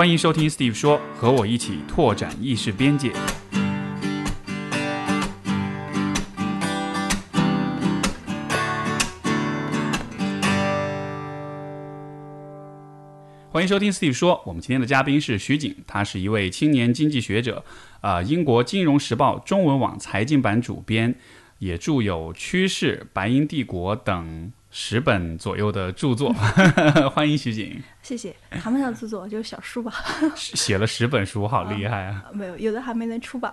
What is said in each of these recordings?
欢迎收听 Steve 说，和我一起拓展意识边界。欢迎收听 Steve 说，我们今天的嘉宾是徐景，他是一位青年经济学者，啊、英国金融时报中文网财经版主编，也著有《趋势》《白银帝国》等十本左右的著作。欢迎徐景，谢谢，谈不上著作，就是小书吧。写了十本书，好厉害啊！没有，有的还没能出版。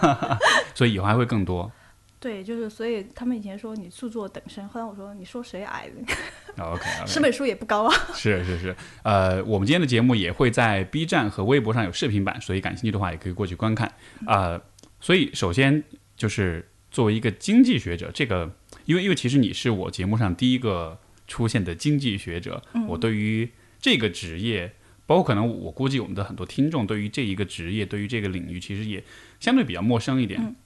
所以以后还会更多。对，就是所以他们以前说你著作等身，后来我说你说谁矮的？OK，, 十本书也不高啊。是是是，呃，我们今天的节目也会在 B 站和微博上有视频版，所以感兴趣的话也可以过去观看啊、呃所以首先就是作为一个经济学者，这个因为因为其实你是我节目上第一个出现的经济学者，我对于这个职业。包括可能我估计我们的很多听众对于这一个职业，对于这个领域，其实也相对比较陌生一点。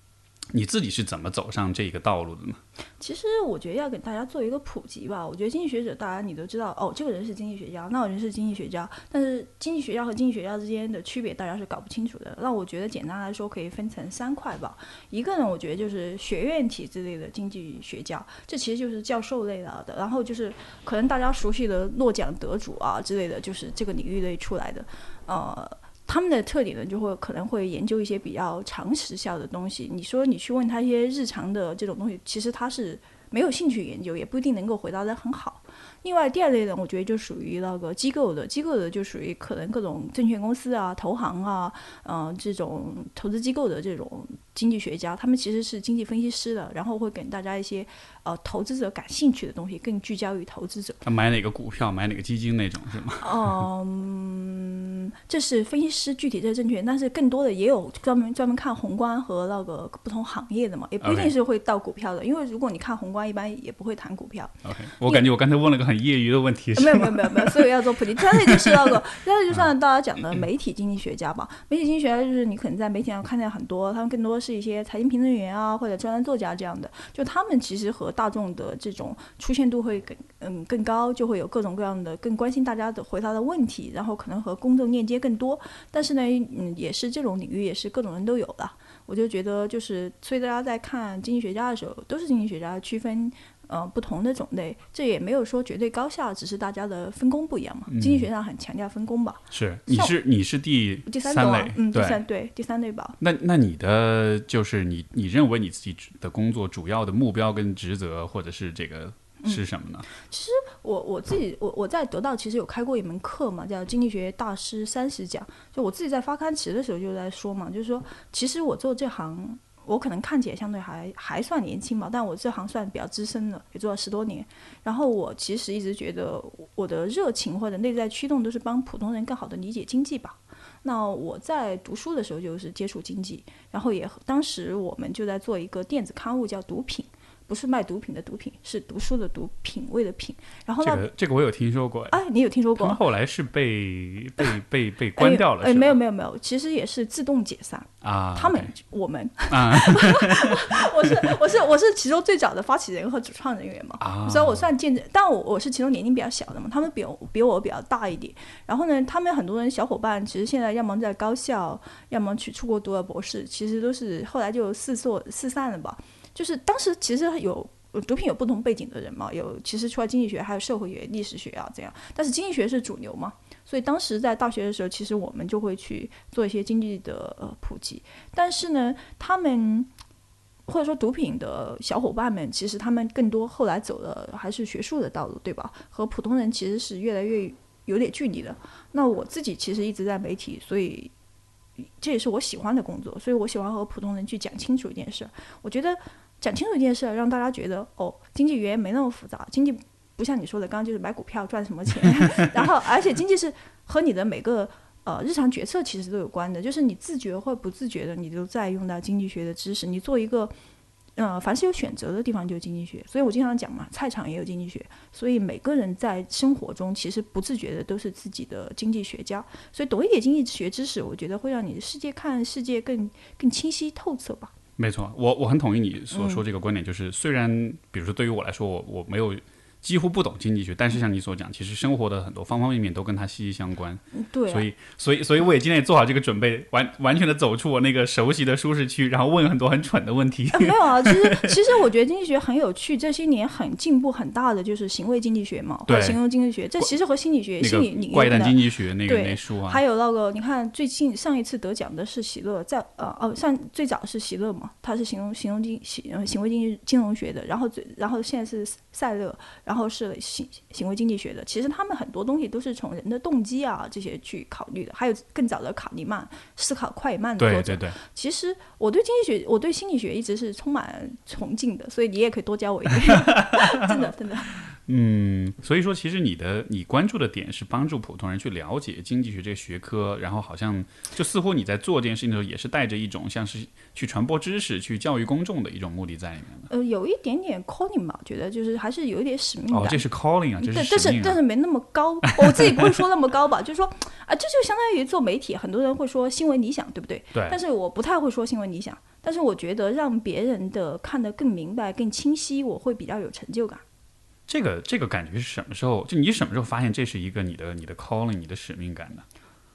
你自己是怎么走上这个道路的呢？其实我觉得要给大家做一个普及吧。我觉得经济学者，大家你都知道，哦，这个人是经济学家，那个人是经济学家，但是经济学家和经济学家之间的区别，大家是搞不清楚的。那我觉得简单来说，可以分成三块吧。一个呢，我觉得就是学院体制类的经济学家，这其实就是教授类的。然后就是可能大家熟悉的诺奖得主啊之类的，就是这个领域类出来的，呃。他们的特点呢，就会可能会研究一些比较常识效的东西。你说你去问他一些日常的这种东西，其实他是没有兴趣研究，也不一定能够回答得很好。另外第二类呢，我觉得就属于那个机构的，机构的就属于可能各种证券公司啊、投行啊，呃，这种投资机构的这种经济学家，他们其实是经济分析师的，然后会给大家一些呃投资者感兴趣的东西，更聚焦于投资者。买哪个股票，买哪个基金那种是吗？嗯，这是分析师具体这证券，但是更多的也有专门专门看宏观和那个不同行业的嘛，也不一定是会到股票的因为如果你看宏观，一般也不会谈股票。OK，我感觉我刚才问了个很业余的问题，是没有没有没有没有，所以要做普及。第三类就是那个，第三类就算大家讲的媒体经济学家吧。媒体经济学家就是你可能在媒体上看见很多，他们更多是一些财经评论员啊或者专栏作家这样的，就他们其实和大众的这种出现度会更嗯更高，就会有各种各样的更关心大家的回答的问题，然后可能和公众链接更多。但是呢，嗯，也是这种领域也是各种人都有的。我就觉得就是，所以大家在看经济学家的时候，都是经济学家区分。呃，不同的种类，这也没有说绝对高下，只是大家的分工不一样嘛。经济学上很强调分工吧。是你是你是第第三类，，嗯，第对。三对第三类吧。那那你的就是你你认为你自己的工作主要的目标跟职责或者是这个是什么呢？其实我我自己我我在得到其实有开过一门课嘛，叫经济学大师三十讲。就我自己在发刊词的时候就在说嘛，就是说其实我做这行，我可能看起来相对还还算年轻吧，但我这行算比较资深的，也做了十多年。然后我其实一直觉得我的热情或者内在驱动都是帮普通人更好的理解经济吧。那我在读书的时候就是接触经济，然后也当时我们就在做一个电子刊物叫《毒品》，不是卖毒品的毒品，是读书的读，品味的品。然后这呢，个这个我有听说过，哎，你有听说过？后来是被 被被被关掉了，哎，没有没有没有，其实也是自动解散。啊，他们我们，啊 我是我是我是其中最早的发起人和主创人员嘛。啊，所以我算见证，但我我是其中年龄比较小的嘛，他们比我比我比较大一点。然后呢，他们很多人小伙伴其实现在要么在高校，要么去出国读了博士，其实都是后来就四散四散了吧。就是当时其实有毒品有不同背景的人嘛，有其实除了经济学还有社会学、历史学啊这样，但是经济学是主流嘛。所以当时在大学的时候，其实我们就会去做一些经济的普及，但是呢，他们或者说毒品的小伙伴们，其实他们更多后来走的还是学术的道路，对吧？和普通人其实是越来越有点距离的。那我自己其实一直在媒体，所以这也是我喜欢的工作，所以我喜欢和普通人去讲清楚一件事。我觉得讲清楚一件事，让大家觉得哦，经济原因没那么复杂，经济不像你说的，刚刚就是买股票赚什么钱，然后而且经济是和你的每个。呃，日常决策其实都有关的，就是你自觉或不自觉的，你都在用到经济学的知识。你做一个，呃，凡是有选择的地方就是经济学，所以我经常讲嘛，菜场也有经济学。所以每个人在生活中其实不自觉的都是自己的经济学家。所以懂一点经济学知识，我觉得会让你的世界看世界更更清晰透彻吧。没错，我我很同意你所嗯。说这个观点，就是虽然比如说对于我来说，我我没有几乎不懂经济学，但是像你所讲，其实生活的很多方方面面都跟它息息相关。嗯对啊、所以，所以，所以我也今天也做好这个准备，完完全的走出我那个熟悉的舒适区，然后问很多很蠢的问题。呃没有啊，其实其实我觉得经济学很有趣，这些年很进步很大的就是行为经济学嘛，或者对形容经济学，这其实和心理学、那心理领域的怪诞经济学那个对那书啊，还有那个，你看最近上一次得奖的是喜乐，在呃哦上最早是喜乐嘛，他是形容形容经行呃行为经济金融学的，然后最然后现在是赛勒，然后是行行为经济学的。其实他们很多东西都是从人的动机啊这些去考虑的，还有更早的卡尼曼思考快慢的作者。对对对，其实我对经济学，我对心理学一直是充满崇敬的，所以你也可以多教我一点，真 的 真的。嗯，所以说其实你的你关注的点是帮助普通人去了解经济学这个学科，然后好像就似乎你在做这件事情的时候，也是带着一种像是去传播知识、去教育公众的一种目的在里面的。呃，有一点点 calling 吧，我觉得就是还是有一点使命感。哦，这是 calling 啊，这对，但。是但是没那么高，我自己不会说那么高吧，就是说啊，这就相当于做媒体，很多人会说新闻理想，对不对？对但是我不太会说新闻理想，但是我觉得让别人的看得更明白、更清晰，我会比较有成就感。这个这个感觉是什么时候？就你什么时候发现这是一个你的你的 calling、你的使命感的？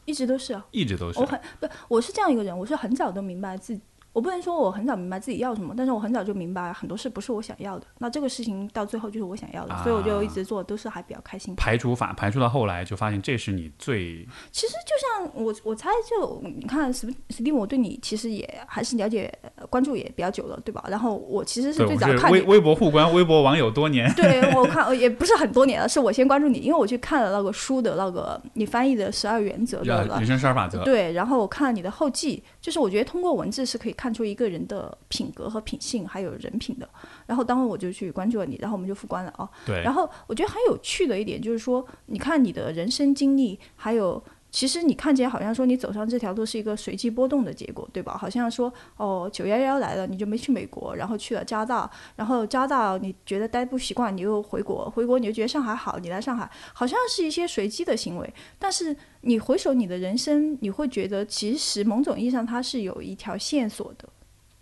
一直都是啊，一直都是我。很不，我是这样一个人，我是很早都明白自己。我不能说我很早明白自己要什么，但是我很早就明白很多事不是我想要的。那这个事情到最后就是我想要的，所以我就一直做，都是还比较开心。排除法排除到后来，就发现这是你最其实就像我，我猜就你看史史蒂姆，我对你其实也还是了解、呃关注也比较久了，对吧？然后我其实是，最早看微，微博互关，微博网友多年。对我看呃也不是很多年了，是我先关注你，因为我去看了那个书的那个你翻译的十二原则的人生十二法则，对，然后我看了你的后记，就是我觉得通过文字是可以看出一个人的品格和品性，还有人品的。然后当时我就去关注了你，然后我们就复关了啊。对然后我觉得很有趣的一点就是说，你看你的人生经历，还有其实你看起来好像说你走上这条路是一个随机波动的结果，对吧？好像说哦，九幺幺来了，你就没去美国，然后去了加大，然后加大你觉得待不习惯，你又回国，回国你就觉得上海好，你来上海，好像是一些随机的行为。但是你回首你的人生，你会觉得其实某种意义上它是有一条线索的。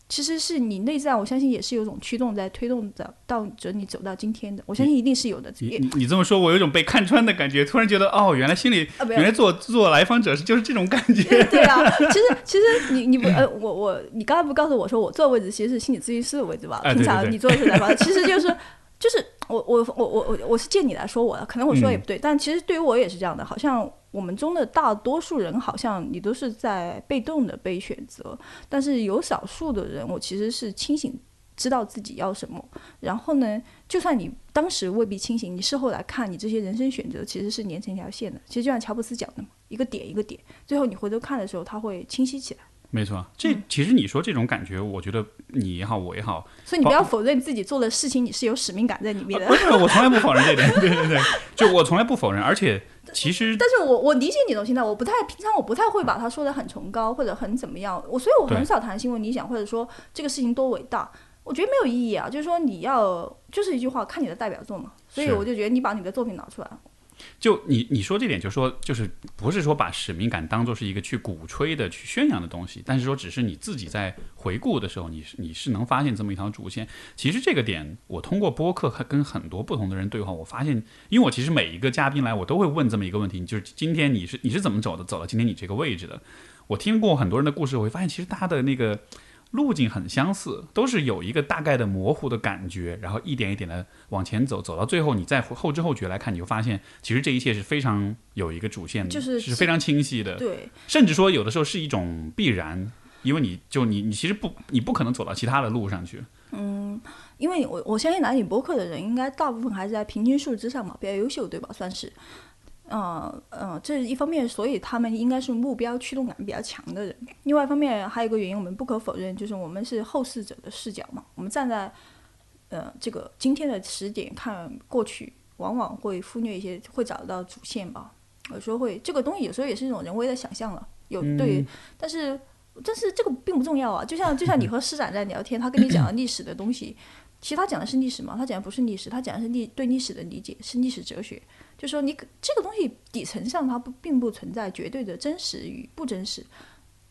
其实是你内在，我相信也是有种驱动在推动着到着你走到今天的，我相信一定是有的。你你你这么说，我有一种被看穿的感觉，突然觉得哦，原来心里啊，原来做做来访者是就是这种感觉。对啊，其实其实你你不呃，我我你刚才不告诉我说我坐的位置其实是心理咨询师的位置吧？平常你坐的是来访，其实就是就是我我我我我我是借你来说我的，可能我说的也不对，但其实对于我也是这样的，好像我们中的大多数人好像你都是在被动的被选择，但是有少数的人，我其实是清醒。知道自己要什么，然后呢，就算你当时未必清醒，你事后来看，你这些人生选择其实是连成一条线的。其实就像乔布斯讲的嘛，一个点一个点，最后你回头看的时候，它会清晰起来。没错，这其实你说这种感觉，我觉得你也好，我也好，所以你不要否认自己做的事情，你是有使命感在里面的。不是我从来不否认这点，对对对，就我从来不否认，而且其实但是我我理解你的心态，我不太平常我不太会把它说的很崇高或者很怎么样，我所以我很少谈新闻理想或者说这个事情多伟大，我觉得没有意义啊。就是说你要就是一句话，看你的代表作嘛。所以我就觉得你把你的作品拿出来，就你你说这点，就说就是不是说把使命感当做是一个去鼓吹的、去宣扬的东西，但是说只是你自己在回顾的时候，你是你是能发现这么一条主线。其实这个点，我通过播客跟很多不同的人对话，我发现，因为我其实每一个嘉宾来，我都会问这么一个问题，就是今天你是你是怎么走的，走到今天你这个位置的。我听过很多人的故事，我会发现其实大家的那个路径很相似，都是有一个大概的模糊的感觉，然后一点一点的往前走，走到最后，你再后知后觉来看，你就发现其实这一切是非常有一个主线的，就是是非常清晰的，对，甚至说有的时候是一种必然，因为你就你你其实不你不可能走到其他的路上去，嗯因为我我相信来你博客的人，应该大部分还是在平均数之上嘛，比较优秀，对吧？算是，呃呃，这是一方面，所以他们应该是目标驱动感比较强的人。另外一方面，还有一个原因，我们不可否认，就是我们是后世者的视角嘛，我们站在呃这个今天的时点看过去，往往会忽略一些，会找到主线吧。有时候会这个东西，有时候也是一种人为的想象了，有对，但是。但是这个并不重要啊，就像就像你和施展在聊天，他跟你讲的历史的东西，其实他讲的是历史嘛，他讲的不是历史，他讲的是历对历史的理解，是历史哲学。就说你这个东西底层上它不并不存在绝对的真实与不真实，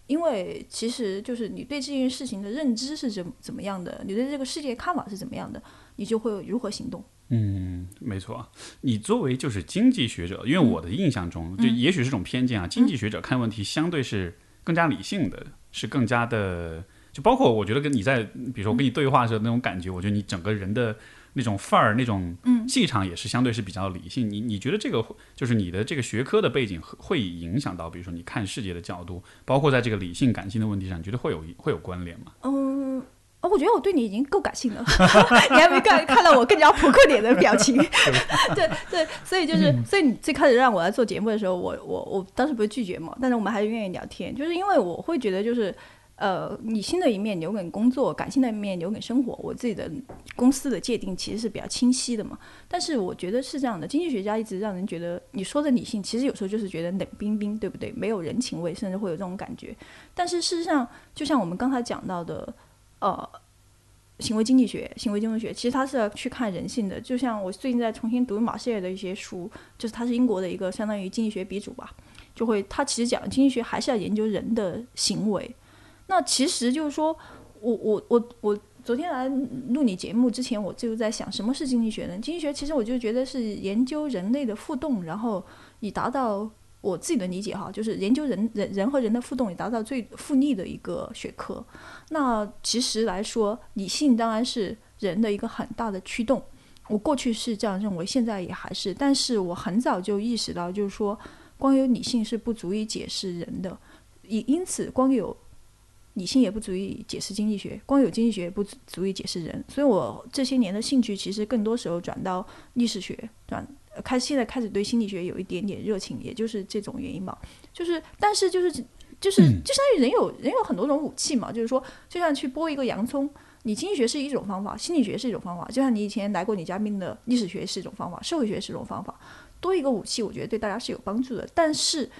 因为其实就是你对这件事情的认知是怎怎么样的，你对这个世界看法是怎么样的，你就会如何行动。嗯，没错。你作为就是经济学者，因为我的印象中，嗯就也许是种偏见啊，经济学者看问题相对是更加理性的，是更加的，就包括我觉得跟你在，比如说我跟你对话的时候那种感觉，我觉得你整个人的那种范儿、那种嗯气场也是相对是比较理性。你你觉得这个就是你的这个学科的背景会会影响到，比如说你看世界的角度，包括在这个理性感性的问题上，你觉得会有会有关联吗？嗯，哦，我觉得我对你已经够感性了，你还没看看到我更加扑克脸的表情。对对，所以就是，所以你最开始让我来做节目的时候，我我我当时不是拒绝嘛，但是我们还是愿意聊天，就是因为我会觉得就是。呃，理性的一面留给工作，感性的一面留给生活。我自己的公司的界定其实是比较清晰的嘛。但是我觉得是这样的，经济学家一直让人觉得你说的理性，其实有时候就是觉得冷冰冰，对不对？没有人情味，甚至会有这种感觉。但是事实上，就像我们刚才讲到的，呃，行为经济学、行为经济学，其实它是要去看人性的。就像我最近在重新读马歇尔的一些书，就是他是英国的一个相当于经济学鼻祖吧，就会他其实讲经济学还是要研究人的行为。那其实就是说，我我我我昨天来录你节目之前，我就在想，什么是经济学呢？经济学其实我就觉得是研究人类的互动，然后以达到我自己的理解哈，就是研究人人人和人的互动，以达到最复利的一个学科。那其实来说，理性当然是人的一个很大的驱动。我过去是这样认为，现在也还是。但是我很早就意识到，就是说，光有理性是不足以解释人的，因因此光有理性也不足以解释经济学，光有经济学也不足足以解释人。所以我这些年的兴趣其实更多时候转到历史学，转呃开现在开始对心理学有一点点热情，也就是这种原因吧。就是，但是就是就是就相当于人有人有很多种武器嘛，就是说，就像去剥一个洋葱，你经济学是一种方法，心理学是一种方法，就像你以前来过你嘉宾的历史学是一种方法，社会学是一种方法，多一个武器，我觉得对大家是有帮助的。但是，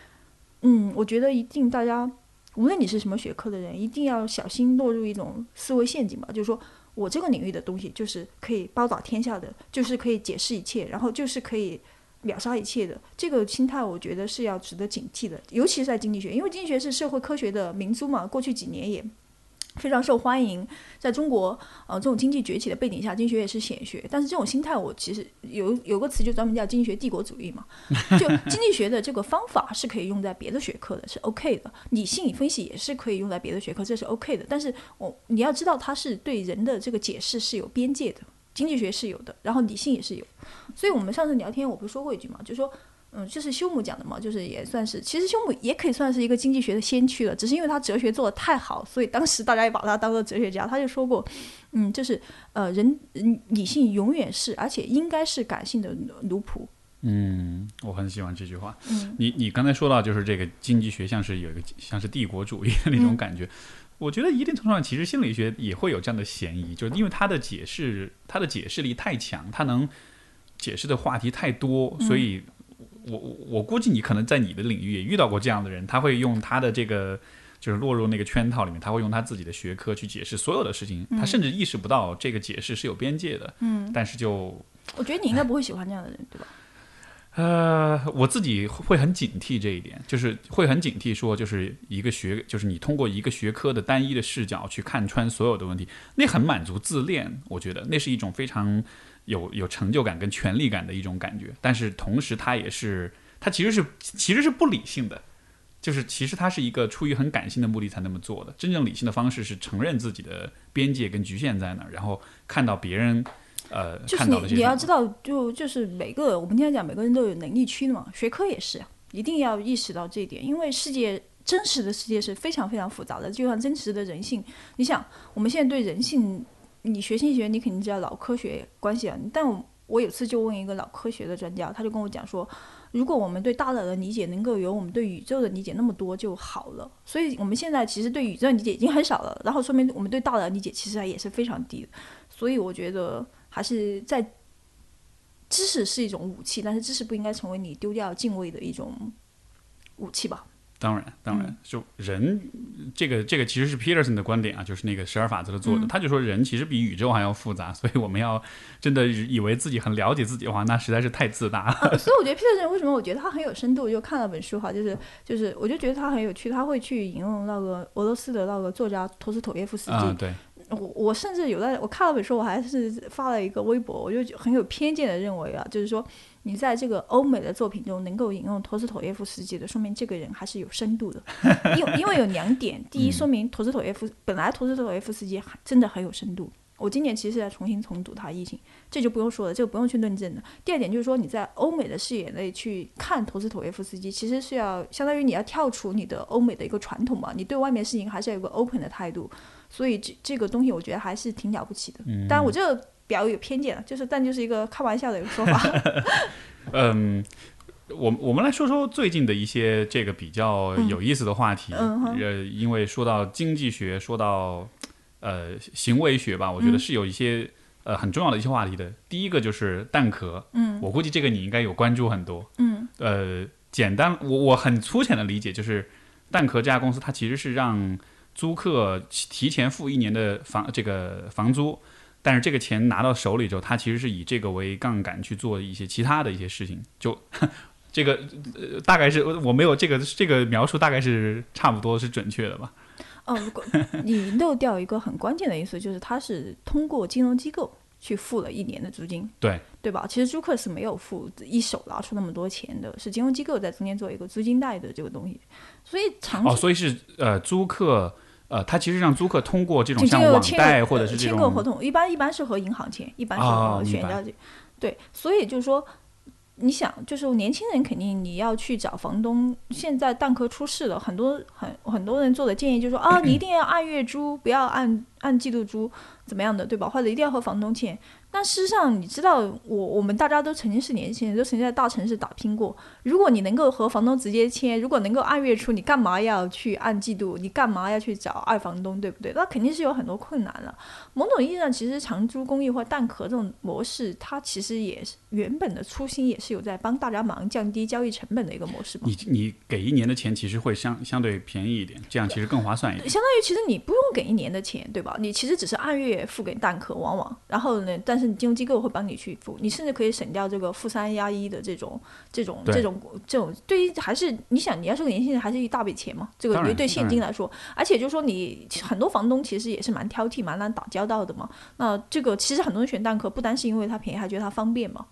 嗯，我觉得一定大家。无论你是什么学科的人，一定要小心落入一种思维陷阱吧。就是说我这个领域的东西就是可以包打天下的，就是可以解释一切，然后就是可以秒杀一切的。这个心态，我觉得是要值得警惕的。尤其是在经济学，因为经济学是社会科学的明珠嘛，过去几年也非常受欢迎。在中国，呃，这种经济崛起的背景下，经济学也是显学。但是这种心态，我其实有有个词就专门叫经济学帝国主义嘛。就经济学的这个方法是可以用在别的学科的，是 OK 的。理性分析也是可以用在别的学科，这是 OK 的。但是我你要知道，它是对人的这个解释是有边界的。经济学是有的，然后理性也是有。所以我们上次聊天，我不是说过一句嘛，就说。嗯，就是休姆讲的嘛，就是也算是，其实休姆也可以算是一个经济学的先驱了，只是因为他哲学做的太好，所以当时大家也把他当做哲学家。他就说过，嗯，就是呃，人理性永远是，而且应该是感性的奴仆。嗯，我很喜欢这句话。嗯，你你刚才说到，就是这个经济学像是有一个像是帝国主义的那种感觉。我觉得一定程度上，其实心理学也会有这样的嫌疑，就是因为它的解释，它的解释力太强，它能解释的话题太多，所以。我我估计你可能在你的领域也遇到过这样的人，他会用他的这个就是落入那个圈套里面，他会用他自己的学科去解释所有的事情，他甚至意识不到这个解释是有边界的。嗯，但是就我觉得你应该不会喜欢这样的人，对吧？呃，我自己会很警惕这一点，就是会很警惕说，就是一个学，就是你通过一个学科的单一的视角去看穿所有的问题，那很满足自恋，我觉得那是一种非常。有有成就感跟权力感的一种感觉，但是同时它也是，它其实是其实是不理性的，就是其实它是一个出于很感性的目的才那么做的。真正理性的方式是承认自己的边界跟局限在哪儿，然后看到别人，呃，就是你你要知道，就就是每个我们经常讲每个人都有能力区的嘛，学科也是，一定要意识到这一点，因为世界真实的世界是非常非常复杂的，就像真实的人性，你想我们现在对人性。你学心理学，你肯定知道脑科学关系啊。但我我有次就问一个脑科学的专家，他就跟我讲说，如果我们对大脑的理解能够有我们对宇宙的理解那么多就好了。所以我们现在其实对宇宙的理解已经很少了，然后说明我们对大脑的理解其实也是非常低的。所以我觉得还是在知识是一种武器，但是知识不应该成为你丢掉敬畏的一种武器吧。当然，当然，就人这个这个其实是 Peterson 的观点啊，就是那个十二法则的作者，他就说人其实比宇宙还要复杂，所以我们要真的以为自己很了解自己的话，那实在是太自大了。所以我觉得 Peterson 为什么我觉得他很有深度，就看了本书哈，就是就是我就觉得他很有趣，他会去引用那个俄罗斯的那个作家陀思妥耶夫斯基。啊，对。我我甚至有的我看了本书，我还是发了一个微博，我就很有偏见的认为啊，就是说你在这个欧美的作品中能够引用陀思妥耶夫斯基的，说明这个人还是有深度的。因为因为有两点，第一，说明陀思妥耶夫本来陀思妥耶夫斯基还真的很有深度。我今年其实是在重新重读他《异形》，这就不用说了，这个不用去论证的。第二点就是说，你在欧美的视野内去看陀思妥耶夫斯基，其实是要相当于你要跳出你的欧美的一个传统嘛，你对外面事情还是要有个 open 的态度。所以这这个东西，我觉得还是挺了不起的。当然，我这个表有偏见了，就是但就是一个开玩笑的一个说法。嗯，我我们来说说最近的一些这个比较有意思的话题。呃，因为说到经济学，说到。呃，行为学吧，我觉得是有一些呃很重要的一些话题的。第一个就是蛋壳，嗯，我估计这个你应该有关注很多，嗯，呃，简单，我我很粗浅的理解就是，蛋壳这家公司它其实是让租客提前付一年的房这个房租，但是这个钱拿到手里之后，他其实是以这个为杠杆去做一些其他的一些事情，就 这个大概是我没有这个这个描述大概是差不多是准确的吧。哦，如果你漏掉一个很关键的因素，就是他是通过金融机构去付了一年的租金，对对吧？其实租客是没有付一手拿出那么多钱的，是金融机构在中间做一个租金贷的这个东西，所以长哦，所以是呃租客呃他其实让租客通过这种像网贷或者是签个合同，一般一般是和银行签，一般是和选调对，所以就是说。你想，就是年轻人肯定你要去找房东。现在蛋壳出事了，很多很很多人做的建议就是说啊，你一定要按月租，不要按按季度租，怎么样的，对吧？或者一定要和房东签。但事实上，你知道，我我们大家都曾经是年轻人，都曾经在大城市打拼过。如果你能够和房东直接签，如果能够按月出，你干嘛要去按季度？你干嘛要去找二房东，对不对？那肯定是有很多困难了。某种意义上，其实长租公寓或蛋壳这种模式，它其实也是原本的初心，也是有在帮大家忙、降低交易成本的一个模式嘛。你你给一年的钱，其实会相相对便宜一点，这样其实更划算一点。相当于其实你不用给一年的钱，对吧？你其实只是按月付给蛋壳，往往然后呢，但是。金融机构会帮你去付，你甚至可以省掉这个负三压一的这种、这种、这种、这种。对于还是你想，你要是个年轻人，还是一大笔钱嘛？这个对对现金来说，而且就是说，你很多房东其实也是蛮挑剔、蛮难打交道的嘛。那这个其实很多人选蛋壳，不单是因为它便宜，还觉得它方便嘛。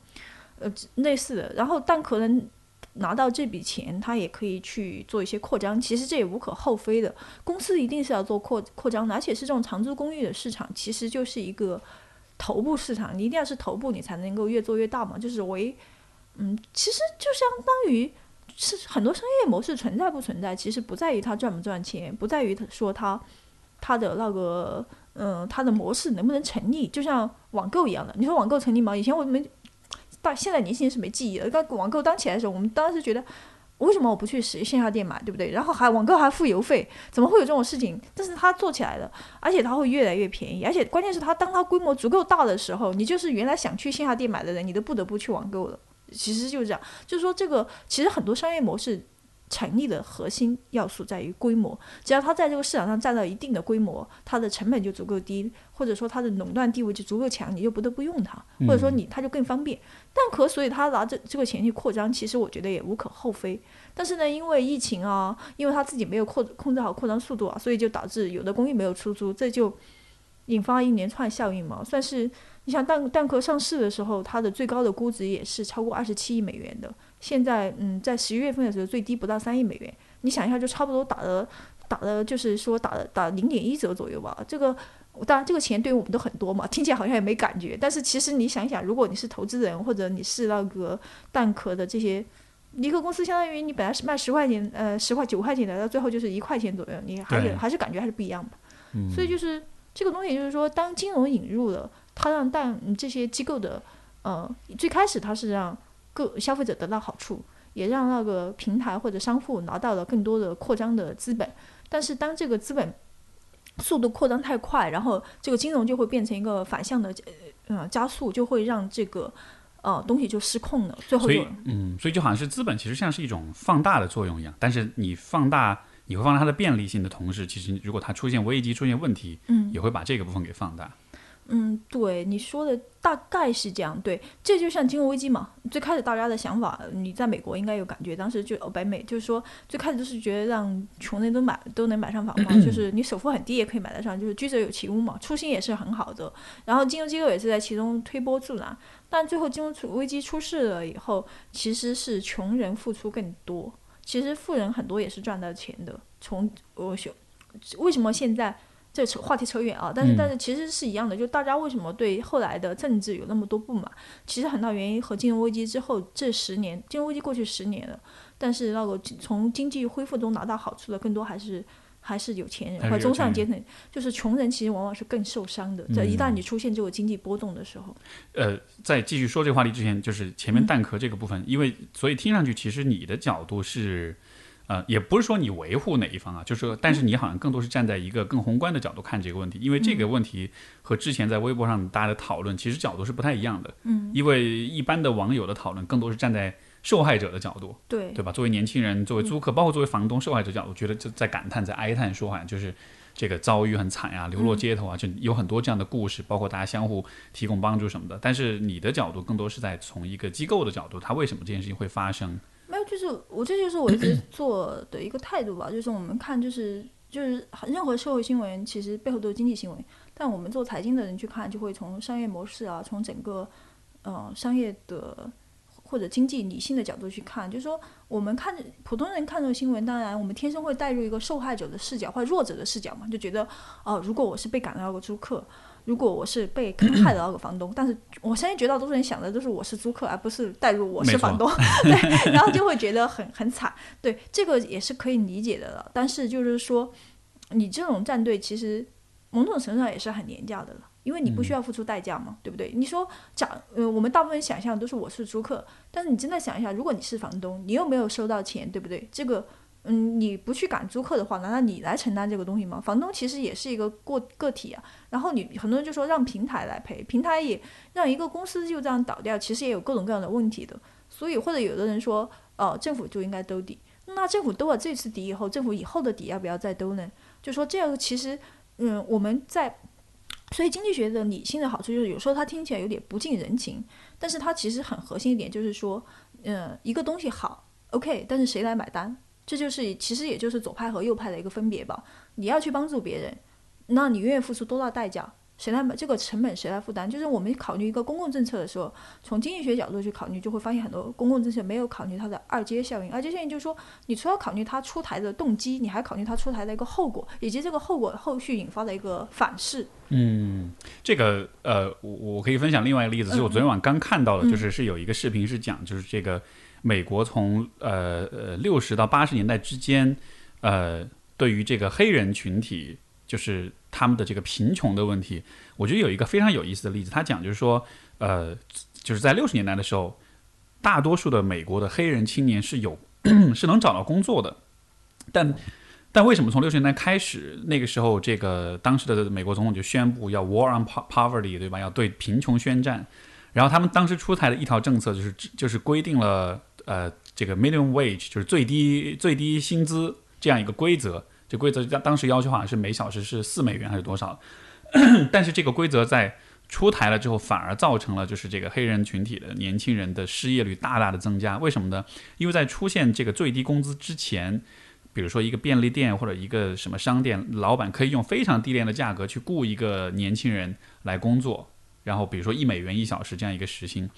呃，类似的。然后蛋壳能拿到这笔钱，他也可以去做一些扩张，其实这也无可厚非的。公司一定是要做扩扩张的，而且是这种长租公寓的市场，其实就是一个。头部市场，你一定要是头部，你才能够越做越大嘛。就是为，嗯，其实就相当于是很多商业模式存在不存在，其实不在于它赚不赚钱，不在于说它它的那个，嗯，它的模式能不能成立。就像网购一样的，你说网购成立吗？以前我们到现在年轻人是没记忆的。刚网购当起来的时候，我们当时觉得。为什么我不去实线下店买，对不对？然后还网购还付邮费，怎么会有这种事情？但是它做起来了，而且它会越来越便宜，而且关键是它当它规模足够大的时候，你就是原来想去线下店买的人，你都不得不去网购了。其实就是这样，就是说这个其实很多商业模式。成立的核心要素在于规模，只要它在这个市场上占到一定的规模，它的成本就足够低，或者说它的垄断地位就足够强，你就不得不用它，或者说你它就更方便。蛋壳所以它拿着这个钱去扩张，其实我觉得也无可厚非。但是呢，因为疫情啊，因为它自己没有扩控制好扩张速度啊，所以就导致有的公寓没有出租，这就引发一连串效应嘛，算是。你像蛋蛋壳上市的时候，它的最高的估值也是超过二十七亿美元的。现在，嗯，在十一月份的时候，最低不到三亿美元。你想一下，就差不多打的，打的，就是说打的打零点一折左右吧。这个，当然这个钱对于我们都很多嘛，听起来好像也没感觉。但是其实你想一想，如果你是投资人，或者你是那个蛋壳的这些，一个公司相当于你本来是卖十块钱，呃，十块九块钱的，到最后就是一块钱左右，你还是还是感觉还是不一样的。所以就是这个东西，就是说，当金融引入了。它让但这些机构的，呃，最开始它是让各消费者得到好处，也让那个平台或者商户拿到了更多的扩张的资本。但是当这个资本速度扩张太快，然后这个金融就会变成一个反向的，呃，加速，就会让这个呃东西就失控了。最后就嗯，所以就好像是资本其实像是一种放大的作用一样，但是你放大，你会放大它的便利性的同时，其实如果它出现危机、出现问题，嗯，也会把这个部分给放大。嗯，对你说的大概是这样。对，这就像金融危机嘛。最开始大家的想法，你在美国应该有感觉，当时就北美就是说，最开始都是觉得让穷人都买都能买上房嘛，就是你首付很低也可以买得上，就是居者有其屋嘛，初心也是很好的。然后金融机构也是在其中推波助澜，但最后金融危机出事了以后，其实是穷人付出更多，其实富人很多也是赚到钱的。从我想，为什么现在？这扯话题扯远啊，但是但是其实是一样的，就大家为什么对后来的政治有那么多不满？其实很大原因和金融危机之后这十年，金融危机过去十年了，但是那个从经济恢复中拿到好处的更多还是还是有钱人和中上阶层，就是穷人其实往往是更受伤的。在一旦你出现这个经济波动的时候，呃，在继续说这个话题之前，就是前面蛋壳这个部分，因为所以听上去其实你的角度是。呃，也不是说你维护哪一方啊，就是说，但是你好像更多是站在一个更宏观的角度看这个问题，因为这个问题和之前在微博上大家的讨论其实角度是不太一样的。嗯，因为一般的网友的讨论更多是站在受害者的角度，对对吧？作为年轻人，作为租客，包括作为房东受害者角度，觉得就在感叹，在哀叹，说好像就是这个遭遇很惨呀，流落街头啊，就有很多这样的故事，包括大家相互提供帮助什么的。但是你的角度更多是在从一个机构的角度，它为什么这件事情会发生？没有，就是我这就是我一直 做的一个态度吧，就是我们看就是就是任何社会新闻其实背后都是经济新闻，但我们做财经的人去看，就会从商业模式啊，从整个呃商业的或者经济理性的角度去看，就是说我们看普通人看这个新闻，当然我们天生会带入一个受害者的视角或者弱者的视角嘛，就觉得哦，如果我是被赶到个租客。如果我是被坑害的那个房东，但是我相信绝大多数人想的都是我是租客，而不是带入我是房东，对，然后就会觉得很 很惨，对，这个也是可以理解的了。但是就是说，你这种站队其实某种程度上也是很廉价的了，因为你不需要付出代价嘛，对不对？你说假，呃，我们大部分想象都是我是租客，但是你真的想一下，如果你是房东，你又没有收到钱，对不对？这个。嗯，你不去赶租客的话，难道你来承担这个东西吗？房东其实也是一个个个体啊。然后你很多人就说让平台来赔，平台也让一个公司就这样倒掉，其实也有各种各样的问题的。所以或者有的人说，哦，政府就应该兜底。那政府兜了这次底以后，政府以后的底要不要再兜呢？就说这个其实，嗯，我们在，所以经济学的理性的好处就是有时候它听起来有点不近人情，但是它其实很核心一点就是说，嗯，一个东西好，OK，但是谁来买单？这就是其实也就是左派和右派的一个分别吧。你要去帮助别人，那你愿意付出多大代价？谁来这个成本谁来负担？就是我们考虑一个公共政策的时候，从经济学角度去考虑，就会发现很多公共政策没有考虑它的二阶效应。二阶效应就是说，你除了考虑它出台的动机，你还考虑它出台的一个后果，以及这个后果后续引发的一个反噬。嗯，这个呃，我我可以分享另外一个例子，是我昨天晚上刚看到的，就是是有一个视频是讲，就是这个。美国从呃呃六十到八十年代之间，呃，对于这个黑人群体，就是他们的这个贫穷的问题，我觉得有一个非常有意思的例子。他讲就是说，呃，就是在六十年代的时候，大多数的美国的黑人青年是有 是能找到工作的，但但为什么从六十年代开始，那个时候这个当时的美国总统就宣布要 war on poverty，对吧？要对贫穷宣战。然后他们当时出台的一条政策就是就是规定了。呃，这个 minimum wage 就是最低最低薪资这样一个规则，这规则当当时要求好像是每小时是四美元还是多少？但是这个规则在出台了之后，反而造成了就是这个黑人群体的年轻人的失业率大大的增加。为什么呢？因为在出现这个最低工资之前，比如说一个便利店或者一个什么商店，老板可以用非常低廉的价格去雇一个年轻人来工作，然后比如说一美元一小时这样一个时薪。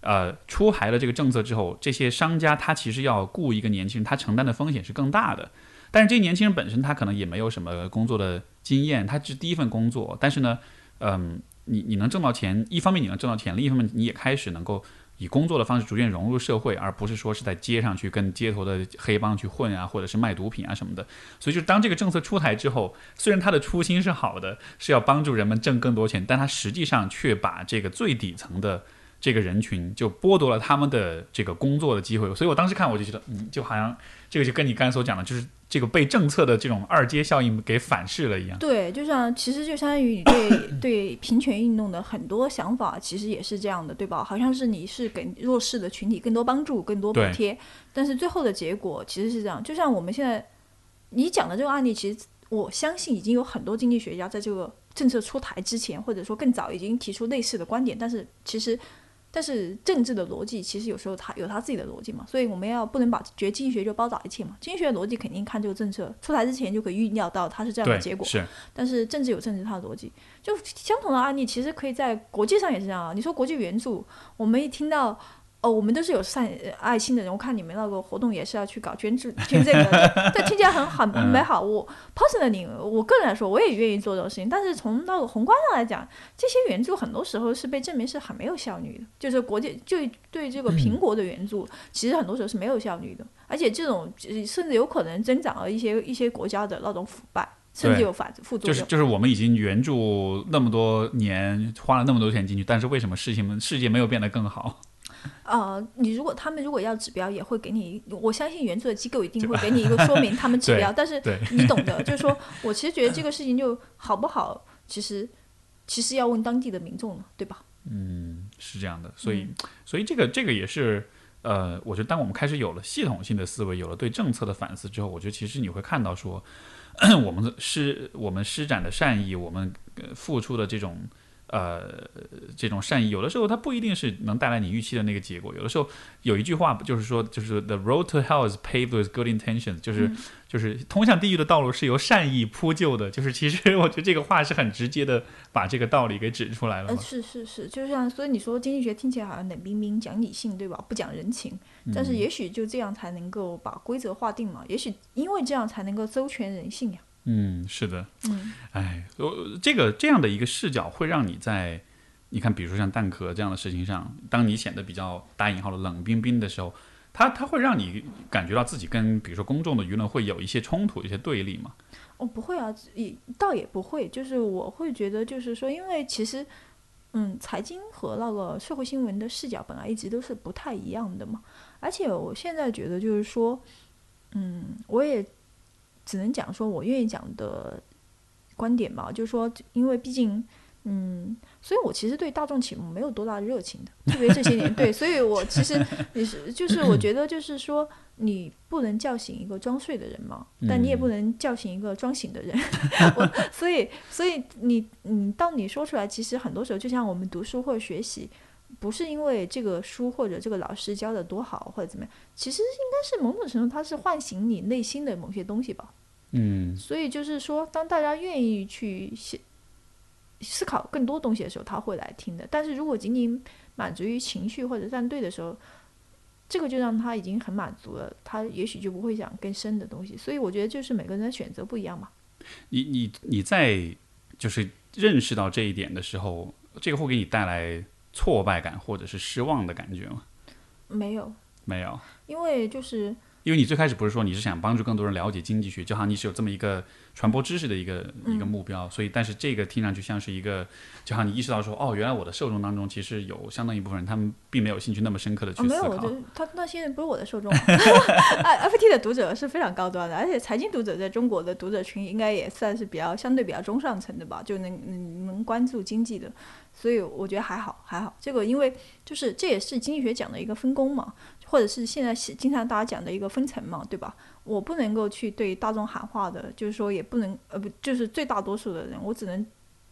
呃，出台了这个政策之后，这些商家他其实要雇一个年轻人，他承担的风险是更大的。但是这些年轻人本身他可能也没有什么工作的经验，他是第一份工作。但是呢，嗯，你你能挣到钱，一方面你能挣到钱，另一方面你也开始能够以工作的方式逐渐融入社会，而不是说是在街上去跟街头的黑帮去混啊，或者是卖毒品啊什么的。所以就当这个政策出台之后，虽然他的初心是好的，是要帮助人们挣更多钱，但他实际上却把这个最底层的。这个人群就剥夺了他们的这个工作的机会，所以我当时看我就觉得，嗯，就好像这个就跟你刚才所讲的，就是这个被政策的这种二阶效应给反噬了一样。对，就像其实就相当于你对 对平权运动的很多想法，其实也是这样的，对吧？好像是你是给弱势的群体更多帮助、更多补贴，但是最后的结果其实是这样。就像我们现在你讲的这个案例，其实我相信已经有很多经济学家在这个政策出台之前，或者说更早已经提出类似的观点，但是其实。但是政治的逻辑其实有时候它有它自己的逻辑嘛，所以我们要不能把觉得经济学就包打一切嘛。经济学的逻辑肯定看这个政策出台之前就可以预料到它是这样的结果，是。但是政治有政治它的逻辑，就相同的案例其实可以在国际上也是这样啊。你说国际援助，我们一听到。哦，我们都是有善爱心的人。我看你们那个活动也是要去搞捐助捐这个，这听起来很很 很美好。我 personally，我个人来说，我也愿意做这种事情。但是从那个宏观上来讲，这些援助很多时候是被证明是很没有效率的。就是国际就对这个苹果的援助，其实很多时候是没有效率的。而且这种甚至有可能增长了一些一些国家的那种腐败，甚至有反副作用。就是就是我们已经援助那么多年，花了那么多钱进去，但是为什么事情们世界没有变得更好？呃，你如果他们如果要指标，也会给你。我相信援助的机构一定会给你一个说明，他们 指标。但是你懂的，就是说我其实觉得这个事情就好不好，其实其实要问当地的民众了，对吧？嗯，是这样的。所以，所以这个这个也是呃，我觉得当我们开始有了系统性的思维，有了对政策的反思之后，我觉得其实你会看到说，我们施我们施展的善意，我们付出的这种。呃，这种善意有的时候它不一定是能带来你预期的那个结果。有的时候有一句话就是说，就是 the road to hell is paved with good intentions，就是就是通向地狱的道路是由善意铺就的。就是其实我觉得这个话是很直接的，把这个道理给指出来了。呃，是是是，就像所以你说经济学听起来好像冷冰冰，讲理性对吧？不讲人情。但是也许就这样才能够把规则划定嘛。也许因为这样才能够周全人性呀。嗯，是的，嗯，哎，这个这样的一个视角会让你在，你看，比如说像蛋壳这样的事情上，当你显得比较打引号的冷冰冰的时候，它它会让你感觉到自己跟比如说公众的舆论会有一些冲突、一些对立吗？哦，不会啊，也倒也不会，就是我会觉得，就是说，因为其实，嗯，财经和那个社会新闻的视角本来一直都是不太一样的嘛，而且我现在觉得就是说，嗯，我也。只能讲说我愿意讲的观点嘛，就是说，因为毕竟，嗯，所以我其实对大众启蒙没有多大热情的，特别这些年，对，所以我其实你是就是我觉得就是说，你不能叫醒一个装睡的人嘛，但你也不能叫醒一个装醒的人，我所以所以你你当你说出来，其实很多时候就像我们读书或者学习，不是因为这个书或者这个老师教的多好或者怎么样，其实应该是某种程度它是唤醒你内心的某些东西吧。嗯，所以就是说，当大家愿意去思思考更多东西的时候，他会来听的。但是如果仅仅满足于情绪或者站队的时候，这个就让他已经很满足了，他也许就不会想更深的东西。所以我觉得就是每个人的选择不一样嘛。你你你在就是认识到这一点的时候，这个会给你带来挫败感或者是失望的感觉吗？没有，没有，因为就是。因为你最开始不是说你是想帮助更多人了解经济学，就好像你是有这么一个传播知识的一个一个目标，所以但是这个听上去像是一个，就好像你意识到说，哦，原来我的受众当中其实有相当一部分人，他们并没有兴趣那么深刻的去思考。没有，他那些人不是我的受众。FT 的读者是非常高端的，而且财经读者在中国的读者群应该也算是比较相对比较中上层的吧，就能能关注经济的，所以我觉得还好还好。这个因为就是这也是经济学讲的一个分工嘛。或者是现在经常大家讲的一个分层嘛，对吧？我不能够去对大众喊话的，就是说也不能呃不，就是最大多数的人，我只能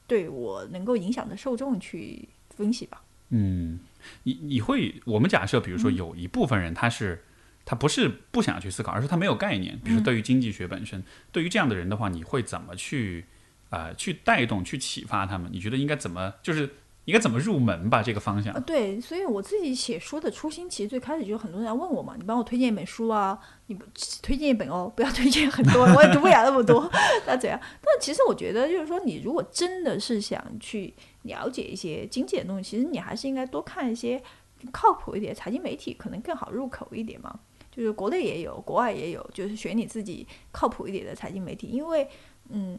对我能够影响的受众去分析吧。嗯，你你会我们假设，比如说有一部分人他是他不是不想去思考，而是他没有概念。比如说对于经济学本身，对于这样的人的话，你会怎么去啊去带动、去启发他们？你觉得应该怎么就是？应该怎么入门吧？这个方向。对，所以我自己写书的初心，其实最开始就很多人要问我嘛，你帮我推荐一本书啊，你不推荐一本哦，不要推荐很多，我也读不了那么多，那怎样？但其实我觉得，就是说，你如果真的是想去了解一些经济的东西，其实你还是应该多看一些靠谱一点财经媒体，可能更好入口一点嘛。就是国内也有，国外也有，就是选你自己靠谱一点的财经媒体，因为，嗯。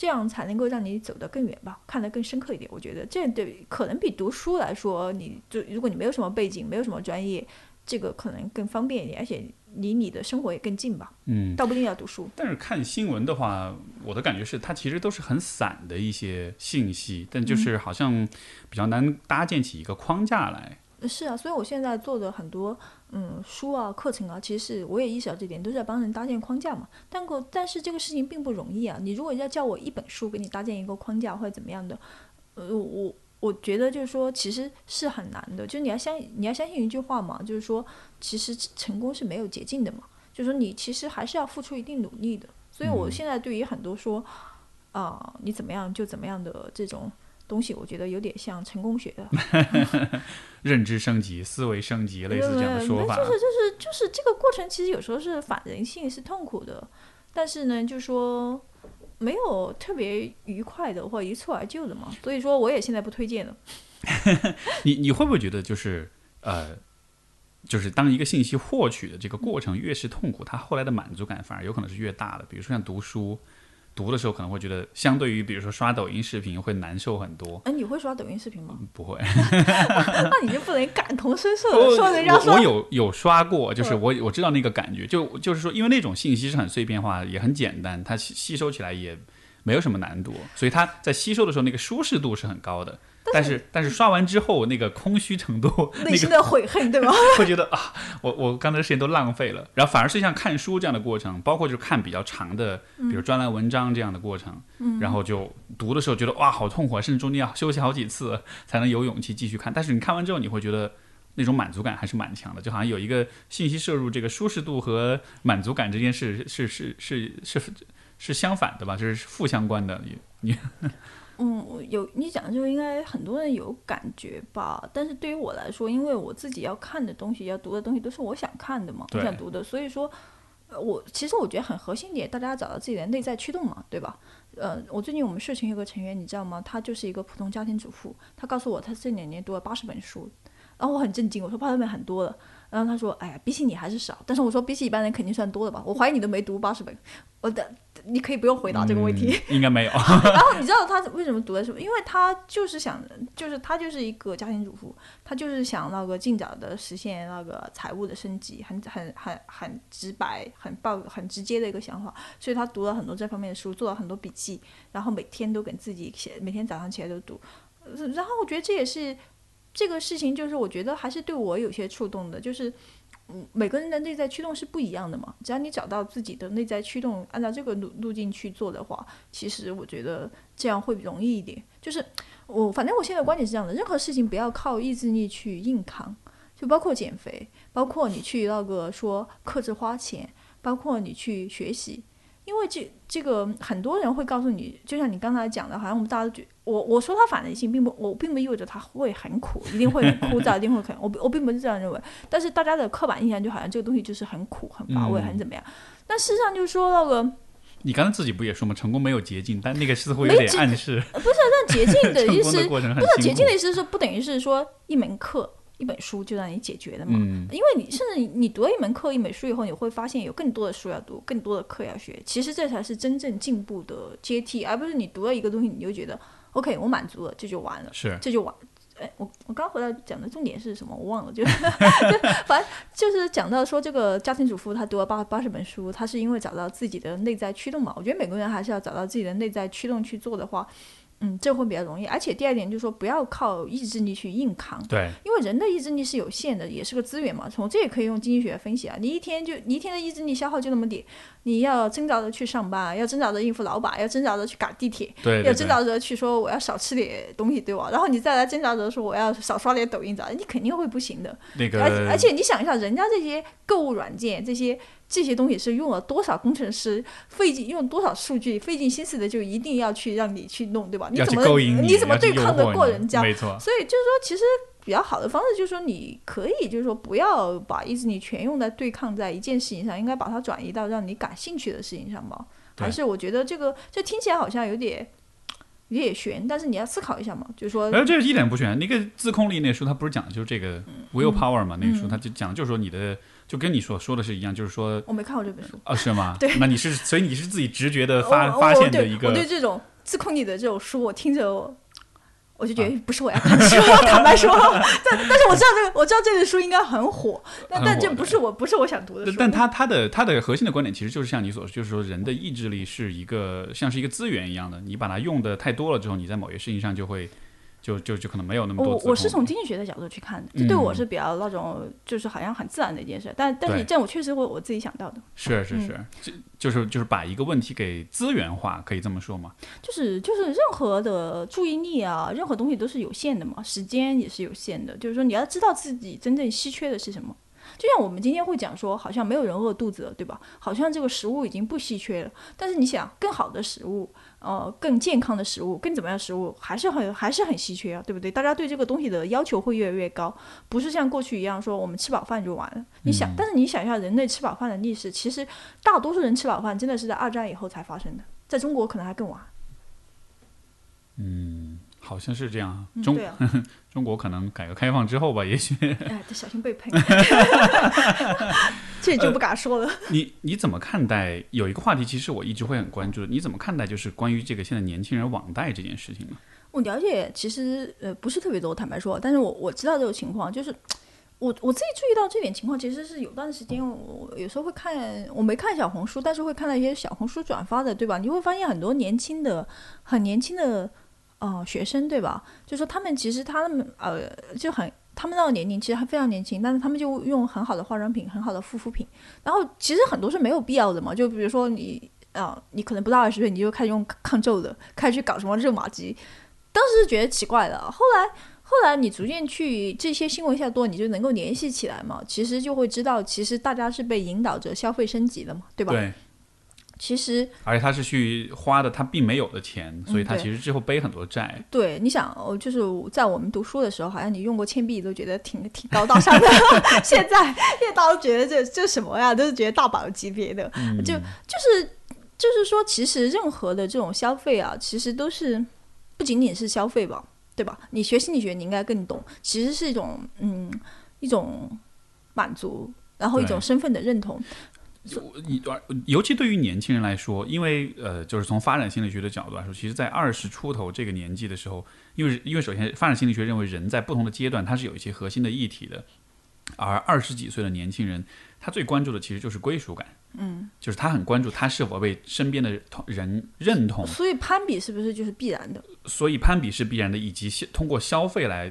这样才能够让你走得更远吧，看得更深刻一点。我觉得这对可能比读书来说，你就如果你没有什么背景，没有什么专业，这个可能更方便一点，而且离你的生活也更近吧。嗯，倒不一定要读书。但是看新闻的话，我的感觉是它其实都是很散的一些信息，但就是好像比较难搭建起一个框架来。是啊，所以我现在做的很多嗯书啊、课程啊，其实是我也意识到这点，都是在帮人搭建框架嘛。但可但是这个事情并不容易啊。你如果要叫我一本书给你搭建一个框架或者怎么样的，呃，我我觉得就是说其实是很难的。就是你要相你要相信一句话嘛，就是说其实成功是没有捷径的嘛。就是说你其实还是要付出一定努力的。所以我现在对于很多说啊你怎么样就怎么样的这种。东西我觉得有点像成功学的，认知升级、思维升级，类似这样的说法。就是就是就是这个过程，其实有时候是反人性，是痛苦的。但是呢，就说没有特别愉快的或一蹴而就的嘛。所以说，我也现在不推荐了。你你会不会觉得，就是呃，就是当一个信息获取的这个过程越是痛苦，它后来的满足感反而有可能是越大的？比如说像读书。读的时候可能会觉得，相对于比如说刷抖音视频会难受很多。哎，你会刷抖音视频吗？不会。那你就不能感同身受的说人家我我有有刷过，就是我我知道那个感觉，就就是说，因为那种信息是很碎片化，也很简单，它吸吸收起来也没有什么难度，所以它在吸收的时候那个舒适度是很高的。但是但是刷完之后那个空虚程度，内心的悔恨，对吗？会觉得啊，我我刚才的时间都浪费了。然后反而是像看书这样的过程，包括就是看比较长的，比如专栏文章这样的过程，然后就读的时候觉得哇好痛苦，甚至中间要休息好几次才能有勇气继续看。但是你看完之后，你会觉得那种满足感还是蛮强的，就好像有一个信息摄入这个舒适度和满足感这件事是是是是是相反的吧？就是负相关的，你你。嗯，有你讲的就应该很多人有感觉吧。但是对于我来说，因为我自己要看的东西、要读的东西都是我想看的嘛，我想读的，所以说，呃，我其实我觉得很核心点，大家要找到自己的内在驱动嘛，对吧？呃，我最近我们社群有个成员，你知道吗？他就是一个普通家庭主妇，他告诉我他这两年读了八十本书，然后我很震惊，我说八十本很多了。然后他说：“哎呀，比起你还是少。”但是我说：“比起一般人肯定算多的吧？”我怀疑你都没读八十本。我的，你可以不用回答这个问题。应该没有。然后你知道他 为什么读的是？因为他就是想，就是他就是一个家庭主妇，他就是想那个尽早的实现那个财务的升级，很很很很直白、很暴、很直接的一个想法。所以他读了很多这方面的书，做了很多笔记，然后每天都给自己写，每天早上起来都读。然后我觉得这也是。这个事情就是我觉得还是对我有些触动的，就是，每个人的内在驱动是不一样的嘛。只要你找到自己的内在驱动，按照这个路路径去做的话，其实我觉得这样会容易一点。就是我反正我现在观点是这样的：任何事情不要靠意志力去硬扛，就包括减肥，包括你去那个说克制花钱，包括你去学习。因为这这个很多人会告诉你，就像你刚才讲的，好像我们大家都觉我我说它反人性，并不我并不意味着它会很苦，一定会很 枯燥，一定会很我我并不是这样认为。但是大家的刻板印象就好像这个东西就是很苦、很乏味、很怎么样。但事实上就是说那个，你刚才自己不也说吗？成功没有捷径，但那个似乎有点暗示。不是，但捷径的 意思不是捷径的意思是不等于是说一门课。一本书就让你解决的嘛？因为你甚至你读了一门课、一本书以后，你会发现有更多的书要读，更多的课要学。其实这才是真正进步的阶梯，而不是你读了一个东西你就觉得 OK，我满足了，这就完了，是这就完。哎，我我刚回来讲的重点是什么？我忘了，就反正就是讲到说这个家庭主妇她读了八八十本书，她是因为找到自己的内在驱动嘛。我觉得每个人还是要找到自己的内在驱动去做的话。嗯，这会比较容易，而且第二点就是说，不要靠意志力去硬扛。对，因为人的意志力是有限的，也是个资源嘛。从这也可以用经济学分析啊。你一天就你一天的意志力消耗就那么点，你要挣扎着去上班，要挣扎着应付老板，要挣扎着去赶地铁，对，要挣扎着去说我要少吃点东西，对吧？然后你再来挣扎着说我要少刷点抖音，咋？你肯定会不行的。那个，而而且你想一下，人家这些购物软件这些。这些东西是用了多少工程师费劲用多少数据费尽心思的，就一定要去让你去弄，对吧？你怎么你怎么对抗得过人家？没错。所以就是说，其实比较好的方式就是说，你可以就是说，不要把意志力全用在对抗在一件事情上，应该把它转移到让你感兴趣的事情上吧。还是我觉得这个这听起来好像有点有点悬，但是你要思考一下嘛，就是说。哎，这一点不悬。那个自控力那书，它不是讲的就是这个 will power 嘛？那个书，它就讲就是说你的。就跟你所说的是一样，就是说，我没看过这本书啊，是吗？对，那你是，所以你是自己直觉的发发现的一个。我对这种自控力的这种书，我听着，我就觉得不是我要看的书。坦白说，但但是我知道这个，我知道这本书应该很火，但但这不是我不是我想读的书。但他他的他的核心的观点其实就是像你所说，就是说人的意志力是一个像是一个资源一样的，你把它用的太多了之后，你在某些事情上就会就就就可能没有那么多。我我是从经济学的角度去看的，这对我是比较那种就是好像很自然的一件事，但但是对这样我确实我我自己想到的，是是是，就就是就是把一个问题给资源化，可以这么说吗？就是就是任何的注意力啊，任何东西都是有限的嘛，时间也是有限的，就是说你要知道自己真正稀缺的是什么。就像我们今天会讲说，好像没有人饿肚子了，对吧？好像这个食物已经不稀缺了。但是你想，更好的食物，呃，更健康的食物，更怎么样的食物，还是很还是很稀缺啊，对不对？大家对这个东西的要求会越来越高，不是像过去一样说我们吃饱饭就完了。你想，但是你想一下，人类吃饱饭的历史，其实大多数人吃饱饭真的是在二战以后才发生的，在中国可能还更晚。好像是这样啊。中、嗯对啊，中国可能改革开放之后吧，也许哎，得小心被喷。这就不敢说了。你你怎么看待？有一个话题，其实我一直会很关注的，你怎么看待就是关于这个现在年轻人网贷这件事情呢？我了解，其实呃不是特别多，坦白说，但是我我知道这个情况，就是我我自己注意到这点情况，其实是有段时间我有时候会看，我没看小红书，但是会看到一些小红书转发的，对吧？你会发现很多年轻的、很年轻的呃学生，对吧？就说他们其实他们呃就很。他们那个年龄其实还非常年轻，但是他们就用很好的化妆品、很好的护肤品，然后其实很多是没有必要的嘛。就比如说你啊、你可能不到二十岁，你就开始用抗皱的，开始去搞什么热玛吉，当时是觉得奇怪的，后来后来你逐渐去这些新闻下多，你就能够联系起来嘛，其实就会知道，其实大家是被引导着消费升级的嘛，对吧？对，其实而且他是去花的他并没有的钱，所以他其实之后背很多债。对，你想，哦，就是在我们读书的时候，好像你用过铅笔都觉得挺挺高大上的，现在现在大家都觉得这这什么呀，都是觉得大宝级别的，就就是就是说，其实任何的这种消费啊，其实都是不仅仅是消费吧，对吧？你学心理学，你应该更懂，其实是一种嗯一种满足，然后一种身份的认同。你尤其对于年轻人来说，因为呃，就是从发展心理学的角度来说，其实，在二十出头这个年纪的时候，因为因为首先发展心理学认为人在不同的阶段，它是有一些核心的议题的，而二十几岁的年轻人，他最关注的其实就是归属感，嗯，就是他很关注他是否被身边的同人认同，所以攀比是不是就是必然的？所以攀比是必然的，以及通过消费来。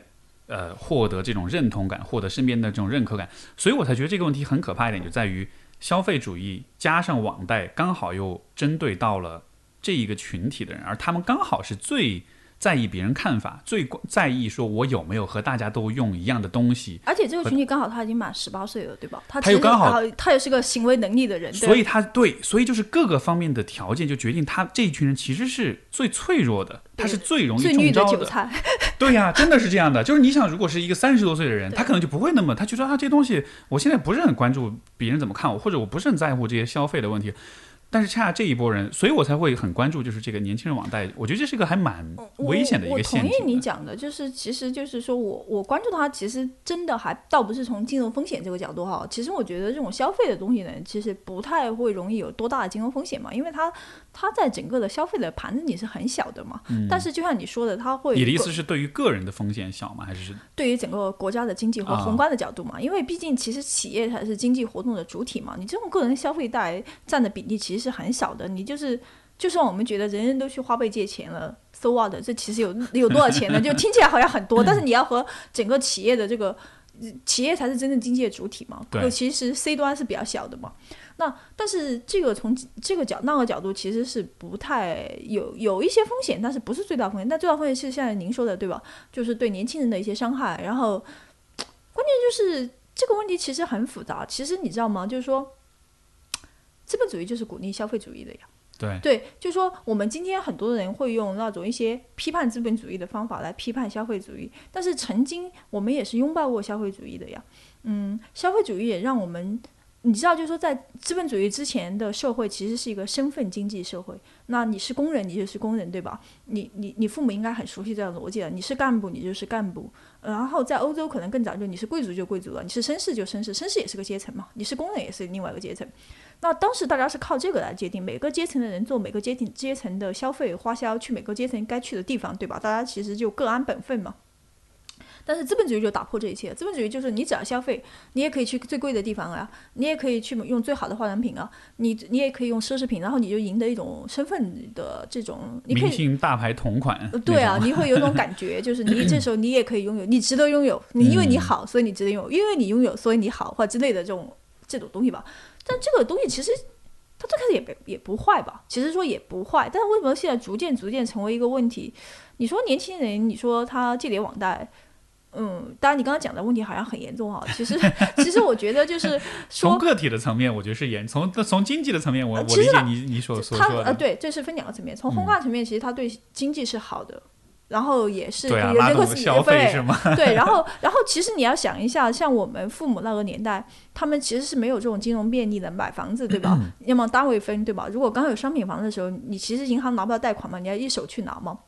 呃，获得这种认同感，获得身边的这种认可感，所以我才觉得这个问题很可怕一点，就在于消费主义加上网贷，刚好又针对到了这一个群体的人，而他们刚好是最在意别人看法，最关在意说我有没有和大家都用一样的东西，而且这个群体刚好他已经满十八岁了，对吧？他他又刚好啊他也是个行为能力的人，所以他对，所以就是各个方面的条件就决定他这一群人其实是最脆弱的，他是最容易中招的韭菜。对呀、真的是这样的。就是你想，如果是一个三十多岁的人，他可能就不会那么，他觉得啊，这东西我现在不是很关注别人怎么看我，或者我不是很在乎这些消费的问题。但是恰恰这一波人，所以我才会很关注，就是这个年轻人网贷，我觉得这是一个还蛮危险的一个陷阱我同意你。讲的，就是其实就是说我我关注它，其实真的还倒不是从金融风险这个角度哈。其实我觉得这种消费的东西呢，其实不太会容易有多大的金融风险嘛，因为它它在整个的消费的盘子里是很小的嘛。但是就像你说的，它会你的意思是对于个人的风险小吗？还是是对于整个国家的经济和啊宏观的角度嘛，因为毕竟其实企业才是经济活动的主体嘛，你这种个人消费贷占的比例其实是很小的，你就是。就算我们觉得人人都去花呗借钱了，so what？这其实有有多少钱呢？就听起来好像很多，但是你要和整个企业的这个企业才是真正经济的主体嘛，对其实 C 端是比较小的嘛。那但是这个从这个角那个角度其实是不太有有一些风险，但是不是最大风险。但最大风险是现在您说的对吧？就是对年轻人的一些伤害。然后关键就是这个问题其实很复杂。其实你知道吗？就是说资本主义就是鼓励消费主义的呀。对对，就是说我们今天很多人会用那种一些批判资本主义的方法来批判消费主义，但是曾经我们也是拥抱过消费主义的呀。嗯，消费主义也让我们，你知道，就是说在资本主义之前的社会其实是一个身份经济社会。那你是工人，你就是工人，对吧？你你你父母应该很熟悉这样逻辑了。你是干部，你就是干部。然后在欧洲可能更早就你是贵族就贵族了，你是绅士就绅士，绅士也是个阶层嘛。你是工人也是另外一个阶层。那当时大家是靠这个来界定每个阶层的人做每个阶层阶层的消费花销，去每个阶层该去的地方，对吧？大家其实就各安本分嘛。但是资本主义就打破这一切，资本主义就是你只要消费，你也可以去最贵的地方啊，你也可以去用最好的化妆品啊，你你也可以用奢侈品，然后你就赢得一种身份的这种，你可以。明星大牌同款呃，对啊，你会有一种感觉，就是你这时候你也可以拥有，你值得拥有，你因为你好，所以你值得拥有，因为你拥有，所以你好，或之类的这种这种东西吧。但这个东西其实它最开始也不也不坏吧，其实说也不坏，但是为什么现在逐渐逐渐成为一个问题？你说年轻人，你说他借点网贷。嗯，当然，你刚刚讲的问题好像很严重哈。其实，其实我觉得就是说，从个体的层面，我觉得是严；从从经济的层面，我我理解你你所所说的。对，这是分两个层面。从宏观层面，其实它对经济是好的，然后也是对啊，拉动消费是吗？对，然后 然后其实你要想一下，像我们父母那个年代，他们其实是没有这种金融便利的，买房子对吧？嗯要么单位分对吧？如果刚有商品房的时候，你其实银行拿不到贷款嘛，你要一手去拿嘛。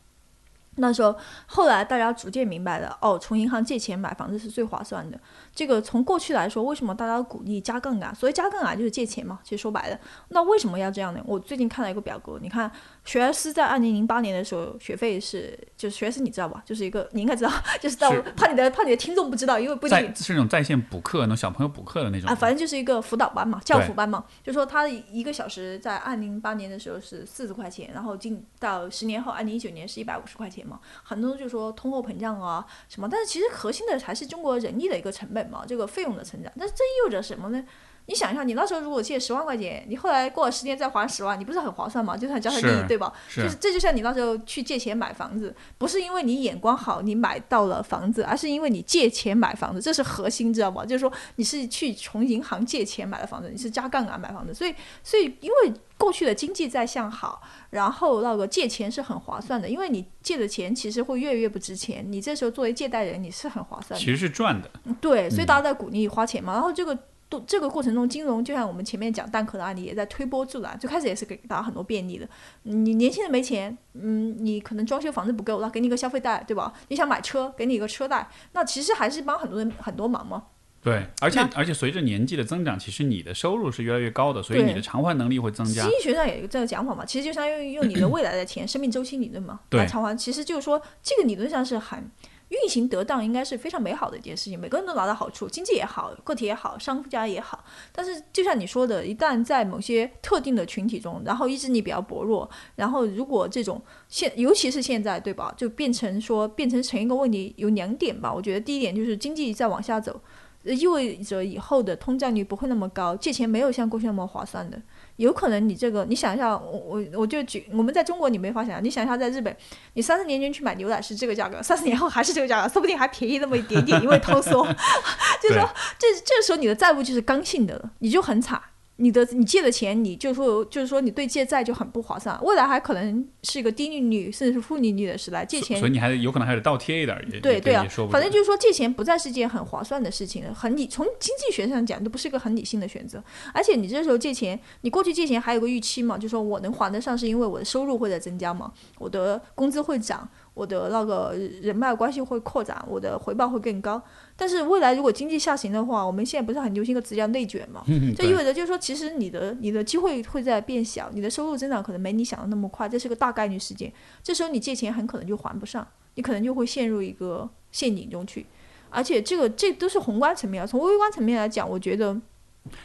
那时候，后来大家逐渐明白了，哦，从银行借钱买房子是最划算的。这个从过去来说，为什么大家鼓励加杠杆？所谓加杠杆就是借钱嘛。其实说白了，那为什么要这样呢？我最近看了一个表格，你看学而思在二零零八年的时候，学费是就是学而思你知道吧？就是一个你应该知道，就是到是怕你的怕你的听众不知道，因为不一定在是那种在线补课，那种小朋友补课的那种啊，反正就是一个辅导班嘛，教辅班嘛，就说他一个小时在二零零八年的时候是四十块钱，然后进到十年后二零一九年是一百五十块钱很多人就说通货膨胀啊什么，但是其实核心的还是中国人力的一个成本嘛，这个费用的成长，但是这意味着什么呢？你想一下，你那时候如果借十万块钱，你后来过了十年再还十万，你不是很划算吗？就算加上利是益，对吧？是就是这就像你那时候去借钱买房子，不是因为你眼光好你买到了房子，而是因为你借钱买房子，这是核心，知道吗？就是说你是去从银行借钱买的房子，你是加杠杆买房子，所以所以因为过去的经济在向好，然后那个借钱是很划算的，因为你借的钱其实会越来越不值钱，你这时候作为借贷人你是很划算的其。实是赚的。对，所以大家在鼓励花钱嘛。然后这个都这个过程中，金融就像我们前面讲蛋壳的案例，也在推波助澜。最开始也是给大家很多便利的。你年轻人没钱，嗯，你可能装修房子不够，那给你一个消费贷，对吧？你想买车，给你一个车贷，那其实还是帮很多人很多忙嘛。对，而且而且随着年纪的增长，其实你的收入是越来越高的，所以你的偿还能力会增加经。济学上有一个这个讲法嘛，其实就相当于用你的未来的钱，生命周期理论嘛，来偿还。其实就是说，这个理论上是很运行得当，应该是非常美好的一件事情，每个人都拿到好处，经济也好，个体也好，商家也好。但是就像你说的，一旦在某些特定的群体中，然后意志力比较薄弱，然后如果这种现，尤其是现在，对吧，就变成说变成成一个问题，有两点吧。我觉得第一点就是经济在往下走。意味着以后的通胀率不会那么高，借钱没有像过去那么划算的。有可能你这个，你想一下，我我我就举我们在中国你没法想象，你想一下在日本，你三十年前去买牛奶是这个价格，三十年后还是这个价格，说不定还便宜那么一点点，因为 通缩。就是说，这这时候你的债务就是刚性的了，你就很惨。你的你借的钱，你就说就是说你对借债就很不划算，未来还可能是一个低利率甚至是负利率的时代，借钱所以你还有可能还得倒贴一点对对啊反正就是说借钱不再是件很划算的事情了，很理从经济学上讲都不是一个很理性的选择。而且你这时候借钱，你过去借钱还有个预期嘛，就说我能还得上，是因为我的收入会在增加嘛，我的工资会涨，我的那个人脉关系会扩展，我的回报会更高。但是未来如果经济下行的话，我们现在不是很流行一个词叫内卷嘛？嗯这意味着就是说，其实你的你的机会会在变小，你的收入增长可能没你想的那么快，这是个大概率事件。这时候你借钱很可能就还不上，你可能就会陷入一个陷阱中去。而且这个这都是宏观层面啊，从微观层面来讲，我觉得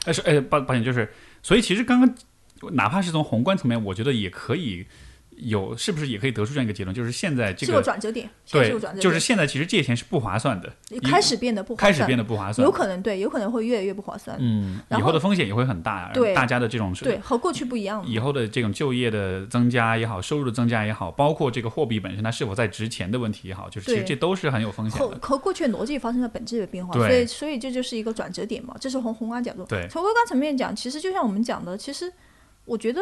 但是哎，抱抱歉，就是所以其实刚刚哪怕是从宏观层面，我觉得也可以有，是不是也可以得出这样一个结论，就是现在这是个是对个转折，点，就是现在其实借钱是不划算的，开始变得不划开始算，变得不划算有，可能对，有可能会越来越不划算。嗯，以后后的风险也会很大，对大家的这种对，和过去不一样。以后的这种就业的增加也好，收入的增加也好，包括这个货币本身它是否在值钱的问题也好，就是其实这都是很有风险和的。和过去的逻辑发生了本质的变化，所以所以这就是一个转折点嘛，这是从宏观角度。对从微观层面讲，其实就像我们讲的，其实我觉得，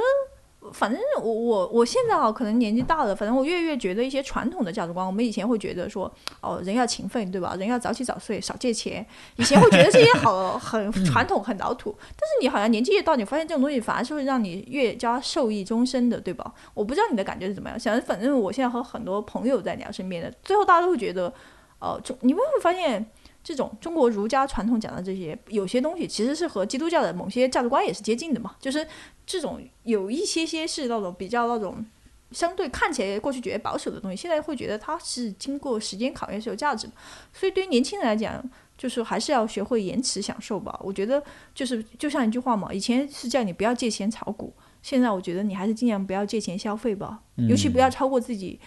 反正我我我现在啊，可能年纪大了，反正我越来越觉得一些传统的价值观，我们以前会觉得说，哦，人要勤奋，对吧？人要早起早睡，少借钱，以前会觉得这些好 很传统、很老土。但是你好像年纪越大，你发现这种东西反而是会让你越加受益终身的，对吧？我不知道你的感觉是怎么样，想反正我现在和很多朋友在聊身边的，最后大家都会觉得，呃，就你们会发现。这种中国儒家传统讲的这些有些东西，其实是和基督教的某些价值观也是接近的嘛。就是这种有一些些是那种比较那种相对看起来过去觉得保守的东西，现在会觉得它是经过时间考验是有价值的。所以对于年轻人来讲，就是还是要学会延迟享受吧。我觉得就是就像一句话嘛，以前是叫你不要借钱炒股，现在我觉得你还是尽量不要借钱消费吧，尤其不要超过自己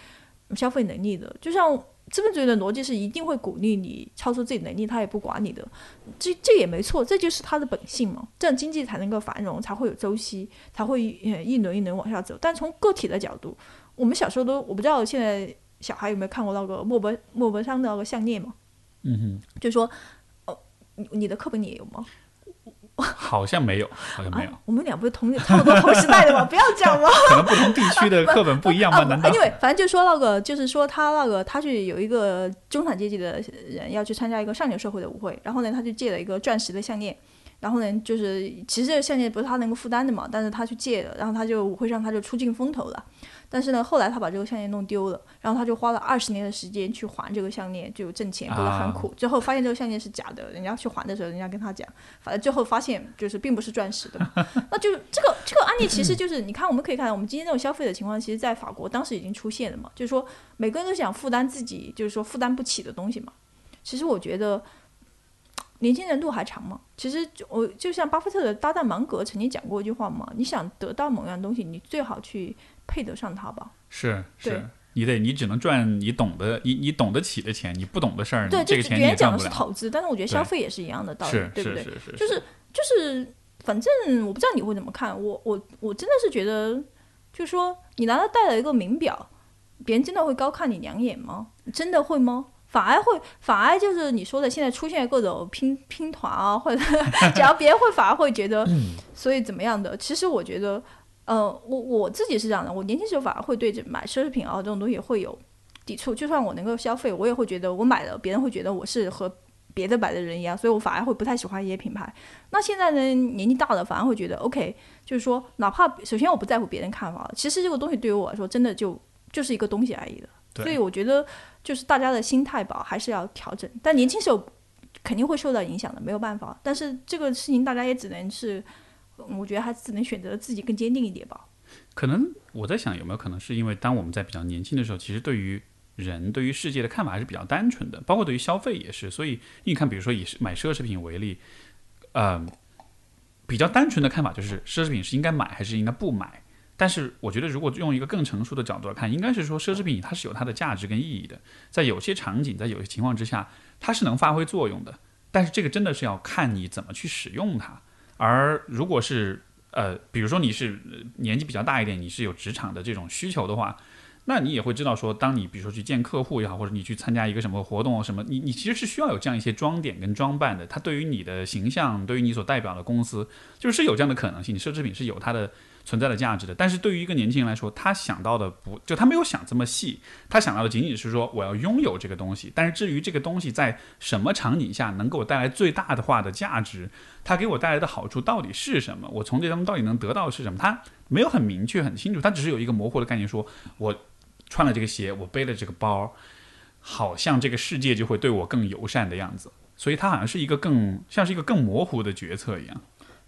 消费能力的。就像资本主义的逻辑是一定会鼓励你超出自己能力，他也不管你的，这这也没错，这就是他的本性嘛。这样经济才能够繁荣，才会有周期，才会一轮一轮往下走。但从个体的角度，我们小时候都我不知道现在小孩有没有看过那个莫泊莫泊桑的那个项链嘛？嗯哼，就说你的课本里也有吗？好像没有，好像没有。我们俩不是同差不多同时代的吗？不要讲吗？可能不同地区的课本不一样吧？难道？因为反正就说那个，就是说他那个，他去有一个中产阶级的人要去参加一个上流社会的舞会，然后呢，他就借了一个钻石的项链，然后呢，就是其实这个项链不是他能够负担的嘛，但是他去借了，然后他就舞会上他就出尽风头了。但是呢，后来他把这个项链弄丢了，然后他就花了二十年的时间去还这个项链，就挣钱过得很苦。最后发现这个项链是假的，人家去还的时候，人家跟他讲，反正最后发现就是并不是钻石的。那就这个这个案例其实就是，你看我们可以看到，我们今天这种消费的情况，其实在法国当时已经出现了嘛，就是说每个人都想负担自己，就是说负担不起的东西嘛。其实我觉得年轻人路还长嘛。其实我就像巴菲特的搭档芒格曾经讲过一句话嘛，你想得到某样东西，你最好去。配得上他吧？是是，你得你只能赚你懂得你你懂得起的钱，你不懂的事儿，对这个钱别人讲的是投资，但是我觉得消费也是一样的道理，对不对？就是就是，反正我不知道你会怎么看，我我我真的是觉得，就是说你难道戴了一个名表，别人真的会高看你两眼吗？真的会吗？反而会反而就是你说的，现在出现各种拼拼团啊，或者 只要别人会反而会觉得，所以怎么样的？其实我觉得。呃，我我自己是这样的，我年轻时候反而会对这买奢侈品啊这种东西会有抵触。就算我能够消费，我也会觉得我买了，别人会觉得我是和别的买的人一样，所以我反而会不太喜欢一些品牌。那现在呢，年纪大了，反而会觉得 OK，就是说，哪怕首先我不在乎别人看法，其实这个东西对于我来说，真的就就是一个东西而已的。所以我觉得，就是大家的心态吧，还是要调整。但年轻时候肯定会受到影响的，没有办法。但是这个事情大家也只能是。我觉得还是只能选择自己更坚定一点吧。可能我在想，有没有可能是因为当我们在比较年轻的时候，其实对于人、对于世界的看法还是比较单纯的，包括对于消费也是。所以你看，比如说以买奢侈品为例，呃，比较单纯的看法就是奢侈品是应该买还是应该不买。但是我觉得，如果用一个更成熟的角度来看，应该是说奢侈品它是有它的价值跟意义的，在有些场景，在有些情况之下，它是能发挥作用的。但是这个真的是要看你怎么去使用它。而如果是呃，比如说你是年纪比较大一点，你是有职场的这种需求的话，那你也会知道说，当你比如说去见客户也好，或者你去参加一个什么活动什么，你你其实是需要有这样一些装点跟装扮的。它对于你的形象，对于你所代表的公司，就是有这样的可能性。你奢侈品是有它的。存在的价值的，但是对于一个年轻人来说，他想到的不就他没有想这么细，他想到的仅仅是说我要拥有这个东西。但是至于这个东西在什么场景下能给我带来最大的化的价值，它给我带来的好处到底是什么？我从这当中到底能得到的是什么？他没有很明确、很清楚，他只是有一个模糊的概念，说我穿了这个鞋，我背了这个包，好像这个世界就会对我更友善的样子。所以，他好像是一个更像是一个更模糊的决策一样。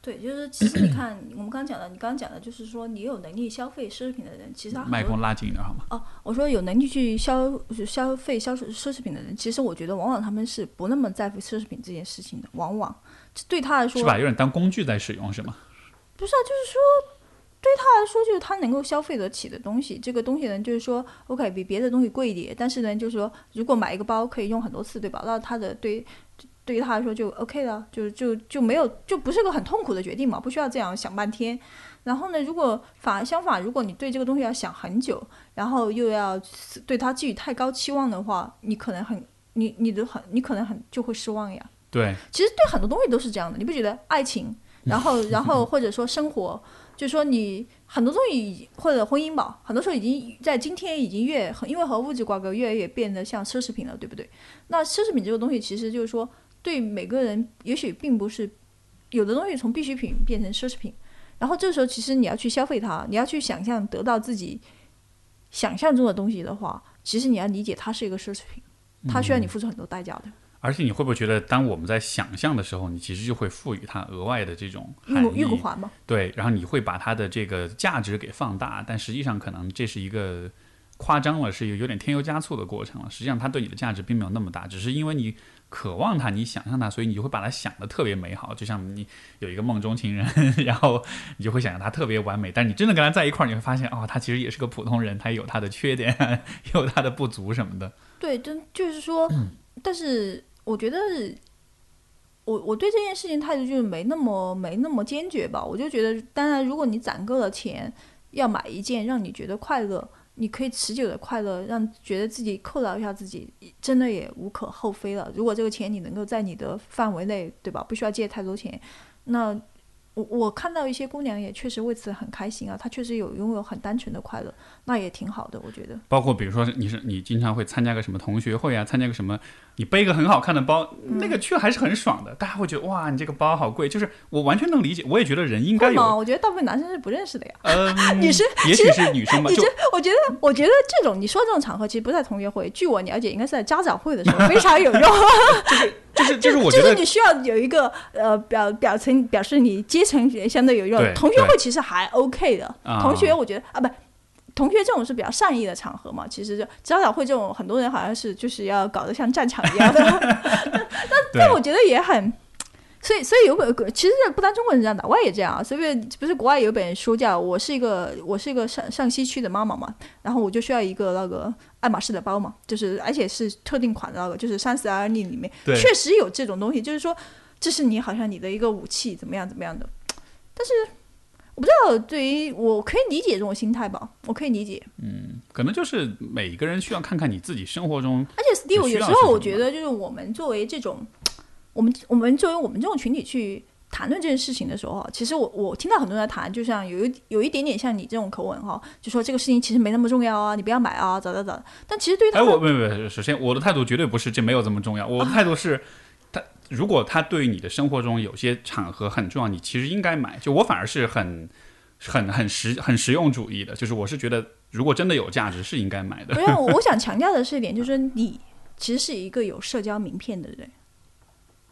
对，就是其实你看，我们刚刚讲的，你刚刚讲的就是说，你有能力消费奢侈品的人，其实他麦克风拉近一点好吗？哦，我说有能力去消消费消奢侈品的人，其实我觉得往往他们是不那么在乎奢侈品这件事情的，往往对他来说是吧？有点当工具在使用是吗？不是啊，就是说对他来说，就是他能够消费得起的东西，这个东西呢，就是说 OK 比别的东西贵一点，但是呢，就是说如果买一个包可以用很多次，对吧？那他的对。对于他来说就 OK 了，就就就没有就不是个很痛苦的决定嘛，不需要这样想半天。然后呢，如果反相反，如果你对这个东西要想很久，然后又要对他寄予太高期望的话，你可能很你你的很你可能很就会失望呀。对，其实对很多东西都是这样的，你不觉得？爱情，然后 然后或者说生活，就是说你很多东西或者婚姻吧，很多时候已经在今天已经越因为和物质挂钩，越来越变得像奢侈品了，对不对？那奢侈品这个东西其实就是说。对每个人，也许并不是有的东西从必需品变成奢侈品，然后这时候其实你要去消费它，你要去想象得到自己想象中的东西的话，其实你要理解它是一个奢侈品，它需要你付出很多代价的。而且你会不会觉得，当我们在想象的时候，你其实就会赋予它额外的这种含义？玉骨环嘛，对，然后你会把它的这个价值给放大，但实际上可能这是一个夸张了，是一个有点添油加醋的过程了。实际上它对你的价值并没有那么大，只是因为你渴望它，你想象它，所以你就会把它想的特别美好。就像你有一个梦中情人，然后你就会想象他特别完美，但你真的跟他在一块儿，你会发现，哦，他其实也是个普通人，他有他的缺点，有他的不足什么的。对，真就是说，但是我觉得，我我对这件事情态度就是没那么没那么坚决吧。我就觉得，当然，如果你攒够了钱，要买一件让你觉得快乐，你可以持久的快乐，让觉得自己犒劳一下自己，真的也无可厚非了。如果这个钱你能够在你的范围内，对吧？不需要借太多钱，那。我我看到一些姑娘也确实为此很开心啊，她确实有拥有很单纯的快乐，那也挺好的，我觉得。包括比如说你是你经常会参加个什么同学会啊，参加个什么，你背个很好看的包，那个去还是很爽的，大家会觉得哇，你这个包好贵，就是我完全能理解，我也觉得人应该有。我觉得大部分男生是不认识的呀，嗯，女生也许是女生吧。就我觉得，我觉得这种你说这种场合其实不在同学会，据我了解，应该是在家长会的时候非常有用。就是就是就是我觉得你需要有一个呃表表层表示你阶层相对有用。同学会其实还 OK 的，同学我觉得啊不，同学这种是比较善意的场合嘛。其实就家长会这种，很多人好像是就是要搞得像战场一样的。但但我觉得也很，所以所以有本其实不单中国人这样，老外也这样啊。所以不是国外有本书叫《我是一个我是一个上上西区的妈妈嘛》，然后我就需要一个那个爱马仕的包嘛，就是而且是特定款的那个，就是三十而立里面确实有这种东西，就是说这是你好像你的一个武器，怎么样怎么样的。但是我不知道，对于我可以理解这种心态吧，我可以理解。嗯，可能就是每个人需要看看你自己生活中。而且，Steve 有时候我觉得，就是我们作为这种，我们我们作为我们这种群体去谈论这件事情的时候，其实我我听到很多人在谈，就像有一有一点点像你这种口吻哈，就说这个事情其实没那么重要啊，你不要买啊，咋咋咋。但其实对于他，哎，我没没，首先我的态度绝对不是这没有这么重要，我的态度是。如果它对你的生活中有些场合很重要，你其实应该买。就我反而是很、很、很实、很实用主义的，就是我是觉得，如果真的有价值，是应该买的。不是，我想强调的是一点，就是你其实是一个有社交名片的人。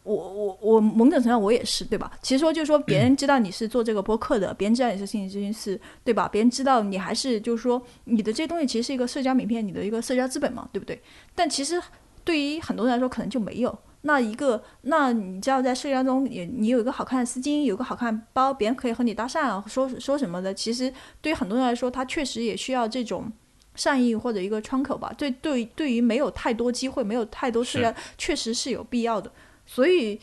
我、我、我某种程度上我也是，对吧？其实说就是说，别人知道你是做这个播客的，别人知道你是心理咨询师，对吧？别人知道你还是就是说，你的这些东西其实是一个社交名片，你的一个社交资本嘛，对不对？但其实对于很多人来说，可能就没有。那一个，那你知道，在社交中，也你有一个好看的丝巾，有个好看包，别人可以和你搭讪啊，说说什么的。其实对于很多人来说，他确实也需要这种善意或者一个窗口吧。对对，对于没有太多机会、没有太多社交，确实是有必要的。所以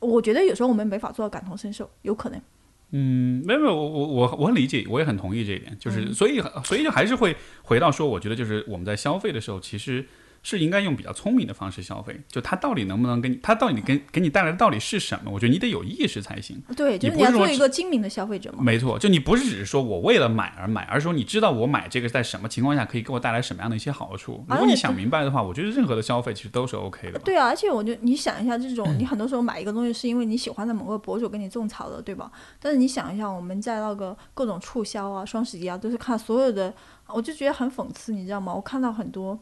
我觉得有时候我们没法做到感同身受，有可能。嗯，没有没有，我我我我很理解，我也很同意这一点。就是所以所以就还是会回到说，我觉得就是我们在消费的时候，其实。是应该用比较聪明的方式消费，就它到底能不能给你，它到底给给你带来的到底是什么？我觉得你得有意识才行。对，就是你要做一个精明的消费者嘛。没错，就你不是只是说我为了买而买，而是说你知道我买这个在什么情况下可以给我带来什么样的一些好处。如果你想明白的话，我觉得任何的消费其实都是 OK 的。对啊，而且我觉得你想一下，这种你很多时候买一个东西是因为你喜欢的某个博主给你种草的，对吧？但是你想一下，我们在那个各种促销啊、双十一啊，都是看所有的，我就觉得很讽刺，你知道吗？我看到很多。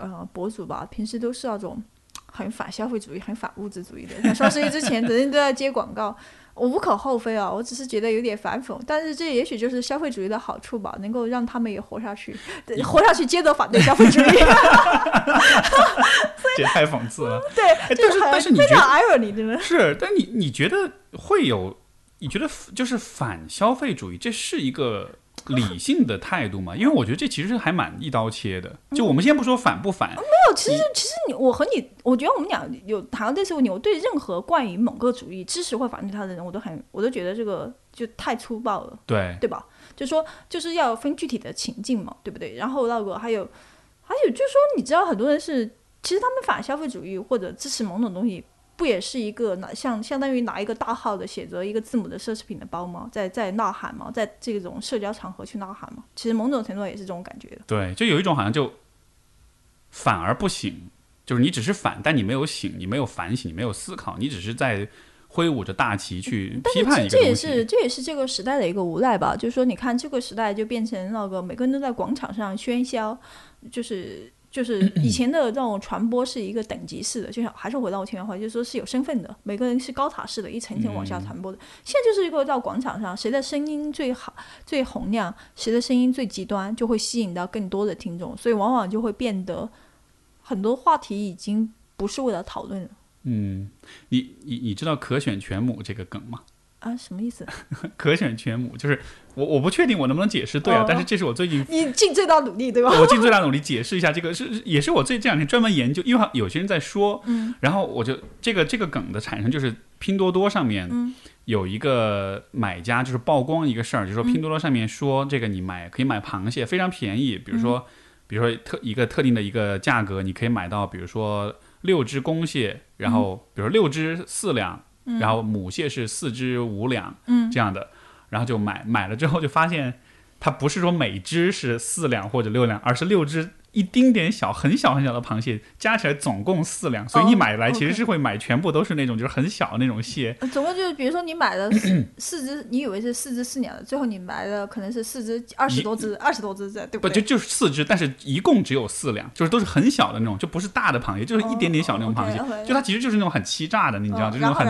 呃，博主吧，平时都是那种很反消费主义、很反物质主义的。像双十一之前，人人都在接广告，我无可厚非啊，我只是觉得有点反讽。但是这也许就是消费主义的好处吧，能够让他们也活下去，活下去，接着反对消费主义。这太讽刺了。对，就是但是你觉得 irony 真的 是？但你你觉得会有？你觉得就是反消费主义，这是一个？理性的态度嘛，因为我觉得这其实还蛮一刀切的。就我们先不说反不反，没有，其实其实你我和你，我觉得我们俩有谈到这次问题，我对任何关于某个主义支持或反对他的人，我都很，我都觉得这个就太粗暴了，对对吧？就说就是要分具体的情境嘛，对不对？然后那个还有还有，就是说你知道很多人是，其实他们反消费主义或者支持某种东西。不也是一个拿像相当于拿一个大号的写着一个字母的奢侈品的包吗？在在呐喊吗？在这种社交场合去呐喊吗？其实某种程度也是这种感觉的。对，就有一种好像就反而不醒，就是你只是反，但你没有醒，你没有反省，你没有思考，你只是在挥舞着大旗去批判一个这也是这也是这个时代的一个无奈吧。就是说，你看这个时代就变成那个每个人都在广场上喧嚣，就是。就是以前的这种传播是一个等级式的，就像还是回到我前面话，就是说是有身份的，每个人是高塔式的，一层一层往下传播的。现在就是一个到广场上，谁的声音最好、最洪亮，谁的声音最极端，就会吸引到更多的听众，所以往往就会变得很多话题已经不是为了讨论了。嗯，你你你知道可选全母这个梗吗？啊，什么意思？可选全母就是我我不确定我能不能解释对啊，哦但是这是我最近你尽最大努力，对吧？我尽最大努力解释一下这个是也是我最这两天专门研究，因为有些人在说，嗯，然后我就这个这个梗的产生就是拼多多上面嗯有一个买家就是曝光一个事儿，就是说拼多多上面说这个你买可以买螃蟹非常便宜，比如说、比如说特一个特定的一个价格，你可以买到比如说六只公蟹，然后比如六只四两，然后母蟹是四只五两，嗯。这样的，然后就买买了之后就发现，它不是说每只是四两或者六两，而是六只一丁点小、很小很小的螃蟹加起来总共四两，所以你哦买来其实是会买全部都是那种就是很小的那种蟹。呃总共就是，比如说你买了四四只，你以为是四只四两的，最后你买的可能是四只二十多只，二十多只这对不对？不就就是四只，但是一共只有四两，就是都是很小的那种，就不是大的螃蟹，就是一点点小那种螃蟹，就它其实就是那种很欺诈的，你知道，哦就是那种很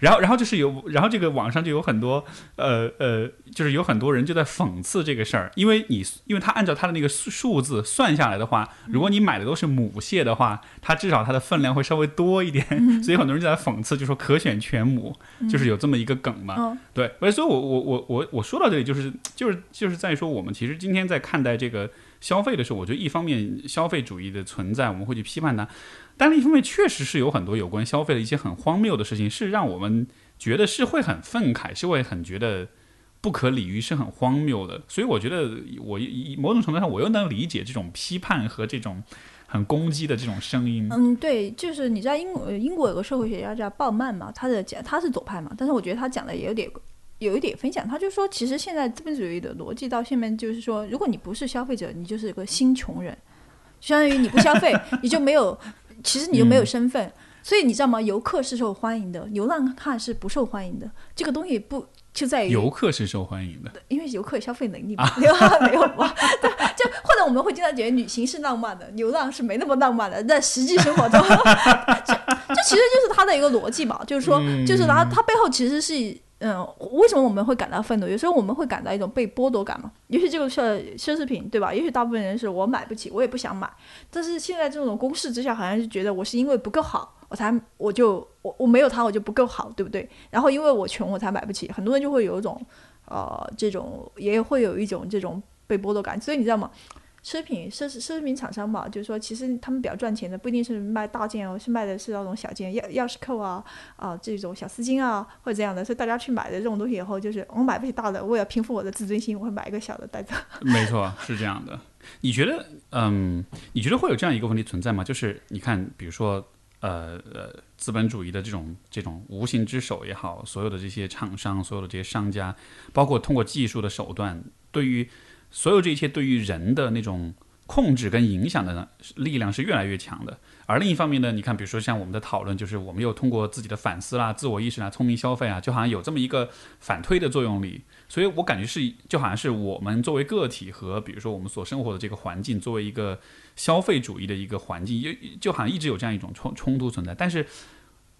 然后然后就是有，然后这个网上就有很多，呃呃，就是有很多人就在讽刺这个事儿，因为你，因为他按照他的那个数数字算下来的话，如果你买的都是母蟹的话，它至少它的分量会稍微多一点，所以很多人就在讽刺，就说可选全母，就是有这么一个梗嘛。嗯对，所以我我我我我说到这里，就是就是就是在说，我们其实今天在看待这个消费的时候，我觉得一方面消费主义的存在，我们会去批判它，但另一方面确实是有很多有关消费的一些很荒谬的事情，是让我们觉得是会很愤慨，是会很觉得不可理喻，是很荒谬的。所以我觉得我某种程度上，我又能理解这种批判和这种很攻击的这种声音。嗯，对，就是你知道英国英国有个社会学家叫鲍曼嘛，他的讲他是左派嘛，但是我觉得他讲的也有点有一点分享，他就说其实现在资本主义的逻辑到下面就是说，如果你不是消费者，你就是一个新穷人，相当于你不消费，你就没有，其实你就没有身份。所以你知道吗？游客是受欢迎的，流浪汉是不受欢迎的。这个东西不就在于游客是受欢迎的，因为游客有消费能力嘛，流浪 没有嘛，对，就或者我们会经常觉得旅行是浪漫的，流浪是没那么浪漫的，在实际生活中，这这其实就是他的一个逻辑嘛，就是说，就是他他背后其实是。嗯，为什么我们会感到愤怒？有时候我们会感到一种被剥夺感嘛。也许这个奢奢侈品，对吧？也许大部分人是我买不起，我也不想买。但是现在这种公式之下，好像是觉得我是因为不够好，我才我就我我没有它我就不够好，对不对？然后因为我穷，我才买不起。很多人就会有一种呃，这种也会有一种这种被剥夺感。所以你知道吗？奢侈品奢侈奢侈品厂商吧，就是说，其实他们比较赚钱的不一定是卖大件哦，是卖的是那种小件，钥钥匙扣啊啊、这种小丝巾啊或者这样的。所以大家去买的这种东西以后，就是我买不起大的，为了平复我的自尊心，我会买一个小的袋子。没错，是这样的。你觉得，嗯，你觉得会有这样一个问题存在吗？就是你看，比如说，呃呃，资本主义的这种这种无形之手也好，所有的这些厂商，所有的这些商家，包括通过技术的手段，对于所有这一切对于人的那种控制跟影响的力量是越来越强的。而另一方面呢，你看，比如说像我们的讨论，就是我们又通过自己的反思啦、自我意识啦、聪明消费啊，就好像有这么一个反推的作用力。所以我感觉是，就好像是我们作为个体和比如说我们所生活的这个环境，作为一个消费主义的一个环境，就就好像一直有这样一种冲冲突存在。但是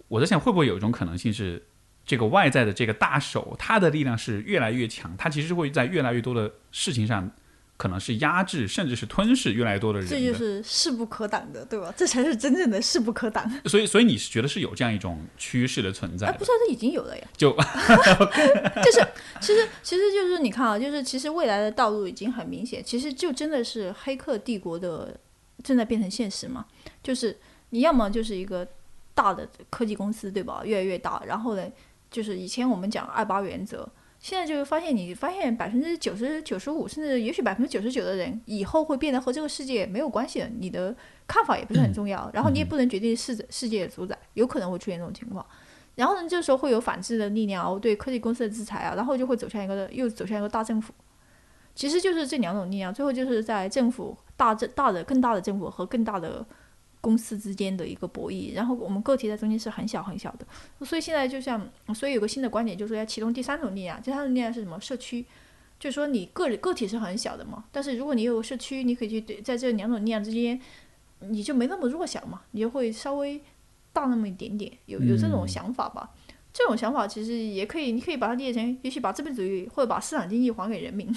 我在想，会不会有一种可能性是，这个外在的这个大手，它的力量是越来越强，它其实会在越来越多的事情上，可能是压制甚至是吞噬越来越多的人的。这就是势不可挡的，对吧？这才是真正的势不可挡。所以，所以你是觉得是有这样一种趋势的存在哎，的不？是，这已经有了呀。就 就是其实其实就是你看啊，就是其实未来的道路已经很明显，其实就真的是黑客帝国的正在变成现实嘛。就是你要么就是一个大的科技公司，对吧？越来越大，然后呢，就是以前我们讲二八原则。现在就是发现，你发现百分之九十九十五，甚至也许百分之九十九的人，以后会变得和这个世界没有关系的。你的看法也不是很重要，然后你也不能决定世世界的主宰，有可能会出现这种情况。然后呢，这时候会有反制的力量啊，对科技公司的制裁啊，然后就会走向一个又走向一个大政府。其实就是这两种力量，最后就是在政府大政大的更大的政府和更大的公司之间的一个博弈，然后我们个体在中间是很小很小的。所以现在就像，所以有个新的观点，就是说要启动第三种力量，第三种力量是什么？社区。就是说你个个体是很小的嘛，但是如果你有社区，你可以去对在这两种力量之间你就没那么弱小嘛，你就会稍微大那么一点点，有有这种嗯想法吧。这种想法其实也可以，你可以把它理解成，也许把资本主义或者把市场经济还给人民，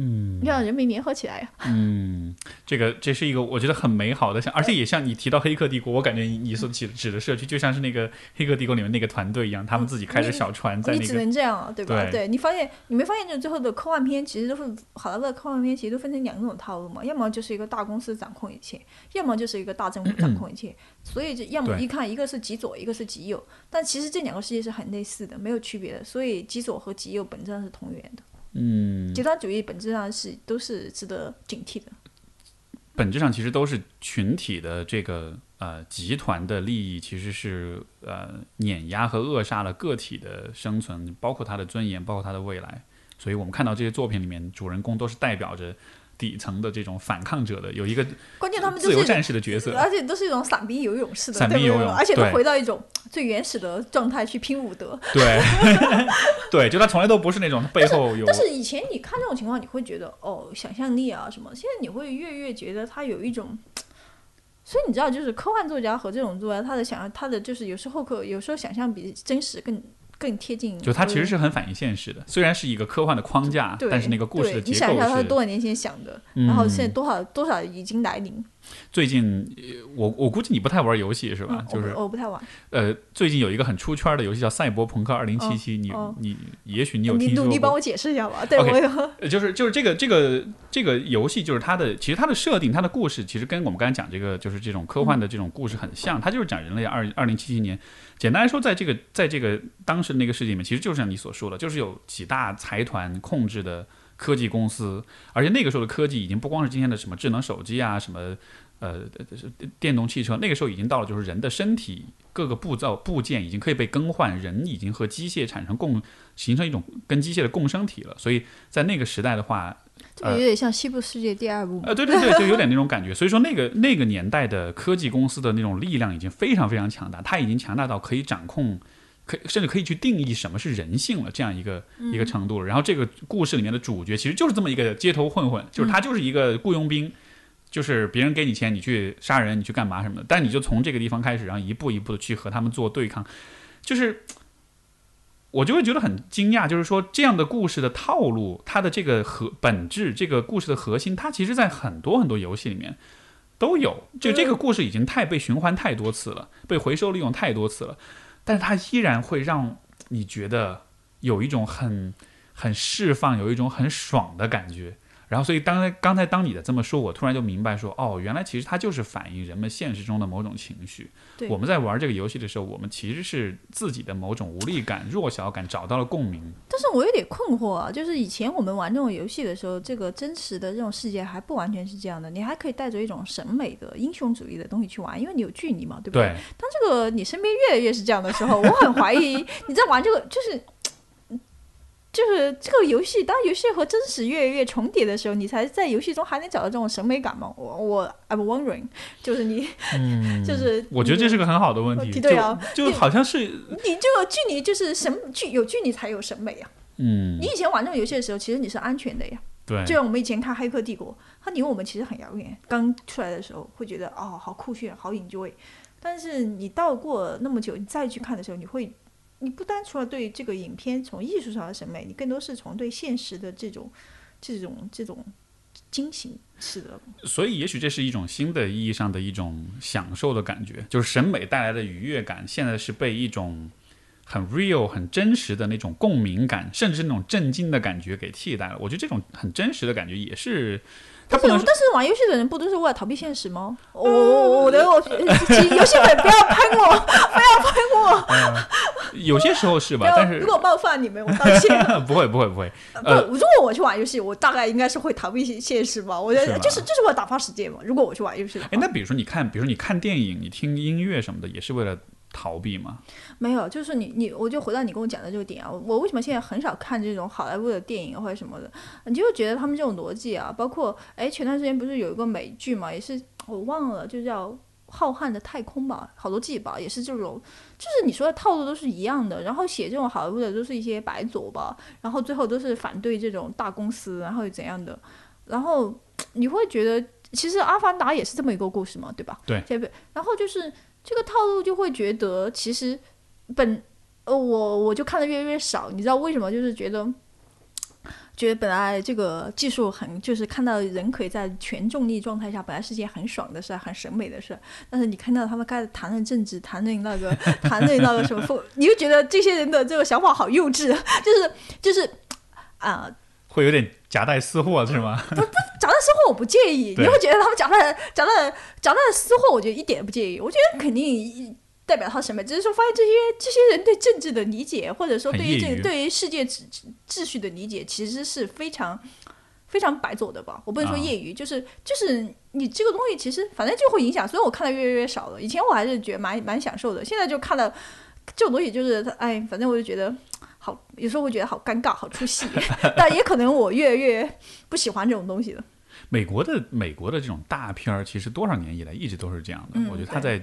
嗯让人民联合起来啊。嗯，这个这是一个我觉得很美好的想，而且也像你提到《黑客帝国》，我感觉你你所指指的社区就像是那个《黑客帝国》里面那个团队一样，他们自己开着小船在你只能这样啊，对吧？对你发现你没发现，就最后的科幻片其实都是好莱坞的科幻片，其实都分成两种套路嘛，要么就是一个大公司掌控一切，要么就是一个大政府掌控一切。所以就要么一看一个是极左，一个是极右，但其实这两个世界是很类似的，没有区别的。所以极左和极右本质上是同源的，嗯，极端主义本质上是都是值得警惕的。本质上其实都是群体的这个呃集团的利益，其实是呃碾压和扼杀了个体的生存，包括他的尊严，包括他的未来。所以我们看到这些作品里面，主人公都是代表着底层的这种反抗者的，有一个关键他们都是自由战士的角色。而且都是一种散兵游勇式的，散兵对游勇而且都对回到一种最原始的状态去拼武德。对，对，就他从来都不是那种背后有但是以前你看这种情况，你会觉得哦，想象力啊什么，现在你会越越觉得他有一种。所以你知道，就是科幻作家和这种作家，他的想象，他的就是有时候可有时候想象比真实更更贴近。就它其实是很反映现实的，虽然是一个科幻的框架，但是那个故事的结构想一下，他。多少年前想的，嗯然后现在多少多少已经来临，最近呃我我估计你不太玩游戏是吧？嗯，就是我不太玩，呃，最近有一个很出圈的游戏叫《赛博朋克2077》，你哦你也许你有你听说过？努力帮我解释一下吧。对我有，呃就是就是这个这个这个游戏，就是它的其实它的设定，它的故事其实跟我们刚才讲这个就是这种科幻的这种故事很像，它就是讲人类二二零七七年。简单来说，在这个在这个当时那个世界里面，其实就像你所说的，就是有几大财团控制的科技公司，而且那个时候的科技已经不光是今天的什么智能手机啊，什么呃电动汽车，那个时候已经到了就是人的身体各个步骤部件已经可以被更换，人已经和机械产生共形成一种跟机械的共生体了，所以在那个时代的话，这个有点像《西部世界》第二部嘛。呃，对对对，就有点那种感觉。所以说，那个那个年代的科技公司的那种力量已经非常非常强大，它已经强大到可以掌控，可以甚至可以去定义什么是人性了这样一个、一个程度。然后这个故事里面的主角其实就是这么一个街头混混，就是他就是一个雇佣兵。就是别人给你钱，你去杀人，你去干嘛什么的，但你就从这个地方开始，然后一步一步的去和他们做对抗，就是我就会觉得很惊讶，就是说这样的故事的套路，它的这个核本质，这个故事的核心，它其实在很多很多游戏里面都有。就这个故事已经太被循环太多次了，被回收利用太多次了，但是它依然会让你觉得有一种很很释放，有一种很爽的感觉。然后，所以当才刚才当你的这么说，我突然就明白说，哦，原来其实它就是反映人们现实中的某种情绪。对我们在玩这个游戏的时候，我们其实是自己的某种无力感、弱小感找到了共鸣。但是我有点困惑啊，就是以前我们玩这种游戏的时候，这个真实的这种世界还不完全是这样的，你还可以带着一种审美的英雄主义的东西去玩，因为你有距离嘛，对不对？对，当这个你身边越来越是这样的时候，我很怀疑 你在玩这个，就是。就是这个游戏，当游戏和真实越来越重叠的时候，你才在游戏中还能找到这种审美感吗？我我 I'm wondering，就是你，嗯就是我觉得这是个很好的问题，对啊就就好像是，你这个距离就是审距有距离才有审美啊。嗯你，以前玩这种游戏的时候，其实你是安全的呀。对，就像我们以前看《黑客帝国》，它离我们其实很遥远。刚出来的时候会觉得哦，好酷炫，好 enjoy。但是你到过那么久，你再去看的时候，你会，你不单除了对这个影片从艺术上的审美，你更多是从对现实的这种、这种、这种惊喜式的。所以也许这是一种新的意义上的一种享受的感觉，就是审美带来的愉悦感，现在是被一种很 real、很真实的那种共鸣感，甚至那种震惊的感觉给替代了。我觉得这种很真实的感觉也是，它但是不能但是玩游戏的人不都是为了逃避现实吗？我我我 游戏粉不要喷我，不要喷我，有些时候是不吧？要但是如果冒犯你们，我道歉。不会不会不会，不，呃如果我去玩游戏，我大概应该是会逃避现现实吧。我觉得就是就是为了打发时间嘛。如果我去玩游戏的话，哎，那比如说你看，比如说你看电影，你听音乐什么的，也是为了逃避吗？没有，就是你你，我就回到你跟我讲的这个点啊。我我为什么现在很少看这种好莱坞的电影或者什么的？你就会觉得他们这种逻辑啊，包括哎，前段时间不是有一个美剧嘛，也是我忘了，就叫《浩瀚的太空》吧，好多季吧，也是这种，就是你说的套路都是一样的。然后写这种好莱坞的都是一些白左吧，然后最后都是反对这种大公司，然后又怎样的，然后你会觉得其实《阿凡达》也是这么一个故事嘛，对吧？对，对？然后就是这个套路就会觉得，其实本呃我我就看的越来越少，你知道为什么？就是觉得。觉得本来这个技术很，就是看到人可以在全重力状态下，本来是件很爽的事，很审美的事。但是你看到他们开始谈论政治，谈论那个，谈论那个什么，你就觉得这些人的这个想法好幼稚，就是就是啊，会有点夹带私货是吗？不不，夹带私货我不介意，你会觉得他们夹带夹带夹带私货，我觉得一点也不介意。我觉得肯定。代表他审美？只是说发现这些这些人对政治的理解，或者说对于这个对于世界秩秩序的理解，其实是非常非常白左的吧？我不能说业余，就是就是你这个东西其实反正就会影响。所以我看的越来越少了。以前我还是觉得蛮蛮享受的，现在就看了这种东西，就是哎，反正我就觉得好，有时候会觉得好尴尬，好出戏。但也可能我越来越不喜欢这种东西了。美国的美国的这种大片儿，其实多少年以来一直都是这样的。我觉得他在。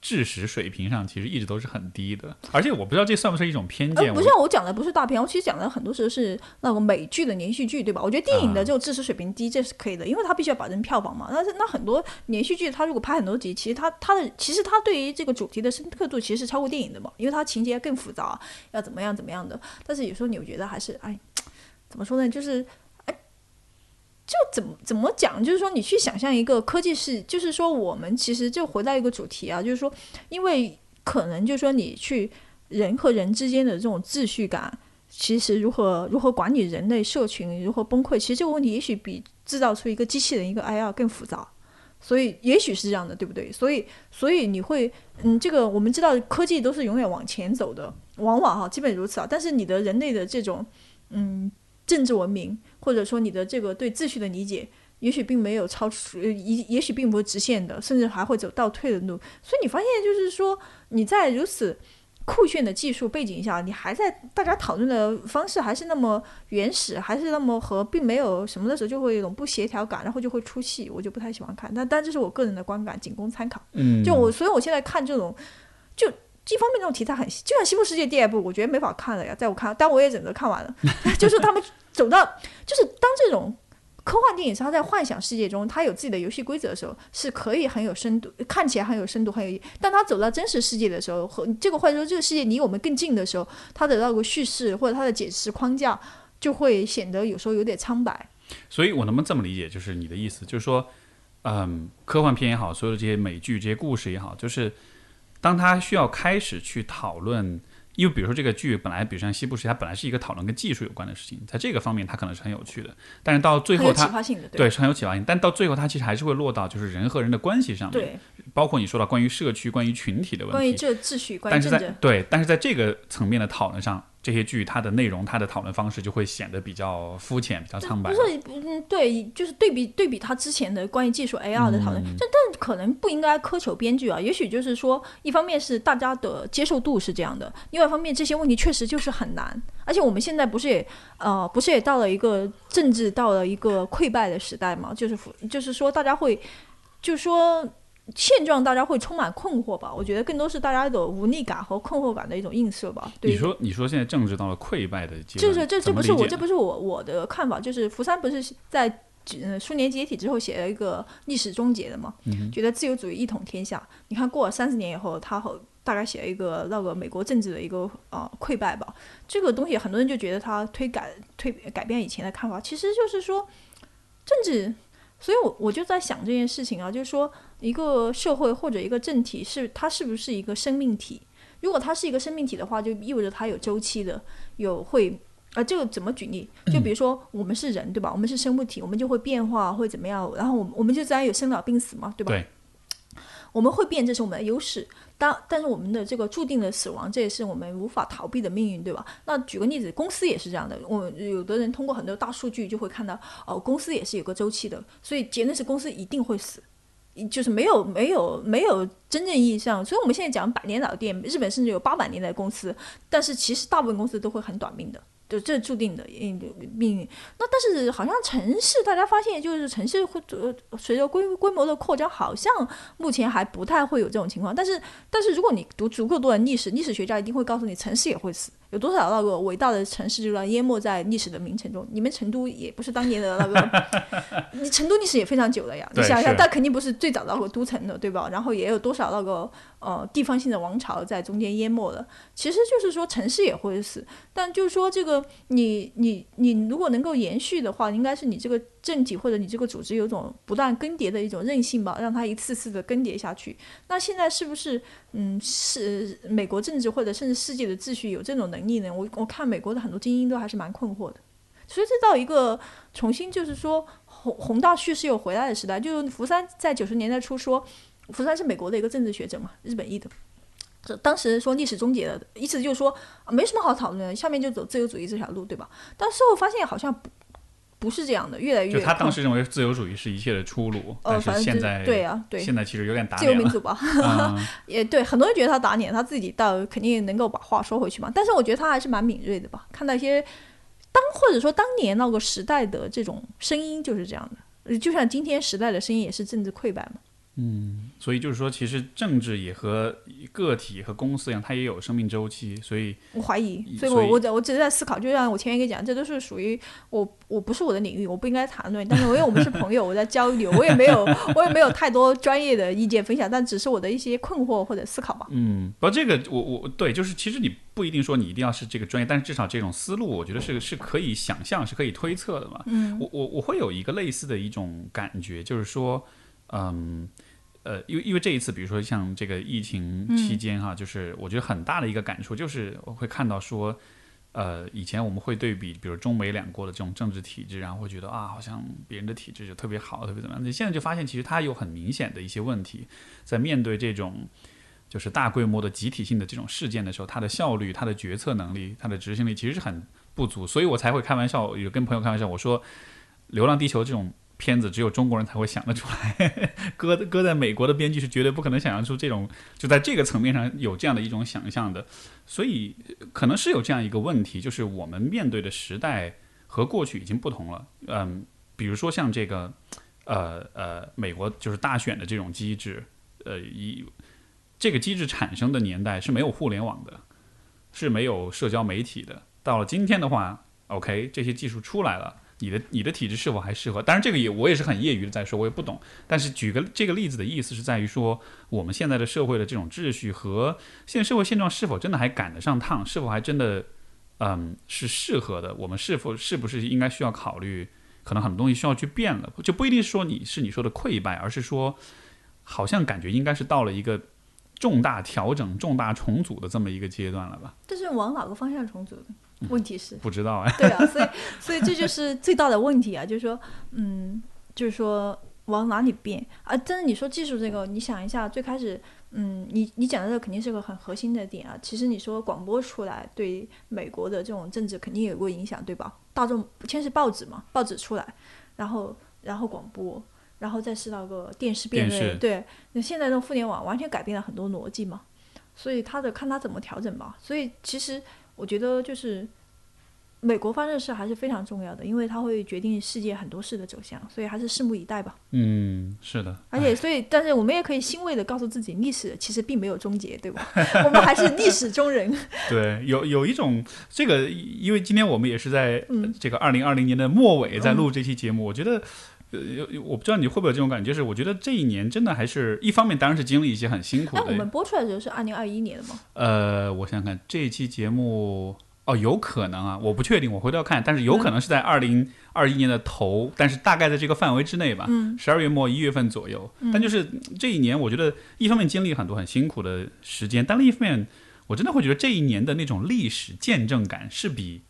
知识水平上其实一直都是很低的，而且我不知道这算不算一种偏见。不像，我讲的不是大片，我其实讲的很多时候是那个美剧的连续剧，对吧？我觉得电影的这种知识水平低，这是可以的，因为它必须要保证票房嘛。但是那很多连续剧，它如果拍很多集，其实它它的其实它对于这个主题的深刻度其实是超过电影的嘛，因为它情节更复杂，要怎么样怎么样的。但是有时候你觉得还是哎，怎么说呢？就是。就怎么怎么讲，就是说你去想象一个科技是，就是说我们其实就回到一个主题啊，就是说，因为可能就是说你去人和人之间的这种秩序感，其实如何如何管理人类社群如何崩溃，其实这个问题也许比制造出一个机器人一个 AI 更复杂，所以也许是这样的，对不对？所以所以你会嗯，这个我们知道科技都是永远往前走的，往往哈基本如此啊，但是你的人类的这种嗯。政治文明，或者说你的这个对秩序的理解，也许并没有超出，也也许并不是直线的，甚至还会走倒退的路。所以你发现，就是说你在如此酷炫的技术背景下，你还在大家讨论的方式还是那么原始，还是那么和，并没有什么的时候，就会有一种不协调感，然后就会出戏，我就不太喜欢看。但但这是我个人的观感，仅供参考。嗯，就我，所以我现在看这种，就。一方面，这种题材很，就像《西部世界》第二部，我觉得没法看了呀。在我看，但我也忍着看完了。就是他们走到，就是当这种科幻电影，它在幻想世界中，它有自己的游戏规则的时候，是可以很有深度，看起来很有深度，很有意。但它走到真实世界的时候，和这个或者说这个世界离我们更近的时候，它的那个叙事或者它的解释框架，就会显得有时候有点苍白。所以我能不能这么理解？就是你的意思，就是说，嗯，科幻片也好，所有的这些美剧、这些故事也好，就是。当他需要开始去讨论，因为比如说这个剧本来，比如像《西部世界》，它本来是一个讨论跟技术有关的事情，在这个方面它可能是很有趣的。但是到最后，它对是很有启发性。但到最后，它其实还是会落到就是人和人的关系上面，对，包括你说到关于社区、关于群体的问题，关于这秩序，但是在对，但是在这个层面的讨论上。这些剧它的内容，它的讨论方式就会显得比较肤浅，比较苍白。不是，嗯，对，就是对比对比它之前的关于技术 AR 的讨论，这但可能不应该苛求编剧啊。也许就是说，一方面是大家的接受度是这样的，另外一方面这些问题确实就是很难。而且我们现在不是也呃，不是也到了一个政治到了一个溃败的时代嘛？就是就是说，大家会就说。现状大家会充满困惑吧？我觉得更多是大家的无力感和困惑感的一种映射吧。你说，你说现在政治到了溃败的阶段，就是这这不是我这不是我我的看法，就是福山不是在嗯苏联解体之后写了一个历史终结的嘛？觉得自由主义一统天下。你看过了三十年以后，他和大概写了一个那个美国政治的一个呃溃败吧。这个东西很多人就觉得他推改推改变以前的看法，其实就是说政治。所以，我我就在想这件事情啊，就是说，一个社会或者一个政体是它是不是一个生命体？如果它是一个生命体的话，就意味着它有周期的，有会啊，这个怎么举例？就比如说我们是人，对吧？我们是生物体，我们就会变化，会怎么样？然后我我们就自然有生老病死嘛，对吧？对。我们会变，这是我们的优势。当但是我们的这个注定的死亡，这也是我们无法逃避的命运，对吧？那举个例子，公司也是这样的。我有的人通过很多大数据就会看到，哦，公司也是有个周期的。所以结论是，公司一定会死，就是没有没有没有真正意义上。所以我们现在讲百年老店，日本甚至有八百年的公司，但是其实大部分公司都会很短命的。就这注定的命命运。那但是好像城市，大家发现就是城市会随着规规模的扩张，好像目前还不太会有这种情况。但是但是如果你读足够多的历史，历史学家一定会告诉你，城市也会死。有多少那个伟大的城市就让淹没在历史的名城中？你们成都也不是当年的那个，你成都历史也非常久了呀。你想想，但肯定不是最早那个都城的，对吧？然后也有多少那个呃地方性的王朝在中间淹没了。其实就是说城市也会死，但就是说这个你你你如果能够延续的话，应该是你这个政体或者你这个组织有种不断更迭的一种韧性吧，让它一次次的更迭下去。那现在是不是嗯是美国政治或者甚至世界的秩序有这种能？力呢？我我看美国的很多精英都还是蛮困惑的，所以这到一个重新就是说宏宏大叙事又回来的时代。就是福山在九十年代初说，福山是美国的一个政治学者嘛，日本裔的，这当时说历史终结了，意思就是说没什么好讨论的，下面就走自由主义这条路，对吧？但事后发现好像不。不是这样的，越来越。就他当时认为自由主义是一切的出路，但是现在对啊，对，现在其实有点打自由民主吧，也对，很多人觉得他打脸，他自己倒肯定能够把话说回去嘛。但是我觉得他还是蛮敏锐的吧，看到一些当或者说当年那个时代的这种声音就是这样的，就像今天时代的声音也是政治溃败嘛。嗯，所以就是说，其实政治也和个体和公司一样，它也有生命周期。所以，我怀疑，所以我我我只是在思考，就像我前面跟你讲，这都是属于我我不是我的领域，我不应该谈论。但是因为我们是朋友，我在交流，我也没有 我也没有太多专业的意见分享，但只是我的一些困惑或者思考吧。嗯，不，这个我我对，就是其实你不一定说你一定要是这个专业，但是至少这种思路，我觉得是是可以想象，是可以推测的嘛。嗯，我我我会有一个类似的一种感觉，就是说，嗯。呃，因为因为这一次，比如说像这个疫情期间哈，就是我觉得很大的一个感触，就是我会看到说，呃，以前我们会对比，比如中美两国的这种政治体制，然后会觉得啊，好像别人的体制就特别好，特别怎么样。你现在就发现，其实它有很明显的一些问题，在面对这种就是大规模的集体性的这种事件的时候，它的效率、它的决策能力、它的执行力其实是很不足，所以我才会开玩笑，有跟朋友开玩笑，我说《流浪地球》这种。片子只有中国人才会想得出来，搁搁在美国的编剧是绝对不可能想象出这种，就在这个层面上有这样的一种想象的，所以可能是有这样一个问题，就是我们面对的时代和过去已经不同了。嗯，比如说像这个，呃呃，美国就是大选的这种机制，呃，一这个机制产生的年代是没有互联网的，是没有社交媒体的。到了今天的话，OK，这些技术出来了。你的你的体质是否还适合？当然，这个也我也是很业余的在说，我也不懂。但是举个这个例子的意思是在于说，我们现在的社会的这种秩序和现在社会现状是否真的还赶得上趟？是否还真的嗯是适合的？我们是否是不是应该需要考虑？可能很多东西需要去变了，就不一定说你是你说的溃败，而是说好像感觉应该是到了一个重大调整、重大重组的这么一个阶段了吧？这是往哪个方向重组的？问题是不知道哎，对啊，所以所以这就是最大的问题啊，就是说，嗯，就是说往哪里变啊？但是你说技术这个，你想一下，最开始，嗯，你你讲的这个肯定是个很核心的点啊。其实你说广播出来对美国的这种政治肯定有过影响，对吧？大众先是报纸嘛，报纸出来，然后然后广播，然后再是那个电视辩论，对，那现在的互联网完全改变了很多逻辑嘛，所以他的看他怎么调整吧。所以其实。我觉得就是美国发生的事还是非常重要的，因为它会决定世界很多事的走向，所以还是拭目以待吧。嗯，是的。而且，所以，但是我们也可以欣慰的告诉自己，历史其实并没有终结，对吧？我们还是历史中人。对，有有一种这个，因为今天我们也是在这个二零二零年的末尾在录这期节目，我觉得，呃，我不知道你会不会有这种感觉，就是我觉得这一年真的还是一方面，当然是经历一些很辛苦的。那我们播出来的时候是二零二一年的吗？呃，我想想看，这一期节目。哦，有可能啊，我不确定，我回头要看，但是有可能是在二零二一年的头，但是大概在这个范围之内吧，十二月末一月份左右。但就是这一年，我觉得一方面经历很多很辛苦的时间，但另一方面，我真的会觉得这一年的那种历史见证感是比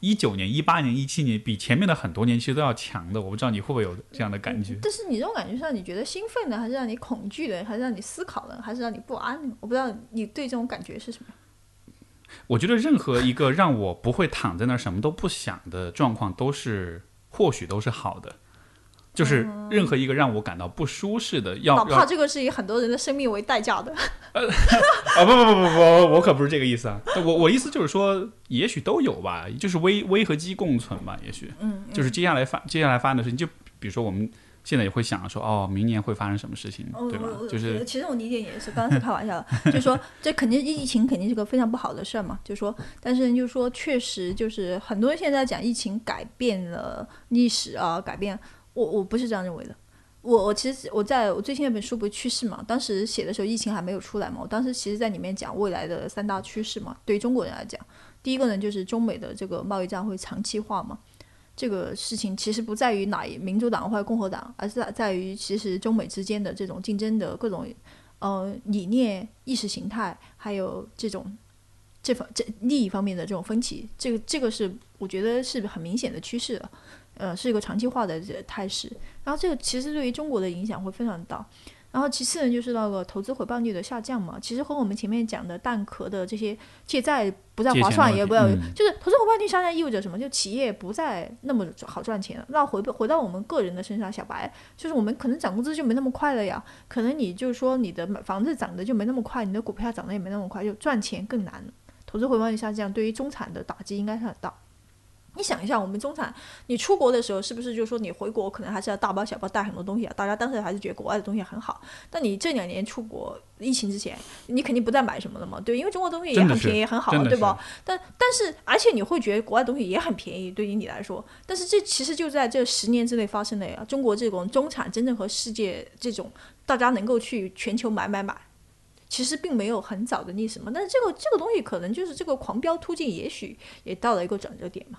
一九年、一八年、一七年比前面的很多年其实都要强的。我不知道你会不会有这样的感觉？但是你这种感觉是让你觉得兴奋的，还是让你恐惧的，还是让你思考的，还是让你不安的？我不知道你对这种感觉是什么。我觉得任何一个让我不会躺在那儿什么都不想的状况，都是或许都是好的。就是任何一个让我感到不舒适的，要要哪怕这个是以很多人的生命为代价的。呃 啊不不不不不，我可不是这个意思啊！我我意思就是说，也许都有吧，就是危危和机共存吧，也许，嗯，就是接下来发接下来发生的事情，就比如说我们现在也会想说，哦，明年会发生什么事情，哦对吧就是其实我理解也是，刚才是开玩笑的，就是说这肯定疫情肯定是个非常不好的事儿嘛，就是说，但是就是说确实就是很多人现在讲疫情改变了历史啊，改变我我不是这样认为的。我我其实我在我最新那本书不是趋势嘛，当时写的时候疫情还没有出来嘛，我当时其实在里面讲未来的三大趋势嘛，对于中国人来讲，第一个呢就是中美的这个贸易战会长期化嘛，这个事情其实不在于哪一民主党或者共和党，而是在在于其实中美之间的这种竞争的各种呃理念、意识形态，还有这种这方这利益方面的这种分歧，这个这个是我觉得是很明显的趋势了，呃，是一个长期化的这态势。然后这个其实对于中国的影响会非常大。然后其次呢，就是那个投资回报率的下降嘛，其实和我们前面讲的蛋壳的这些借债不再划算，也不要，嗯就是投资回报率下降意味着什么？就企业不再那么好赚钱了。那回回到我们个人的身上，小白，就是我们可能涨工资就没那么快了呀，可能你就是说你的房子涨得就没那么快，你的股票涨得也没那么快，就赚钱更难。投资回报率下降，对于中产的打击应该是很大。你想一下，我们中产，你出国的时候，是不是就是说你回国可能还是要大包小包带很多东西啊？大家当时还是觉得国外的东西很好。但你这两年出国，疫情之前，你肯定不再买什么了嘛？对，因为中国东西也很便宜，很好，对吧？但但是，而且你会觉得国外东西也很便宜，对于你来说。但是这其实就在这十年之内发生的呀。中国这种中产真正和世界这种大家能够去全球买买买，其实并没有很早的历史嘛。但是这个这个东西可能就是这个狂飙突进，也许也到了一个转折点嘛。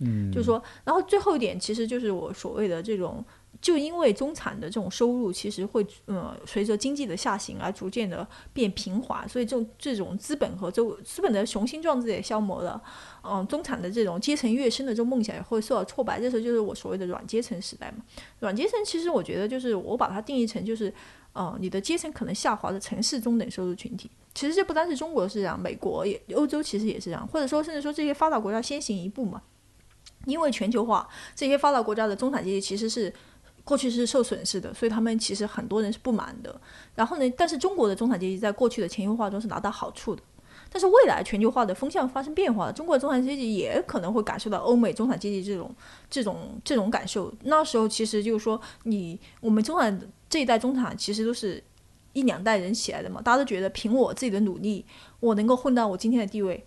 嗯，就说，然后最后一点其实就是我所谓的这种，就因为中产的这种收入其实会呃随着经济的下行而逐渐的变平滑，所以这种这种资本和这资本的雄心壮志也消磨了，嗯，中产的这种阶层跃升的这种梦想也会受到挫败，这时候就是我所谓的软阶层时代嘛。软阶层其实我觉得就是我把它定义成就是。呃，你的阶层可能下滑的城市中等收入群体，其实这不单是中国是这样，美国也、欧洲其实也是这样，或者说甚至说这些发达国家先行一步嘛。因为全球化，这些发达国家的中产阶级其实是过去是受损失的，所以他们其实很多人是不满的。然后呢，但是中国的中产阶级在过去的全球化中是拿到好处的。但是未来全球化的风向发生变化了，中国的中产阶级也可能会感受到欧美中产阶级这种、这种、这种感受。那时候其实就是说，你我们中产这一代中产其实都是一两代人起来的嘛，大家都觉得凭我自己的努力，我能够混到我今天的地位。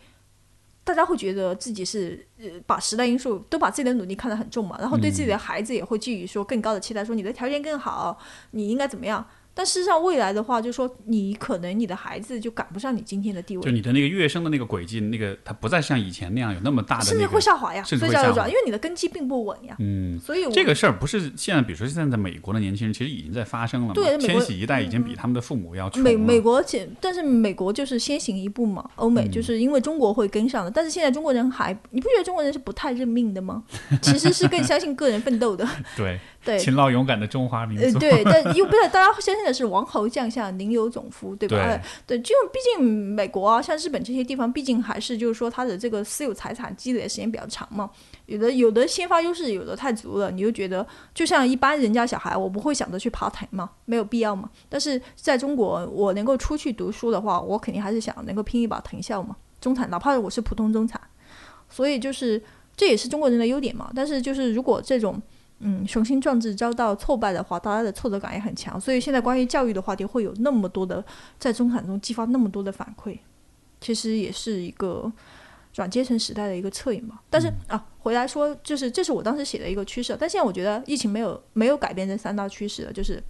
大家会觉得自己是呃，把时代因素都把自己的努力看得很重嘛，然后对自己的孩子也会寄予说更高的期待，说你的条件更好，你应该怎么样？但事实上，未来的话，就是说你可能你的孩子就赶不上你今天的地位，就你的那个跃升的那个轨迹，那个它不再像以前那样有那么大的甚至，会下滑呀，甚至会下滑所以叫转，因为你的根基并不稳呀。嗯。所以这个事儿不是现在，比如说现在美国的年轻人，其实已经在发生了嘛。对千禧一代已经比他们的父母要。美美国且，但是美国就是先行一步嘛，欧嗯美就是因为中国会跟上的，但是现在中国人还，你不觉得中国人是不太认命的吗？其实是更相信个人奋斗的，对对。勤劳勇敢的中华民呃，族。对，但又不是大家相信的是王侯将相宁有种乎，对吧？对就毕竟美国啊，像日本这些地方，毕竟还是就是说它的这个私有财产积累的时间比较长嘛，有的有的先发优势，有的太足了，你就觉得就像一般人家小孩，我不会想着去爬藤嘛，没有必要嘛。但是在中国，我能够出去读书的话，我肯定还是想能够拼一把藤校嘛，中产，哪怕我是普通中产，所以就是这也是中国人的优点嘛。但是就是如果这种嗯，雄心壮志遭到挫败的话，大家的挫折感也很强。所以现在关于教育的话题会有那么多的在中产中激发那么多的反馈，其实也是一个软阶层时代的一个侧影吧。但是、啊，回来说，就是这是我当时写的一个趋势。但现在我觉得疫情没有没有改变这三大趋势了，就是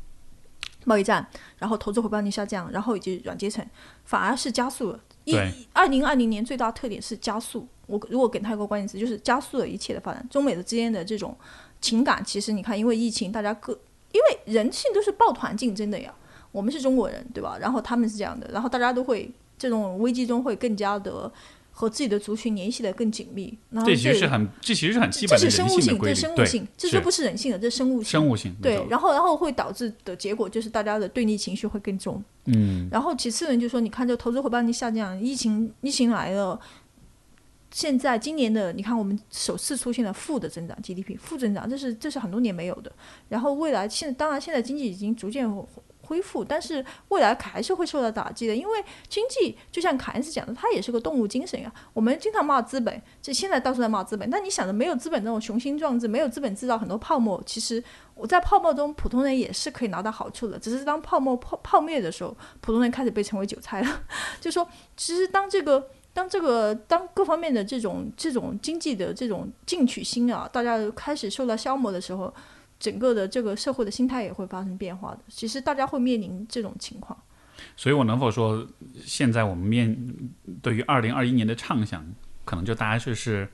贸易战，然后投资回报率下降，然后以及软阶层，反而是加速了。一对二零二零年最大特点是加速。我如果给它一个关键词，就是加速了一切的发展。中美的之间的这种情感，其实你看，因为疫情，大家各因为人性都是抱团竞争的呀。我们是中国人，对吧？然后他们是这样的，然后大家都会这种危机中会更加的和自己的族群联系的更紧密。然后这其实是很，这其实是很基这本的是生物性。这是生物对性，这是就不是人性的，这是生物性。生物性。对然后然后会导致的结果就是大家的对立情绪会更重。嗯，然后其次呢，就是说你看这投资回报率下降，疫情疫情来了，现在今年的，你看我们首次出现了负的增长 GDP，负增长，这是这是很多年没有的。然后未来现当然现在经济已经逐渐恢复，但是未来还是会受到打击的，因为经济就像凯恩斯讲的，它也是个动物精神呀。我们经常骂资本，这现在到处在骂资本，但你想着没有资本那种雄心壮志，没有资本制造很多泡沫，其实我在泡沫中，普通人也是可以拿到好处的。只是当泡沫泡泡灭的时候，普通人开始被称为韭菜了。就说，其实当这个当这个当各方面的这种这种经济的这种进取心啊，大家开始受到消磨的时候。整个的这个社会的心态也会发生变化的，其实大家会面临这种情况。所以我能否说，现在我们面对于二零二一年的畅想，可能就大家就是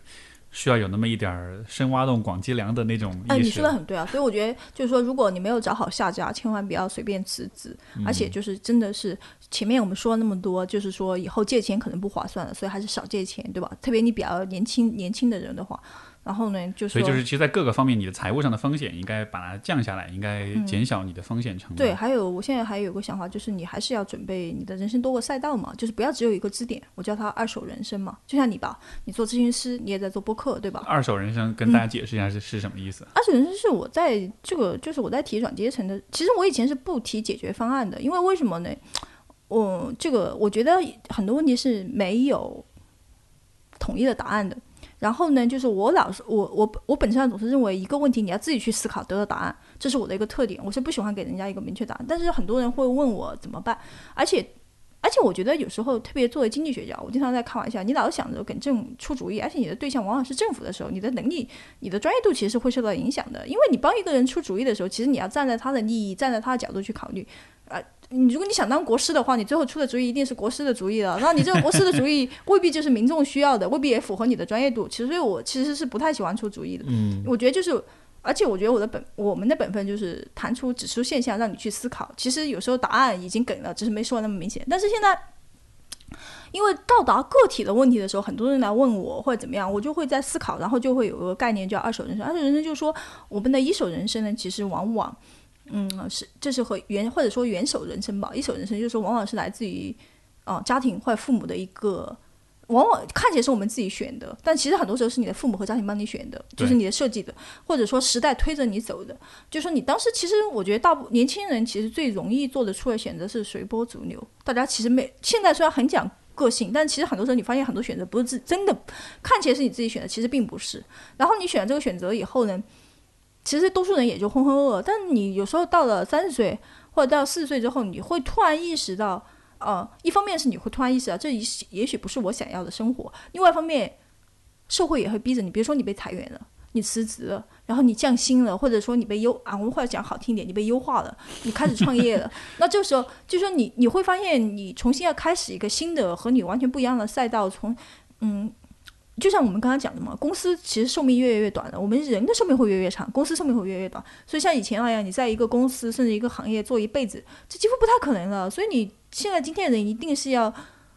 需要有那么一点儿深挖洞、广积粮的那种意识。哎，你说的很对啊，所以我觉得就是说，如果你没有找好下家，千万不要随便辞职。而且就是真的是前面我们说了那么多，就是说以后借钱可能不划算了，所以还是少借钱，对吧？特别你比较年轻年轻的人的话。然后呢，就是所以就是，其实，在各个方面，你的财务上的风险应该把它降下来，应该减小你的风险成本。对，还有，我现在还有个想法，就是你还是要准备你的人生多个赛道嘛，就是不要只有一个支点。我叫它二手人生嘛，就像你吧，你做咨询师，你也在做播客，对吧？二手人生跟大家解释一下是是什么意思？二手人生是我在这个，就是我在提软阶层的。其实我以前是不提解决方案的，因为为什么呢？我这个我觉得很多问题是没有统一的答案的。然后呢，就是我老是我我我本质上总是认为一个问题你要自己去思考得到答案，这是我的一个特点。我是不喜欢给人家一个明确答案，但是很多人会问我怎么办，而且而且我觉得有时候特别作为经济学家，我经常在开玩笑，你老想着给政出主意，而且你的对象往往是政府的时候，你的能力、你的专业度其实是会受到影响的，因为你帮一个人出主意的时候，其实你要站在他的利益、站在他的角度去考虑，啊。你如果你想当国师的话，你最后出的主意一定是国师的主意了。那你这个国师的主意未必就是民众需要的，未必也符合你的专业度。其实，我其实是不太喜欢出主意的。嗯，我觉得就是，而且我觉得我的本我们的本分就是谈出指出现象，让你去思考。其实有时候答案已经给了，只是没说那么明显。但是现在，因为到达个体的问题的时候，很多人来问我或者怎么样，我就会在思考，然后就会有个概念叫二手人生。二手人生就是说，我们的一手人生呢，其实往往。嗯，是，这是和原或者说元首人生吧，一手人生就是说，往往是来自于，哦，家庭或父母的一个，往往看起来是我们自己选的，但其实很多时候是你的父母和家庭帮你选的，就是你的设计的，或者说时代推着你走的。就说你当时其实，我觉得大部年轻人其实最容易做的出的选择是随波逐流。大家其实没现在虽然很讲个性，但其实很多时候你发现很多选择不是自真的看起来是你自己选的，其实并不是。然后你选了这个选择以后呢？其实多数人也就浑浑噩噩，但你有时候到了三十岁或者到四十岁之后，你会突然意识到，呃，一方面是你会突然意识到这也也许不是我想要的生活，另外一方面，社会也会逼着你，比如说你被裁员了，你辞职了，然后你降薪了，或者说你被优啊，我们话讲好听一点，你被优化了，你开始创业了，那这个时候就说你你会发现你重新要开始一个新的和你完全不一样的赛道，从嗯。就像我们刚刚讲的嘛，公司其实寿命越来越短了，我们人的寿命会越来越长，公司寿命会越来越短。所以像以前那样，你在一个公司甚至一个行业做一辈子，这几乎不太可能了。所以你现在今天人一定是要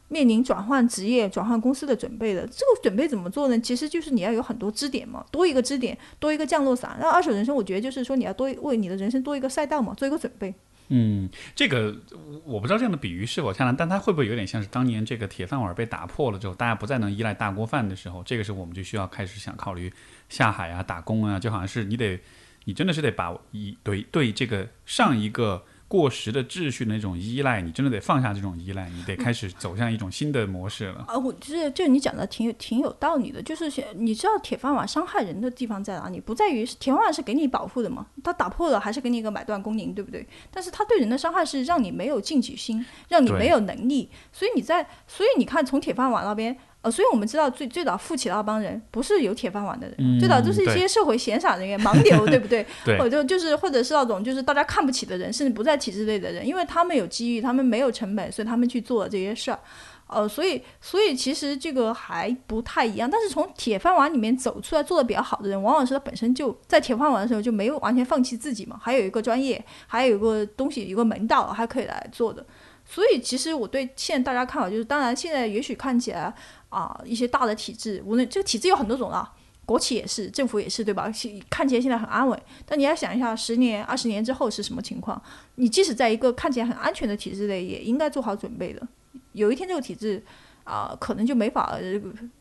面临转换职业、转换公司的准备的。这个准备怎么做呢？其实就是你要有很多支点嘛，多一个支点，多一个降落伞。那二手人生，我觉得就是说你要多为你的人生多一个赛道嘛，做一个准备。嗯，这个我不知道这样的比喻是否恰当，但它会不会有点像是当年这个铁饭碗被打破了之后，大家不再能依赖大锅饭的时候，这个时候我们就需要开始想考虑下海啊、打工啊，就好像是你得，你真的是得把一对对这个上一个。过时的秩序的那种依赖，你真的得放下这种依赖，你得开始走向一种新的模式了。啊，我这这你讲的挺有挺有道理的，就是你知道铁饭碗伤害人的地方在哪里？不在于铁饭碗是给你保护的嘛，它打破了还是给你一个买断工龄，对不对？但是它对人的伤害是让你没有进取心，让你没有能力，所以你在，所以你看从铁饭碗那边。呃，所以我们知道最最早富起的那帮人不是有铁饭碗的人，最早就是一些社会闲散人员、盲流，对不对？对。或者就是或者是那种就是大家看不起的人，甚至不在体制内的人，因为他们有机遇，他们没有成本，所以他们去做这些事儿。呃，所以所以其实这个还不太一样。但是从铁饭碗里面走出来做的比较好的人，往往是他本身就在铁饭碗的时候就没有完全放弃自己嘛，还有一个专业，还有一个东西，一个门道还可以来做的。所以其实我对现在大家看法就是，当然现在也许看起来。啊，一些大的体制，无论这个体制有很多种啊，国企也是，政府也是，对吧？看起来现在很安稳，但你要想一下，十年、二十年之后是什么情况？你即使在一个看起来很安全的体制内，也应该做好准备的。有一天这个体制啊、可能就没法、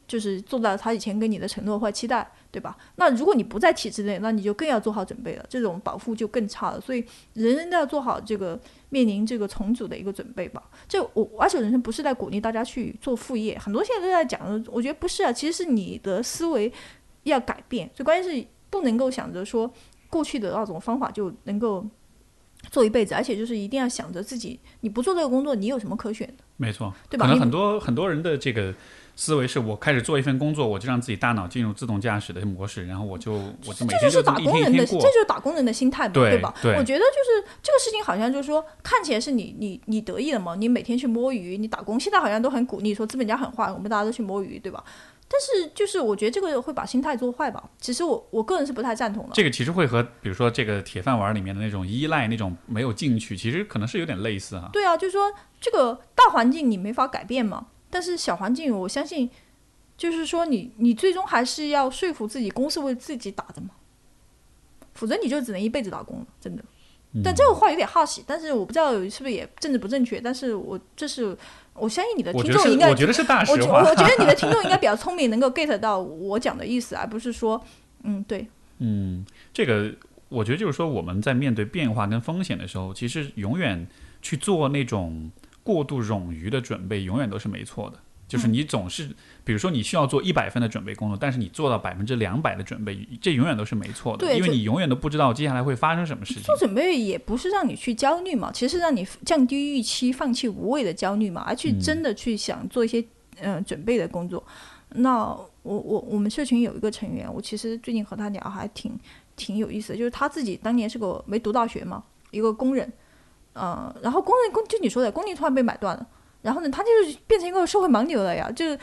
就是做到他以前给你的承诺或期待，对吧？那如果你不在体制内，那你就更要做好准备了，这种保护就更差了。所以人人都要做好这个面临这个重组的一个准备吧。这我而且人生不是在鼓励大家去做副业，很多现在都在讲，我觉得不是啊，其实是你的思维要改变，最关键是不能够想着说过去的那种方法就能够做一辈子，而且就是一定要想着自己，你不做这个工作，你有什么可选的？没错，对吧可能很多很多人的这个思维是我开始做一份工作，我就让自己大脑进入自动驾驶的模式，然后我就我就每天这就是打工人的，这就是打工人的心态嘛，对吧？对我觉得就是这个事情，好像就是说，看起来是你你你得意了嘛，你每天去摸鱼，你打工，现在好像都很鼓励说资本家很坏，我们大家都去摸鱼，对吧？但是就是我觉得这个会把心态做坏吧。其实我我个人是不太赞同的。这个其实会和比如说这个铁饭碗里面的那种依赖、那种没有进取，其实可能是有点类似啊。对啊，就是说这个大环境你没法改变嘛，但是小环境我相信，就是说你你最终还是要说服自己，工是为自己打的嘛，否则你就只能一辈子打工了，真的。嗯但这个话有点 harsh，但是我不知道是不是也政治不正确，但是我这是我相信你的听众应该我觉得是大实我。我觉得你的听众应该比较 聪明，能够 get 到我讲的意思，而不是说，嗯，对，嗯，这个我觉得就是说，我们在面对变化跟风险的时候，其实永远去做那种过度冗余的准备，永远都是没错的。就是嗯你总是，比如说你需要做一百分的准备工作，但是你做到百分之两百的准备，这永远都是没错的，因为你永远都不知道接下来会发生什么事情做。准备也不是让你去焦虑嘛，其实让你降低预期，放弃无谓的焦虑嘛，而去真的去想做一些嗯、呃准备的工作。那我我我们社群有一个成员，我其实最近和他聊还挺挺有意思的，就是他自己当年是个没读大学嘛，一个工人，呃，然后工人工就你说的工地突然被买断了。然后呢，他就是变成一个社会盲流了呀！就是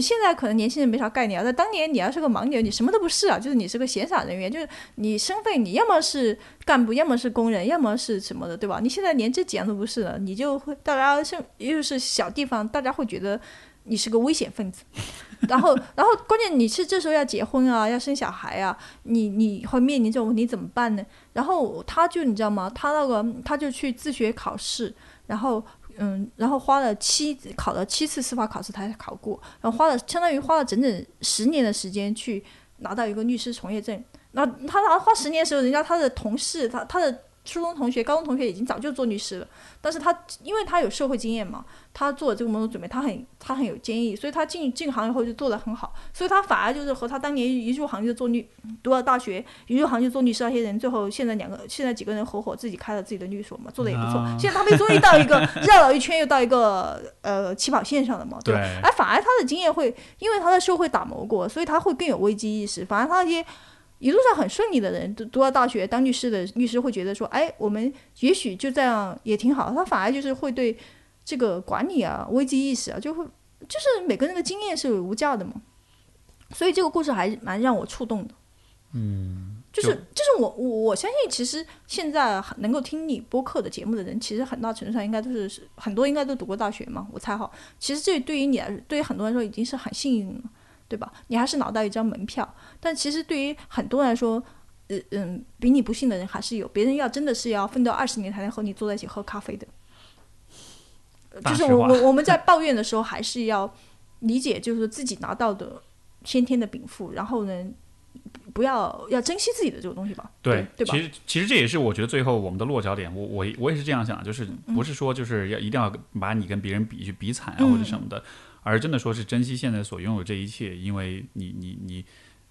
现在可能年轻人没啥概念啊，在当年你要是个盲流，你什么都不是啊，就是你是个闲散人员，就是你身份你要么是干部，要么是工人，要么是什么的，对吧？你现在连这几样都不是了，你就会大家是又是小地方，大家会觉得你是个危险分子。然后，然后关键你是这时候要结婚啊，要生小孩啊，你你会面临这种问题怎么办呢？然后他就你知道吗？他那个他就去自学考试，然后嗯，然后花了七考了七次司法考试才考过，然后花了相当于花了整整十年的时间去拿到一个律师从业证。那他拿花十年的时候，人家他的同事，他他的初中同学、高中同学已经早就做律师了，但是他因为他有社会经验嘛，他做这个工作准备，他很他很有坚毅，所以他进进行以后就做得很好，所以他反而就是和他当年一入行就做律，读了大学一入行就做律师那些人，最后现在两个现在几个人合伙自己开了自己的律所嘛，做的也不错。啊现在他们终于到一个绕了一圈又到一个呃起跑线上了嘛，对吧？对而反而他的经验会，因为他在社会打磨过，所以他会更有危机意识。反而他那些一路上很顺利的人，读读到大学当律师的律师会觉得说，哎，我们也许就这样也挺好。他反而就是会对这个管理啊、危机意识啊，就会就是每个人的经验是无价的嘛。所以这个故事还蛮让我触动的。嗯，就是就是我我我相信，其实现在很能够听你播客的节目的人，其实很大程度上应该都是是很多应该都读过大学嘛，我猜哈。其实这对于你来说，对于很多人说已经是很幸运了，对吧？你还是拿到一张门票，但其实对于很多人来说，呃嗯，比你不幸的人还是有，别人要真的是要奋斗二十年才能和你坐在一起喝咖啡的。呃就是我我我们 在抱怨的时候，还是要理解，就是自己拿到的先天的禀赋，然后呢，不要要珍惜自己的这个东西吧，对对吧其？实其实这也是我觉得最后我们的落脚点。我我我也是这样想，就是不是说就是要一定要把你跟别人比去比惨啊嗯或者什么的，而真的说是珍惜现在所拥有这一切，因为你你你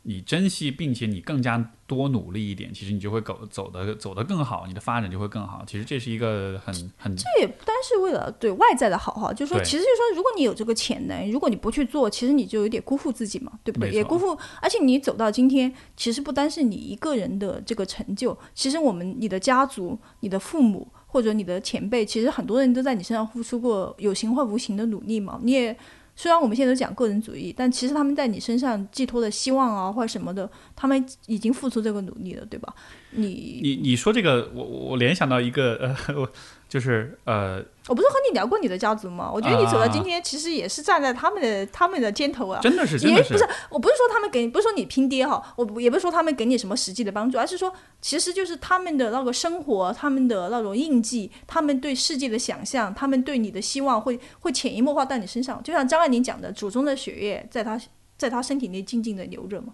你珍惜，并且你更加多努力一点，其实你就会走走得走得更好，你的发展就会更好。其实这是一个很很这也不单是为了对外在的好哈，就是说，其实就是说，如果你有这个潜能，如果你不去做，其实你就有点辜负自己嘛，对不对？也辜负，而且你走到今天，其实不单是你一个人的这个成就，其实我们你的家族、你的父母或者你的前辈，其实很多人都在你身上付出过有形或无形的努力嘛。你也虽然我们现在都讲个人主义，但其实他们在你身上寄托的希望啊或者什么的，他们已经付出这个努力了，对吧？你你你说这个，我我联想到一个呃，我就是呃，我不是和你聊过你的家族吗？我觉得你走到今天，其实也是站在他们的他们的肩头啊。真的是，真的也不是，我不是说他们给，不是说你拼爹哈，我也不是说他们给你什么实际的帮助，而是说，其实就是他们的那个生活，他们的那种印记，他们对世界的想象，他们对你的希望，会会潜移默化到你身上。就像张爱玲讲的，祖宗的血液在他在他身体内静静的流着嘛。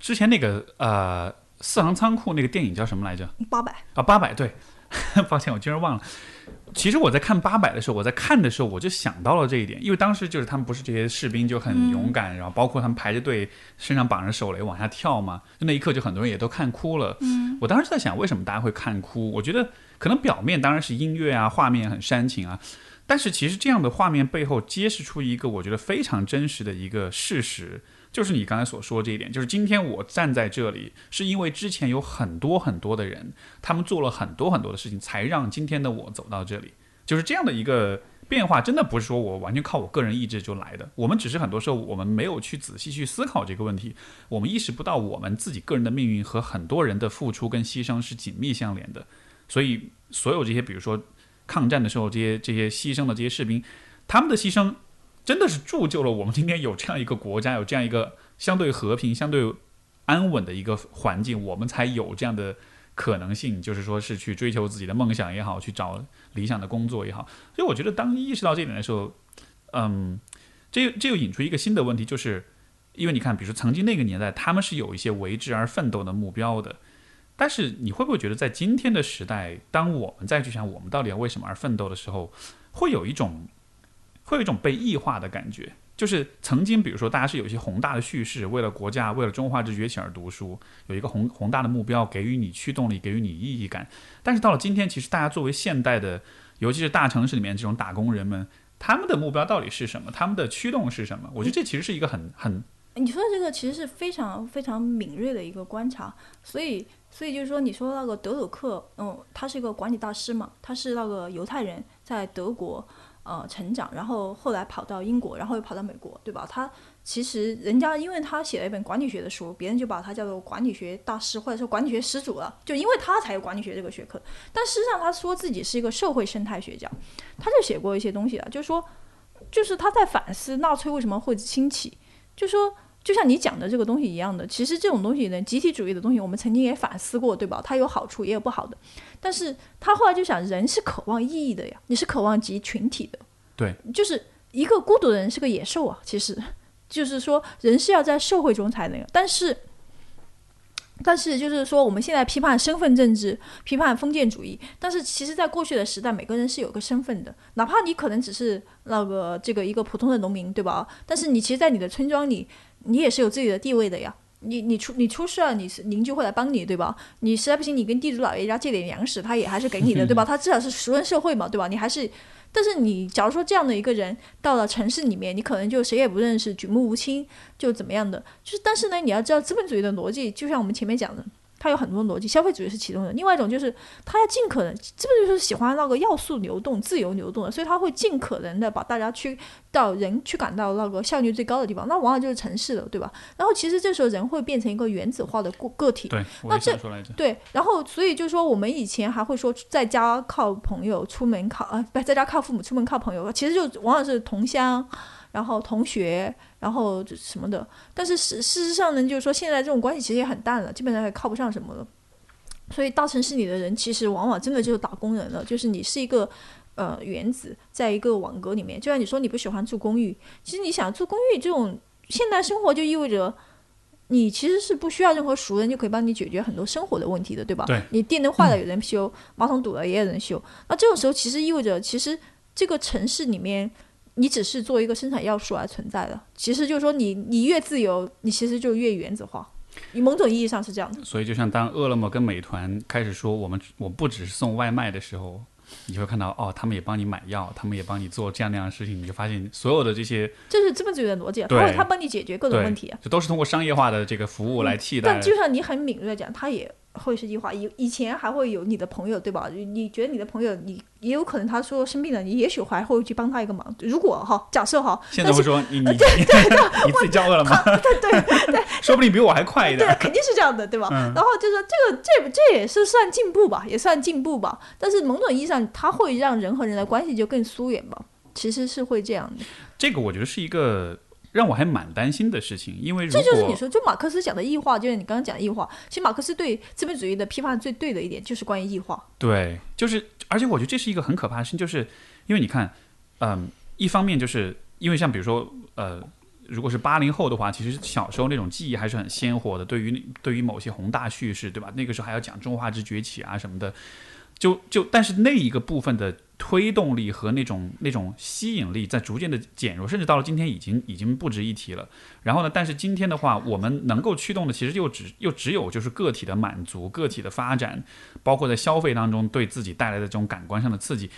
之前那个呃，四行仓库那个电影叫什么来着？八百啊，八百对。抱歉，我居然忘了。其实我在看八百的时候，我在看的时候我就想到了这一点，因为当时就是他们不是这些士兵就很勇敢，然后包括他们排着队，身上绑着手雷往下跳嘛，就那一刻就很多人也都看哭了。嗯，我当时在想，为什么大家会看哭？我觉得可能表面当然是音乐啊，画面很煽情啊，但是其实这样的画面背后揭示出一个我觉得非常真实的一个事实。就是你刚才所说这一点，就是今天我站在这里，是因为之前有很多很多的人，他们做了很多很多的事情，才让今天的我走到这里。就是这样的一个变化，真的不是说我完全靠我个人意志就来的。我们只是很多时候我们没有去仔细去思考这个问题，我们意识不到我们自己个人的命运和很多人的付出跟牺牲是紧密相连的。所以，所有这些，比如说抗战的时候，这些这些牺牲的这些士兵，他们的牺牲。真的是铸就了我们今天有这样一个国家，有这样一个相对和平、相对安稳的一个环境，我们才有这样的可能性，就是说是去追求自己的梦想也好，去找理想的工作也好。所以我觉得，当意识到这点的时候，嗯，这这又引出一个新的问题，就是因为你看，比如说曾经那个年代，他们是有一些为之而奋斗的目标的，但是你会不会觉得，在今天的时代，当我们再去想我们到底要为什么而奋斗的时候，会有一种。会有一种被异化的感觉，就是曾经，比如说，大家是有一些宏大的叙事，为了国家，为了中华之崛起而读书，有一个宏宏大的目标，给予你驱动力，给予你意义感。但是到了今天，其实大家作为现代的，尤其是大城市里面这种打工人们，他们的目标到底是什么？他们的驱动是什么？我觉得这其实是一个很很……你说的这个其实是非常非常敏锐的一个观察。所以，所以就是说，你说那个德鲁克，嗯，他是一个管理大师嘛，他是那个犹太人，在德国。呃，成长，然后后来跑到英国，然后又跑到美国，对吧？他其实人家因为他写了一本管理学的书，别人就把他叫做管理学大师或者说管理学始祖了，就因为他才有管理学这个学科。但事实上，他说自己是一个社会生态学家，他就写过一些东西啊，就是说，就是他在反思纳粹为什么会兴起，就说。就像你讲的这个东西一样的，其实这种东西呢，集体主义的东西，我们曾经也反思过，对吧？它有好处，也有不好的。但是他后来就想，人是渴望意义的呀，你是渴望集群体的。对，就是一个孤独的人是个野兽啊。其实，就是说人是要在社会中才能。但是，但是就是说，我们现在批判身份政治，批判封建主义。但是，其实，在过去的时代，每个人是有个身份的，哪怕你可能只是那个这个一个普通的农民，对吧？但是，你其实，在你的村庄里。你也是有自己的地位的呀，你你出你出事了，你是邻居会来帮你，对吧？你实在不行，你跟地主老爷家借点粮食，他也还是给你的，对吧？他至少是熟人社会嘛，对吧？你还是，但是你假如说这样的一个人到了城市里面，你可能就谁也不认识，举目无亲，就怎么样的？就是，但是呢，你要知道资本主义的逻辑，就像我们前面讲的。它有很多逻辑，消费主义是其中的。另外一种就是，它要尽可能，这不就是喜欢那个要素流动、自由流动的，所以它会尽可能的把大家去到人去赶到那个效率最高的地方，那往往就是城市了，对吧？然后其实这时候人会变成一个原子化的个个体。对，那这对，然后所以就是说，我们以前还会说在家靠朋友，出门靠啊，不在家靠父母，出门靠朋友，其实就往往是同乡。然后同学，然后什么的，但是事事实上呢，就是说现在这种关系其实也很淡了，基本上也靠不上什么了。所以大城市里的人其实往往真的就是打工人了，就是你是一个呃原子，在一个网格里面。就像你说你不喜欢住公寓，其实你想住公寓这种现代生活就意味着你其实是不需要任何熟人就可以帮你解决很多生活的问题的，对吧？对。你电灯坏了有人修，马桶堵了也有人修。那这种时候其实意味着，其实这个城市里面。你只是作为一个生产要素而存在的，其实就是说，你你越自由，你其实就越原子化。你某种意义上是这样的。所以，就像当饿了么跟美团开始说我们我不只是送外卖的时候，你会看到哦，他们也帮你买药，他们也帮你做这样那样的事情，你就发现所有的这些，这是资本主义的逻辑，他会他帮你解决各种问题啊，就都是通过商业化的这个服务来替代。但就像你很敏锐讲，他也会是句话。以以前还会有你的朋友，对吧？你你觉得你的朋友，你也有可能他说生病了，你也许还会去帮他一个忙。如果哈，假设哈，现在会说你 你你自了吗？对对对，说不定比我还快一点。对，肯定是这样的，对吧？然后就说这个这这也是算进步吧，也算进步吧。但是某种意义上，它会让人和人的关系就更疏远吧。其实是会这样的。这个我觉得是一个。让我还蛮担心的事情，因为这就是你说，就马克思讲的异化，就是你刚刚讲的异化。其实马克思对资本主义的批判最对的一点，就是关于异化。对，就是，而且我觉得这是一个很可怕的事情，就是因为你看，嗯，一方面就是因为像比如说，呃，如果是八零后的话，其实小时候那种记忆还是很鲜活的，对于对于某些宏大叙事，对吧？那个时候还要讲中华之崛起啊什么的，就就，但是那一个部分的。推动力和那种那种吸引力在逐渐的减弱，甚至到了今天已经已经不值一提了。然后呢，但是今天的话，我们能够驱动的其实又只又只有就是个体的满足、个体的发展，包括在消费当中对自己带来的这种感官上的刺激。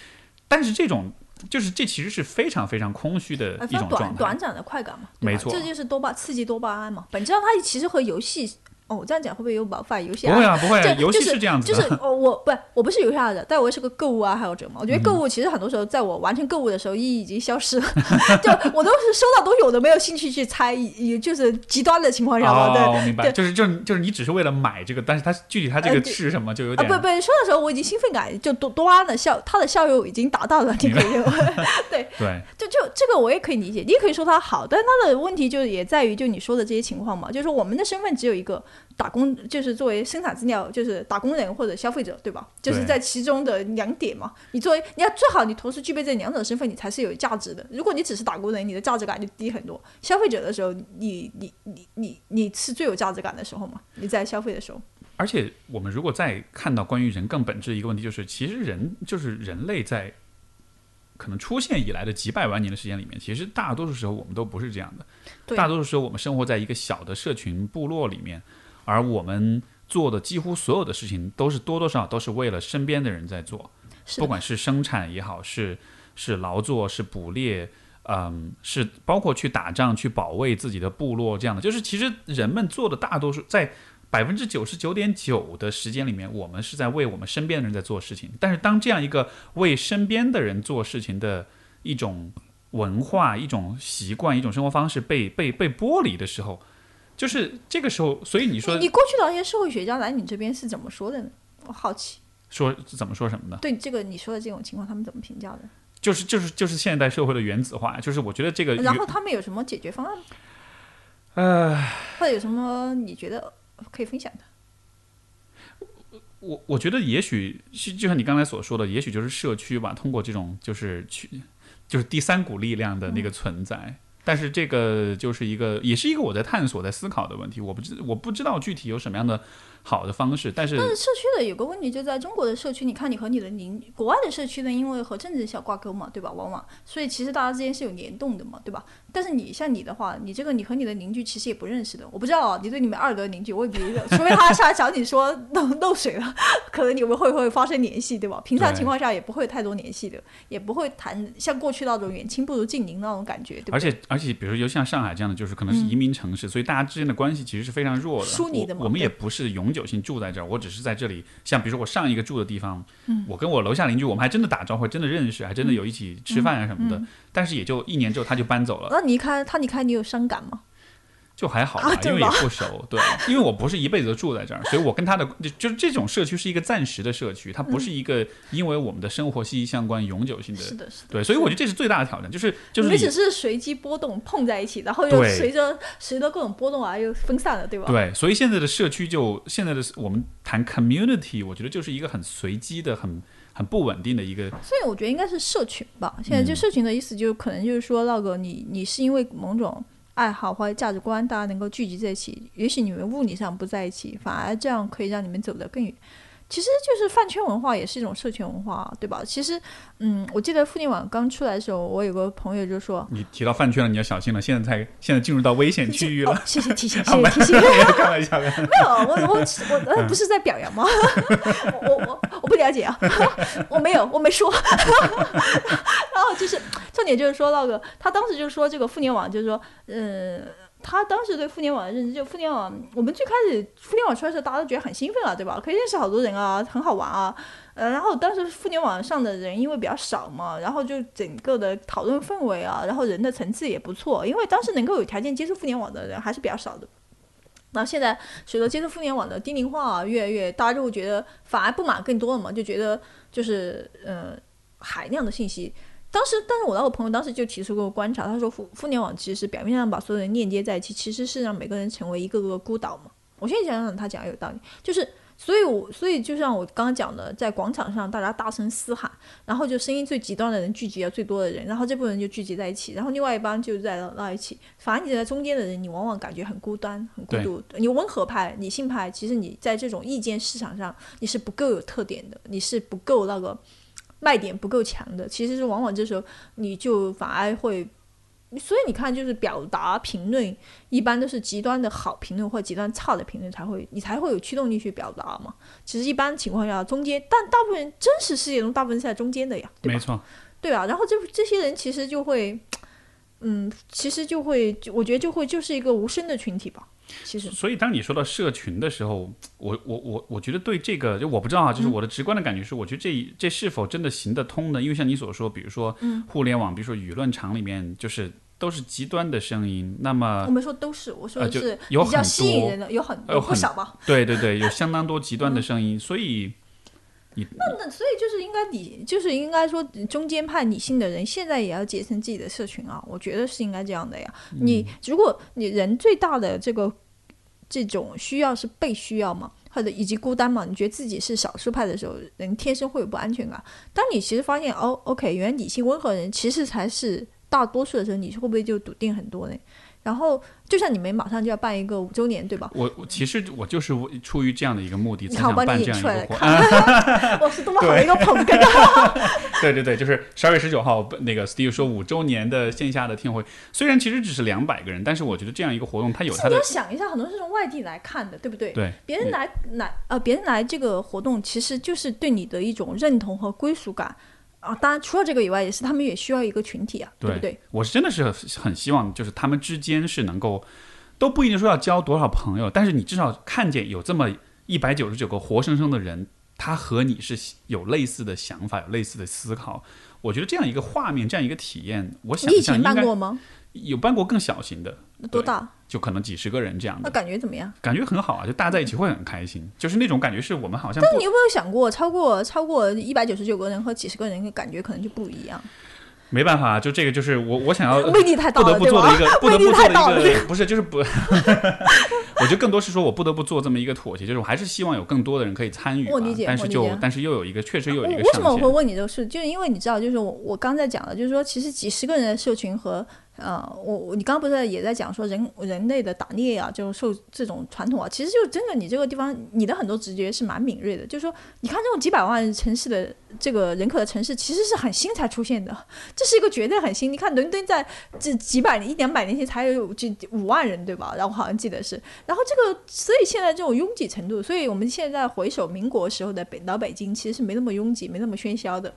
但是这种就是这其实是非常非常空虚的一种短短暂的快感嘛，没错，这就是多巴刺激多巴胺嘛。本质上它其实和游戏。哦，我这样讲会不会有冒犯游戏？不会啊，不会啊，游戏是这样子。就是哦，我不，我不是游戏爱好者，但我也是个购物爱好者嘛。我觉得购物其实很多时候，在我完成购物的时候，意义已经消失了。就我都是收到东西，我都没有兴趣去猜，也就是极端的情况下嘛。对，我明白。就是就是就是你只是为了买这个，但是它具体它这个是什么，就有点。不不，说的时候我已经兴奋感就多多巴胺的效，它的效用已经达到了。你可以对对，就就这个我也可以理解。你也可以说它好，但它的问题就也在于就你说的这些情况嘛，就是说我们的身份只有一个。打工就是作为生产资料，就是打工人或者消费者，对吧？就是在其中的两点嘛。你作为你要最好你同时具备这两种身份，你才是有价值的。如果你只是打工人，你的价值感就低很多。消费者的时候，你你你你你是最有价值感的时候嘛？你在消费的时候。而且我们如果再看到关于人更本质的一个问题，就是其实人就是人类在可能出现以来的几百万年的时间里面，其实大多数时候我们都不是这样的。大多数时候我们生活在一个小的社群部落里面。而我们做的几乎所有的事情，都是多多少少都是为了身边的人在做，不管是生产也好，是是劳作，是捕猎，嗯，是包括去打仗、去保卫自己的部落这样的。就是其实人们做的大多数，在百分之九十九点九的时间里面，我们是在为我们身边的人在做事情。但是当这样一个为身边的人做事情的一种文化、一种习惯、一种生活方式被被被剥离的时候，就是这个时候，所以你说你过去的那些社会学家来你这边是怎么说的呢？我好奇。说怎么说什么呢？对这个你说的这种情况，他们怎么评价的？就是就是就是现代社会的原子化，就是我觉得这个。然后他们有什么解决方案吗？呃，或者有什么你觉得可以分享的？我我觉得也许是就像你刚才所说的，也许就是社区吧，通过这种就是去就是第三股力量的那个存在。但是这个就是一个，也是一个我在探索、在思考的问题。我不知我不知道具体有什么样的好的方式。但是，但是社区的有个问题，就在中国的社区，你看你和你的邻，国外的社区呢，因为和政治小挂钩嘛，对吧？往往，所以其实大家之间是有联动的嘛，对吧？但是你像你的话，你这个你和你的邻居其实也不认识的。我不知道你对你们二楼邻居未必，除非他上来找你说漏漏水了，可能你们会会发生联系，对吧？平常情况下也不会太多联系的，也不会谈像过去那种远亲不如近邻那种感觉，对吧？而且而且，比如说像上海这样的，就是可能是移民城市，所以大家之间的关系其实是非常弱的。疏离的嘛。我们也不是永久性住在这儿，我只是在这里。像比如说我上一个住的地方，我跟我楼下邻居，我们还真的打招呼，真的认识，还真的有一起吃饭啊什么的。但是也就一年之后，他就搬走了。那离开他离开，你有伤感吗？就还好吧，因为也不熟。对，因为我不是一辈子都住在这儿，所以我跟他的就就是这种社区是一个暂时的社区，它不是一个因为我们的生活息息相关、永久性的。是的，是的。对，所以我觉得这是最大的挑战，就是就是你只是随机波动碰在一起，然后又随着随着各种波动啊又分散了，对吧？对，所以现在的社区就现在的我们谈 community，我觉得就是一个很随机的很。很不稳定的一个，所以我觉得应该是社群吧。现在就社群的意思，就可能就是说，那个你你是因为某种爱好或者价值观，大家能够聚集在一起。也许你们物理上不在一起，反而这样可以让你们走得更远。其实就是饭圈文化也是一种社群文化，对吧？其实，嗯，我记得互联网刚出来的时候，我有个朋友就说：“你提到饭圈了，你要小心了。现在才现在进入到危险区域了。”谢谢提醒，谢谢提醒。开玩笑，没有，我我我不是在表扬吗？我我我不了解啊，我没有，我没说。然后就是重点就是说那个，他当时就说这个互联网就是说，嗯。他当时对互联网的认知，就互联网，我们最开始互联网出来的时候，大家都觉得很兴奋啊，对吧？可以认识好多人啊，很好玩啊。呃，然后当时互联网上的人因为比较少嘛，然后就整个的讨论氛围啊，然后人的层次也不错，因为当时能够有条件接触互联网的人还是比较少的。那现在随着接触互联网的低龄化越来越，大家就会觉得反而不满更多了嘛，就觉得就是呃海量的信息。当时，但是我那个朋友当时就提出过观察，他说互互联网其实是表面上把所有人链接在一起，其实是让每个人成为一个个孤岛嘛。我现在想想，他讲有道理，就是。所以，我所以就像我刚刚讲的，在广场上大家大声嘶喊，然后就声音最极端的人聚集了最多的人，然后这部分人就聚集在一起，然后另外一帮就在那一起。反而你在中间的人，你往往感觉很孤单、很孤独。你温和派、理性派，其实你在这种意见市场上你是不够有特点的，你是不够那个卖点不够强的。其实是往往这时候你就反而会。所以你看，就是表达评论，一般都是极端的好评论或极端差的评论才会，你才会有驱动力去表达嘛。其实一般情况下，中间，但大部分真实世界中，大部分是在中间的呀，对吧？没错，对啊。然后这这些人其实就会，嗯，其实就会，我觉得就会就是一个无声的群体吧。其实，所以当你说到社群的时候，我我我我觉得对这个就我不知道啊，就是我的直观的感觉是，我觉得这这是否真的行得通呢？因为像你所说，比如说互联网，比如说舆论场里面，就是都是极端的声音。那么我们说都是，我说的是比较吸引人的，有很有不少吧？对对对，有相当多极端的声音，所以。那那所以就是应该理，就是应该说中间派理性的人现在也要结成自己的社群啊，我觉得是应该这样的呀。你如果你人最大的这个这种需要是被需要嘛，或者以及孤单嘛，你觉得自己是少数派的时候，人天生会有不安全感。当你其实发现哦，OK，原来理性温和人其实才是大多数的时候，你会不会就笃定很多呢？然后，就像你们马上就要办一个五周年，对吧？我我其实我就是出于这样的一个目的，才想办这样一个活动。我是多么好的一个捧哏 啊！对对对，就是十二月十九号，那个 Steve 说五周年的线下的听会，虽然其实只是两百个人，但是我觉得这样一个活动，它有它的。你要想一下，很多是从外地来看的，对不对？对。别人来来呃，别人来这个活动，其实就是对你的一种认同和归属感。啊，当然，除了这个以外，也是他们也需要一个群体啊，对不对？我是真的是很希望，就是他们之间是能够，都不一定说要交多少朋友，但是你至少看见有这么一百九十九个活生生的人，他和你是有类似的想法，有类似的思考。我觉得这样一个画面，这样一个体验，我想象应该有办过更小型的，多大？就可能几十个人这样的，那感觉怎么样？感觉很好啊，就大家在一起会很开心，就是那种感觉是我们好像。但你有没有想过，超过超过一百九十九个人和几十个人的，感觉可能就不一样。没办法，就这个就是我我想要 威力太大了，不得不做的一个，不得不做的一个，不是就是不。我觉得更多是说我不得不做这么一个妥协，就是我还是希望有更多的人可以参与。我理解，但是就但是又有一个确实有一个。为什么我会问你这个事？就是因为你知道，就是我我刚才讲了，就是说其实几十个人的社群和。呃，我我你刚刚不是也在讲说人人类的打猎啊，就受这种传统啊，其实就真的你这个地方，你的很多直觉是蛮敏锐的。就是说，你看这种几百万城市的这个人口的城市，其实是很新才出现的，这是一个绝对很新。你看伦敦在这几百年一两百年前才有这五万人，对吧？然后好像记得是，然后这个所以现在这种拥挤程度，所以我们现在回首民国时候的北老北京，其实是没那么拥挤，没那么喧嚣的。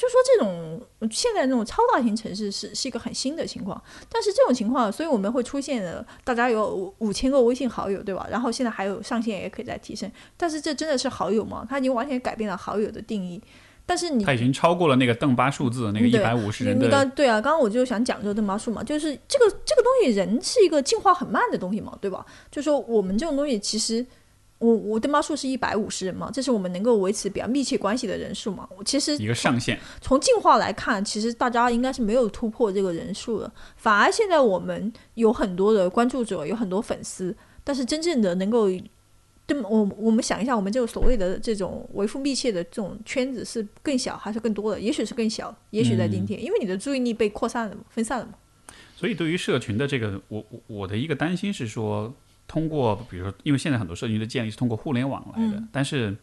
就说这种现在这种超大型城市是是一个很新的情况，但是这种情况，所以我们会出现的大家有五五千个微信好友，对吧？然后现在还有上限也可以再提升，但是这真的是好友吗？它已经完全改变了好友的定义。但是你他已经超过了那个邓巴数字那个一百五十人的。刚对啊，刚刚我就想讲这个邓巴数嘛，就是这个这个东西，人是一个进化很慢的东西嘛，对吧？就说我们这种东西其实。我我的猫数是一百五十人嘛，这是我们能够维持比较密切关系的人数嘛。我其实一个上限。从进化来看，其实大家应该是没有突破这个人数的，反而现在我们有很多的关注者，有很多粉丝，但是真正的能够，对我我们想一下，我们这个所谓的这种维护密切的这种圈子是更小还是更多的？也许是更小，也许在今天，因为你的注意力被扩散了嘛，分散了嘛。所以对于社群的这个，我我我的一个担心是说。通过，比如说，因为现在很多社群的建立是通过互联网来的，但是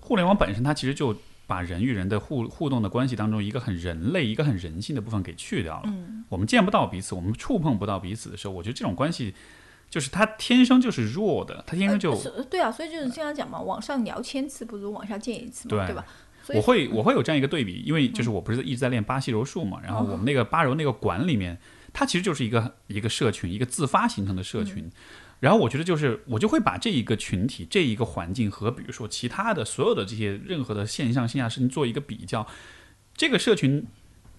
互联网本身它其实就把人与人的互互动的关系当中一个很人类、一个很人性的部分给去掉了。我们见不到彼此，我们触碰不到彼此的时候，我觉得这种关系就是它天生就是弱的，它天生就对啊，所以就是经常讲嘛，网上聊千次不如网下见一次嘛，对吧？我会我会有这样一个对比，因为就是我不是一直在练巴西柔术嘛，然后我们那个巴柔那个馆里面。它其实就是一个一个社群，一个自发形成的社群。然后我觉得就是我就会把这一个群体、这一个环境和比如说其他的所有的这些任何的线上线下事情做一个比较。这个社群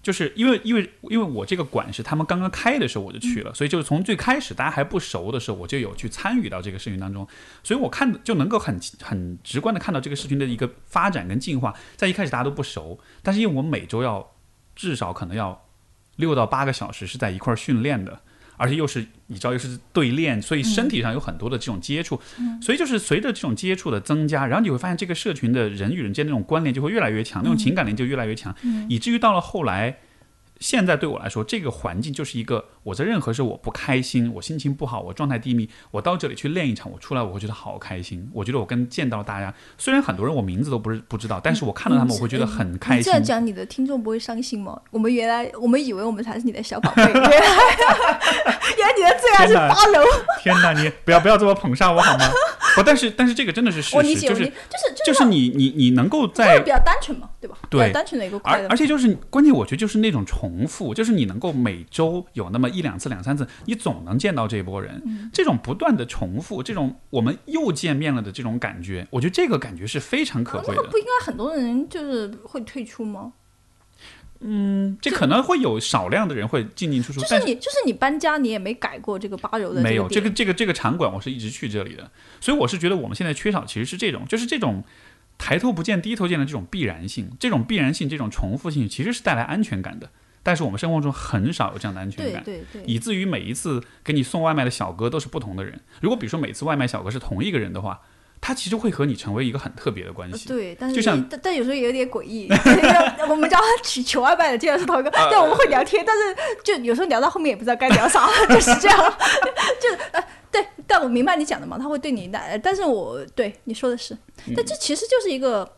就是因为因为因为我这个馆是他们刚刚开的时候我就去了，所以就是从最开始大家还不熟的时候，我就有去参与到这个社群当中，所以我看就能够很很直观的看到这个社群的一个发展跟进化。在一开始大家都不熟，但是因为我们每周要至少可能要六到八个小时是在一块儿训练的。而且又是你知道又是对练，所以身体上有很多的这种接触，所以就是随着这种接触的增加，然后你会发现这个社群的人与人间那种关联就会越来越强，那种情感联就越来越强，以至于到了后来。现在对我来说，这个环境就是一个我在任何时候我不开心，我心情不好，我状态低迷，我到这里去练一场，我出来我会觉得好开心。我觉得我跟见到大家，虽然很多人我名字都不是不知道，但是我看到他们我会觉得很开心。这样讲，你的听众不会伤心吗？我们原来我们以为我们才是你的小宝贝，原来原来你的最爱是八楼。天哪，你不要不要这么捧杀我好吗？不，但是但是这个真的是事实，就是就是就是你你你能够在比较单纯嘛，对吧？对，单纯的一个快乐。而而且就是关键，我觉得就是那种重复，就是你能够每周有那么一两次、两三次，你总能见到这波人，这种不断的重复，这种我们又见面了的这种感觉，我觉得这个感觉是非常可贵的。不应该很多人就是会退出吗？嗯，这可能会有少量的人会进进出出。就是你，就是你搬家，你也没改过这个八柔的。没有这个这个这个场馆，我是一直去这里的，所以我是觉得我们现在缺少其实是这种，就是这种抬头不见低头见的这种必然性，这种必然性，这种重复性，其实是带来安全感的。但是我们生活中很少有这样的安全感，对对对，以至于每一次给你送外卖的小哥都是不同的人。如果比如说每次外卖小哥是同一个人的话。他其实会和你成为一个很特别的关系，对，但是就像但但有时候也有点诡异。我们叫他取求外卖的，竟然是同一个，但我们会聊天，但是就有时候聊到后面也不知道该聊啥，就是这样。就呃，对，但我明白你讲的嘛，他会对你带，但是我对你说的是，但这其实就是一个。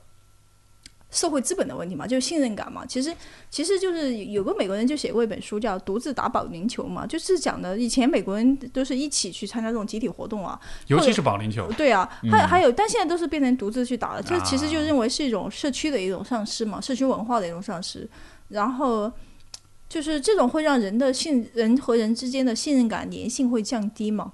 社会资本的问题嘛，就是信任感嘛。其实，其实就是有个美国人就写过一本书，叫《独自打保龄球》嘛，就是讲的以前美国人都是一起去参加这种集体活动啊，尤其是保龄球。对啊，还还有，但现在都是变成独自去打了。这其实就认为是一种社区的一种丧失嘛，社区文化的一种丧失。然后，就是这种会让人的信人和人之间的信任感粘性会降低嘛。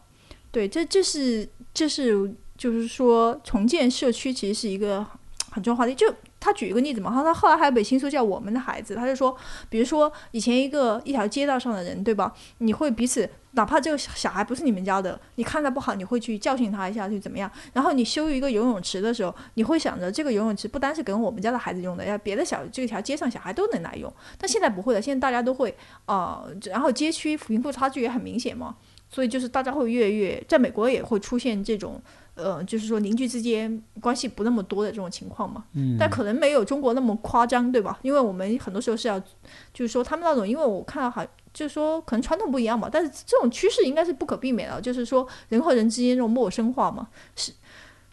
对，这这是这是就是说重建社区其实是一个很重要话题。就他举一个例子嘛，他说后来还有本新书叫《我们的孩子》，他就说，比如说以前一个一条街道上的人，对吧？你会彼此，哪怕这个小孩不是你们家的，你看他不好，你会去教训他一下，去怎么样？然后你修一个游泳池的时候，你会想着这个游泳池不单是给我们家的孩子用的，要别的小这条街上小孩都能来用。但现在不会了，现在大家都会啊，然后街区贫富差距也很明显嘛，所以就是大家会越越，在美国也会出现这种。呃，就是说邻居之间关系不那么多的这种情况嘛，嗯，但可能没有中国那么夸张，对吧？因为我们很多时候是要，就是说他们那种，因为我看到好，就是说可能传统不一样嘛，但是这种趋势应该是不可避免的，就是说人和人之间这种陌生化嘛，是。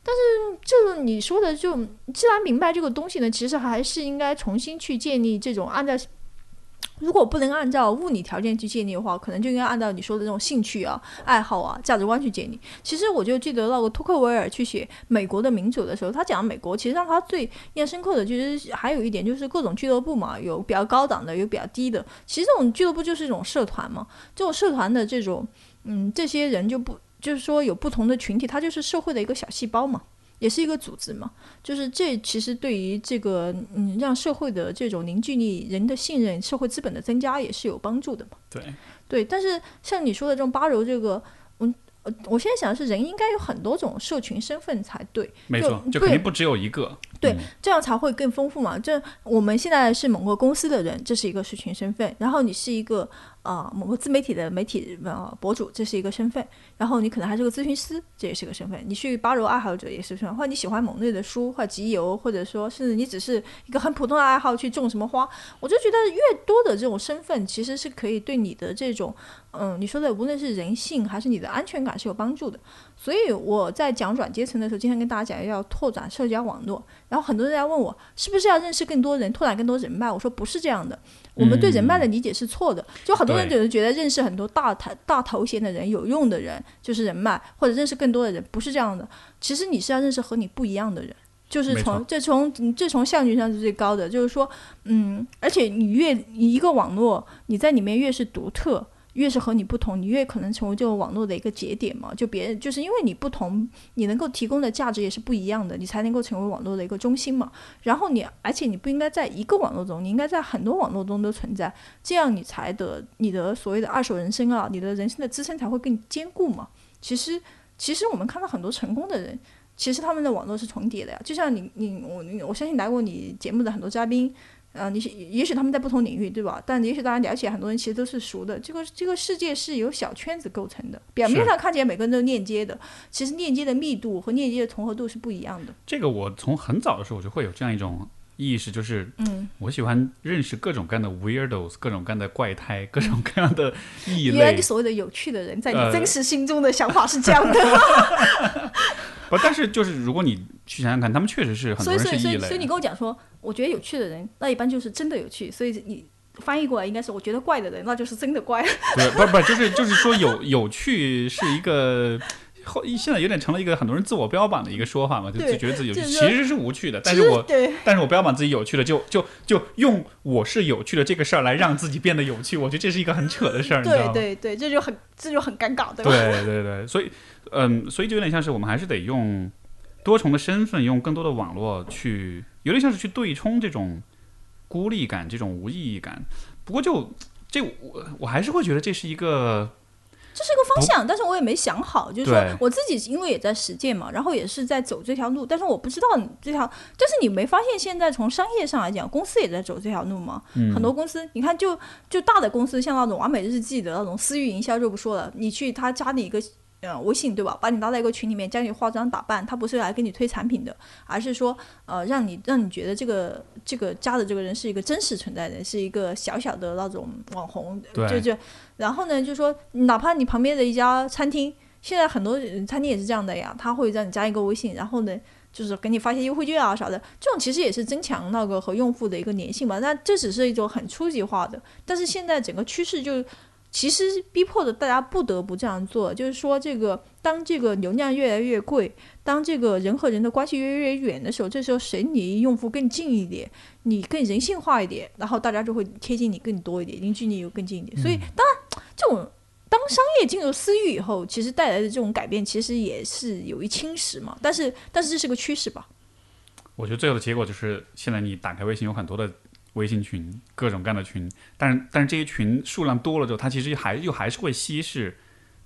但是这个你说的，就既然明白这个东西呢，其实还是应该重新去建立这种按照。如果不能按照物理条件去建立的话，可能就应该按照你说的这种兴趣啊、爱好啊、价值观去建立。其实我就记得那个托克维尔去写美国的民主的时候，他讲美国其实让他最印象深刻的，就是还有一点就是各种俱乐部嘛，有比较高档的，有比较低的。其实这种俱乐部就是一种社团嘛，这种社团的这种，嗯，这些人就不就是说有不同的群体，它就是社会的一个小细胞嘛。也是一个组织嘛，就是这其实对于这个嗯，让社会的这种凝聚力、人的信任、社会资本的增加也是有帮助的嘛。对，对，但是像你说的这种八柔这个，嗯，我现在想的是，人应该有很多种社群身份才对。没错，就肯定不只有一个。对，这样才会更丰富嘛。这我们现在是某个公司的人，这是一个社群身份，然后你是一个。啊，某个自媒体的媒体呃博主，这是一个身份。然后你可能还是个咨询师，这也是个身份。你去八柔爱好者，也是身份。或者你喜欢某类的书，或集邮，或者说甚至你只是一个很普通的爱好去种什么花。我就觉得越多的这种身份，其实是可以对你的这种，嗯，你说的无论是人性还是你的安全感是有帮助的。所以我在讲软阶层的时候，经常跟大家讲要拓展社交网络。然后很多人在问我，是不是要认识更多人，拓展更多人脉？我说不是这样的。我们对人脉的理解是错的。就很多人就是觉得认识很多大头大头衔的人、有用的人就是人脉，或者认识更多的人，不是这样的。其实你是要认识和你不一样的人，就是从这从这从效率上是最高的。就是说，嗯，而且你越一个网络，你在里面越是独特。越是和你不同，你越可能成为这个网络的一个节点嘛。就别人就是因为你不同，你能够提供的价值也是不一样的，你才能够成为网络的一个中心嘛。然后你，而且你不应该在一个网络中，你应该在很多网络中都存在，这样你才得你的所谓的二手人生啊，你的人生的支撑才会更坚固嘛。其实，其实我们看到很多成功的人。其实他们的网络是重叠的呀，就像你你我我相信来过你节目的很多嘉宾，呃，你也许他们在不同领域，对吧？但也许大家了解很多人其实都是熟的。这个这个世界是由小圈子构成的，表面上看起来每个人都链接的，其实链接的密度和链接的重合度是不一样的。这个我从很早的时候我就会有这样一种。意识就是，嗯，我喜欢认识各种各样的 weirdos，各种各样的怪胎，各种各样的异类。原来你所谓的有趣的人，在你真实心中的想法是这样的。不，但是就是如果你去想想看，他们确实是很多人是异类。所以你跟我讲说，我觉得有趣的人，那一般就是真的有趣。所以你翻译过来应该是，我觉得怪的人，那就是真的怪。不不不，就是就是说有有趣是一个。后现在有点成了一个很多人自我标榜的一个说法嘛，就就觉得自己有趣，其实是无趣的。但是我，但是我标榜自己有趣的，就就就用我是有趣的这个事儿来让自己变得有趣。我觉得这是一个很扯的事儿，对对对，这就很这就很尴尬，对吧？对对对，所以嗯，所以就有点像是我们还是得用多重的身份，用更多的网络去，有点像是去对冲这种孤立感、这种无意义感。不过就这我我还是会觉得这是一个。这是一个方向，但是我也没想好，就是说我自己因为也在实践嘛，然后也是在走这条路，但是我不知道这条，但是你没发现现在从商业上来讲，公司也在走这条路吗？很多公司，你看就就大的公司，像那种完美日记的那种私域营销就不说了，你去他加你一个。呃，微信对吧？把你拉在一个群里面，教你化妆打扮，他不是来给你推产品的，而是说，呃，让你让你觉得这个这个加的这个人是一个真实存在的，是一个小小的那种网红，就就，然后呢，就说哪怕你旁边的一家餐厅，现在很多餐厅也是这样的呀，他会让你加一个微信，然后呢，就是给你发些优惠券啊啥的，这种其实也是增强那个和用户的一个粘性嘛。那这只是一种很初级化的，但是现在整个趋势就。其实逼迫的大家不得不这样做，就是说，这个当这个流量越来越贵，当这个人和人的关系越来越远的时候，这时候谁离用户更近一点，你更人性化一点，然后大家就会贴近你更多一点，离距离又更近一点。所以，当然，这种当商业进入私域以后，其实带来的这种改变，其实也是有一侵蚀嘛。但是，但是这是个趋势吧？我觉得最后的结果就是，现在你打开微信，有很多的。微信群各种各样的群，但是但是这些群数量多了之后，它其实还又还是会稀释，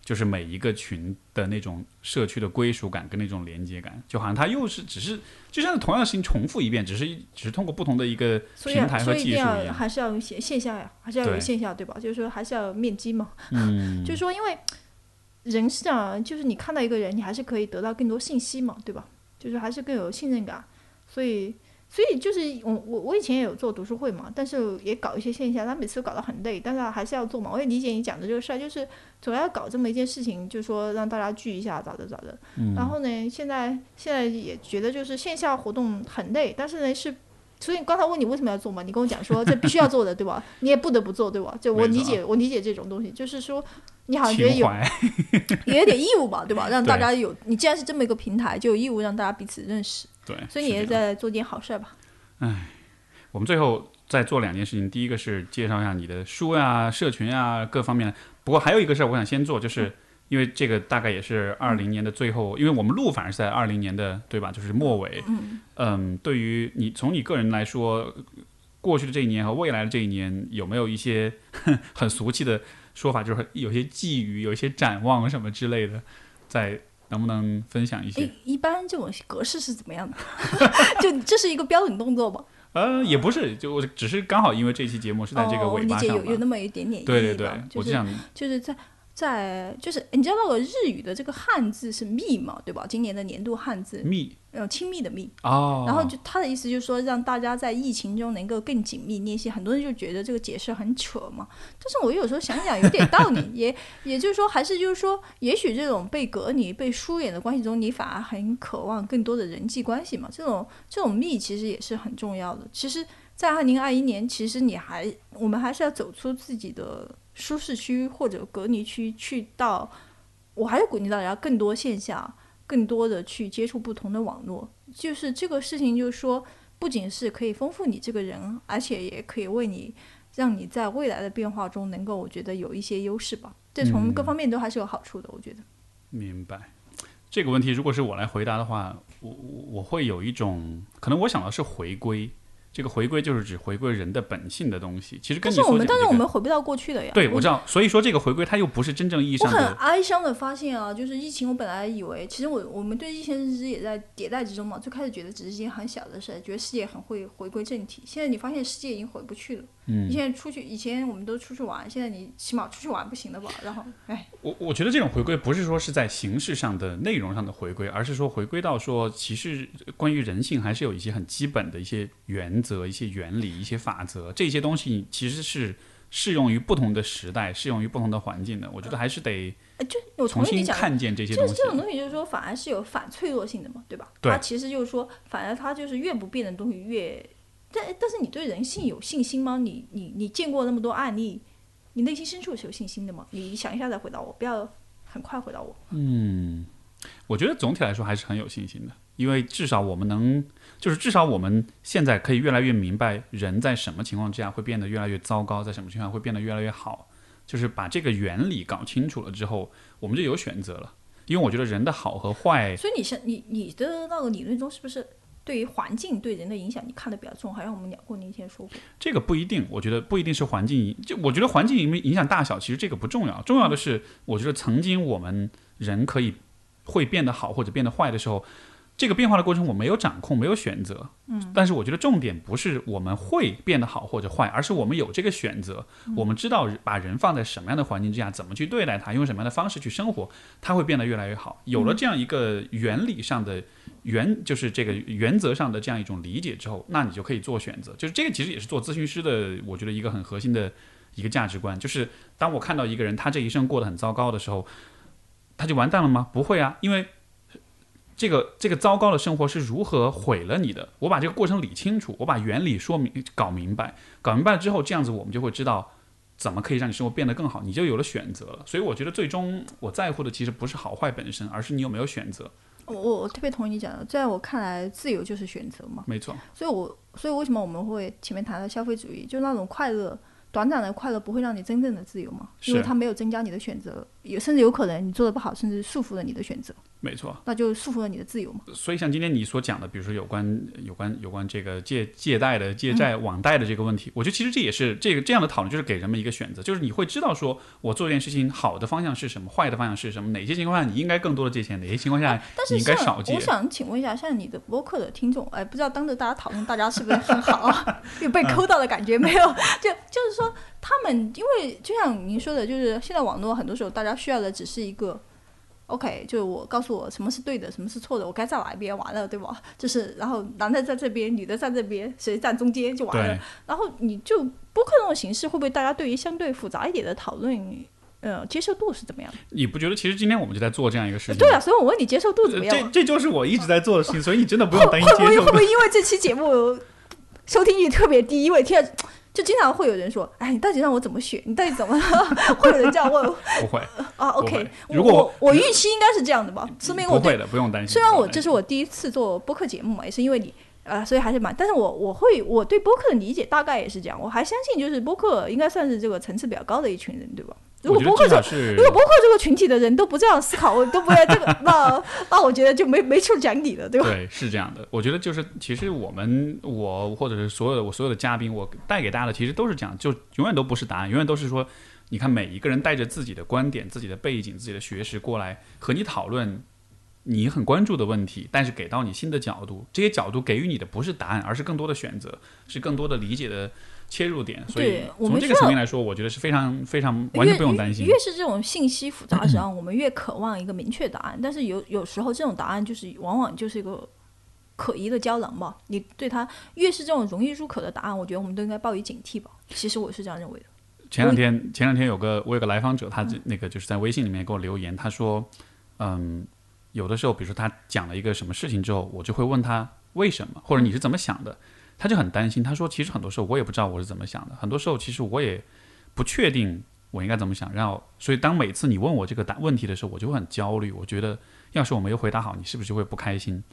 就是每一个群的那种社区的归属感跟那种连接感，就好像它又是只是就像同样的事情重复一遍，只是只是通过不同的一个平台和技术一样，还是要用线线下呀，还是要有线下对吧？就是说还是要有面基嘛，嗯，就是说因为人是这样，就是你看到一个人，你还是可以得到更多信息嘛，对吧？就是还是更有信任感，所以。所以就是我我我以前也有做读书会嘛，但是也搞一些线下，他每次都搞得很累，但是还是要做嘛。我也理解你讲的这个事儿，就是总要搞这么一件事情，就是说让大家聚一下，咋的咋的。然后呢，现在现在也觉得就是线下活动很累，但是呢是，所以刚才问你为什么要做嘛，你跟我讲说这必须要做的，对吧？你也不得不做，对吧？就我理解我理解这种东西，就是说你好像觉得有也 有点义务吧，对吧？让大家有，你既然是这么一个平台，就有义务让大家彼此认识。对，所以你也在做件好事吧？哎，我们最后再做两件事情。第一个是介绍一下你的书呀、社群啊各方面。不过还有一个事儿，我想先做，就是因为这个大概也是二零年的最后，因为我们录反而是在二零年的对吧？就是末尾。嗯嗯。对于你从你个人来说，过去的这一年和未来的这一年，有没有一些很俗气的说法，就是有些寄语、有一些展望什么之类的，在？能不能分享一些？一般这种格式是怎么样的？就这是一个标准动作吗？呃，也不是，就只是刚好因为这期节目是在这个尾巴上，有有那么一点点。对对对，我就想就是在在就是你知道那个日语的这个汉字是密嘛，对吧？今年的年度汉字密。呃，亲密的密哦，然后就他的意思就是说，让大家在疫情中能够更紧密联系。很多人就觉得这个解释很扯嘛，但是我有时候想想有点道理，也也就是说，还是就是说，也许这种被隔离、被疏远的关系中，你反而很渴望更多的人际关系嘛。这种这种密其实也是很重要的。其实，在二零二一年，其实你还我们还是要走出自己的舒适区或者隔离区，去到我还是鼓励大家更多线下。更多的去接触不同的网络，就是这个事情，就是说，不仅是可以丰富你这个人，而且也可以为你让你在未来的变化中能够，我觉得有一些优势吧。这从各方面都还是有好处的，我觉得。明白。这个问题如果是我来回答的话，我我我会有一种可能，我想的是回归。这个回归就是指回归人的本性的东西，其实跟你但是我们，但是我们回不到过去的呀。对我知道，所以说这个回归它又不是真正意义上我很哀伤的发现啊，就是疫情，我本来以为，其实我我们对疫情认知也在迭代之中嘛。最开始觉得只是一件很小的事，觉得世界很会回归正题。现在你发现世界已经回不去了。嗯你现在出去，以前我们都出去玩，现在你起码出去玩不行了吧？然后，哎，我我觉得这种回归不是说是在形式上的内容上的回归，而是说回归到说，其实关于人性还是有一些很基本的一些原则、一些原理、一些法则，这些东西其实是适用于不同的时代、适用于不同的环境的。我觉得还是得哎就我重新。看见这些东西就是这。种东西，就是说反而是有反脆弱性的嘛，对吧？对它其实就是说，反而它就是越不变的东西越，但但是你对人性有信心吗？你你你见过那么多案例，你内心深处是有信心的吗？你想一下再回答我，不要很快回答我。嗯我觉得总体来说还是很有信心的，因为至少我们能，就是至少我们现在可以越来越明白人在什么情况之下会变得越来越糟糕，在什么情况下会变得越来越好，就是把这个原理搞清楚了之后，我们就有选择了。因为我觉得人的好和坏，所以你是你你的那个理论中是不是对于环境对人的影响你看得比较重？好像我们聊过那天说过。这个不一定，我觉得不一定是环境影，就我觉得环境影影响大小，其实这个不重要，重要的是，我觉得曾经我们人可以会变得好或者变得坏的时候，这个变化的过程我没有掌控，没有选择。嗯，但是我觉得重点不是我们会变得好或者坏，而是我们有这个选择，我们知道把人放在什么样的环境之下，怎么去对待他，用什么样的方式去生活，他会变得越来越好。有了这样一个原理上的。原就是这个原则上的这样一种理解之后，那你就可以做选择。就是这个其实也是做咨询师的，我觉得一个很核心的一个价值观，就是当我看到一个人他这一生过得很糟糕的时候，他就完蛋了吗？不会啊，因为这个这个糟糕的生活是如何毁了你的。我把这个过程理清楚，我把原理说明搞明白，搞明白了之后，这样子我们就会知道怎么可以让你生活变得更好，你就有了选择了。所以我觉得最终我在乎的其实不是好坏本身，而是你有没有选择。我我我特别同意你讲的，在我看来，自由就是选择嘛。没错，所以我所以为什么我们会前面谈到消费主义，就那种快乐，短暂的快乐不会让你真正的自由嘛？因为是它没有增加你的选择，有甚至有可能你做的不好，甚至束缚了你的选择，没错。那就束缚了你的自由嘛。所以像今天你所讲的，比如说有关有关有关这个借借贷的借债网贷的这个问题，我觉得其实这也是这个这样的讨论，就是给人们一个选择，就是你会知道说我做这件事情好的方向是什么，坏的方向是什么，哪些情况下你应该更多的借钱，哪些情况下你应该少借我。想请问一下，像你的播客的听众，哎，不知道当着大家讨论，大家是不是很好啊？有被抠到的感觉没有？就就是说，他们因为就像您说的，就是现在网络很多时候大家需要的只是一个。OK，就是我告诉我什么是对的，什么是错的，我该站哪一边完了，对吧？就是然后男的在这边，女的在这边，谁站中间就完了。，然后你就播客这种形式，会不会大家对于相对复杂一点的讨论，呃，接受度是怎么样的？你不觉得其实今天我们就在做这样一个事情？对啊，所以我问你接受度怎呃么样啊？这这就是我一直在做的事情，所以你真的不用担心会不会。会不会因为这期节目收听率特别低？因为听了就经常会有人说：“哎，你到底让我怎么选？你到底怎么？” 会有人这样问不会，啊？OK，如果我我预期应该是这样的吧，说明我对不会的，不用担心。虽然我这是我第一次做播客节目嘛，也是因为你。呃，所以还是蛮，但是我我会我对播客的理解大概也是这样，我还相信就是播客应该算是这个层次比较高的一群人，对吧？如果播客这至少是如果播客这个群体的人都不这样思考，我都不要这个，那那我觉得就没没处讲理了，对吧？对，是这样的。我觉得就是，其实我们我或者是所有的我所有的嘉宾，我带给大家的其实都是讲，就永远都不是答案，永远都是说，你看每一个人带着自己的观点、自己的背景、自己的学识过来和你讨论你很关注的问题，但是给到你新的角度，这些角度给予你的不是答案，而是更多的选择，是更多的理解的切入点。所以我从这个层面来说，我觉得是非常非常完全不用担心越。越是这种信息复杂的时候，我们越渴望一个明确答案。但是有有时候这种答案就是往往就是一个可疑的胶囊吧。你对它越是这种容易入口的答案，我觉得我们都应该抱以警惕吧。其实我是这样认为的。前两天前两天有个我有个来访者，他这那个就是在微信里面给我留言，他说，嗯，有的时候比如说他讲了一个什么事情之后，我就会问他为什么，或者你是怎么想的，他就很担心，他说其实很多时候我也不知道我是怎么想的，很多时候其实我也不确定我应该怎么想，然后所以当每次你问我这个答问题的时候，我就会很焦虑，我觉得要是我没有回答好，你是不是就会不开心？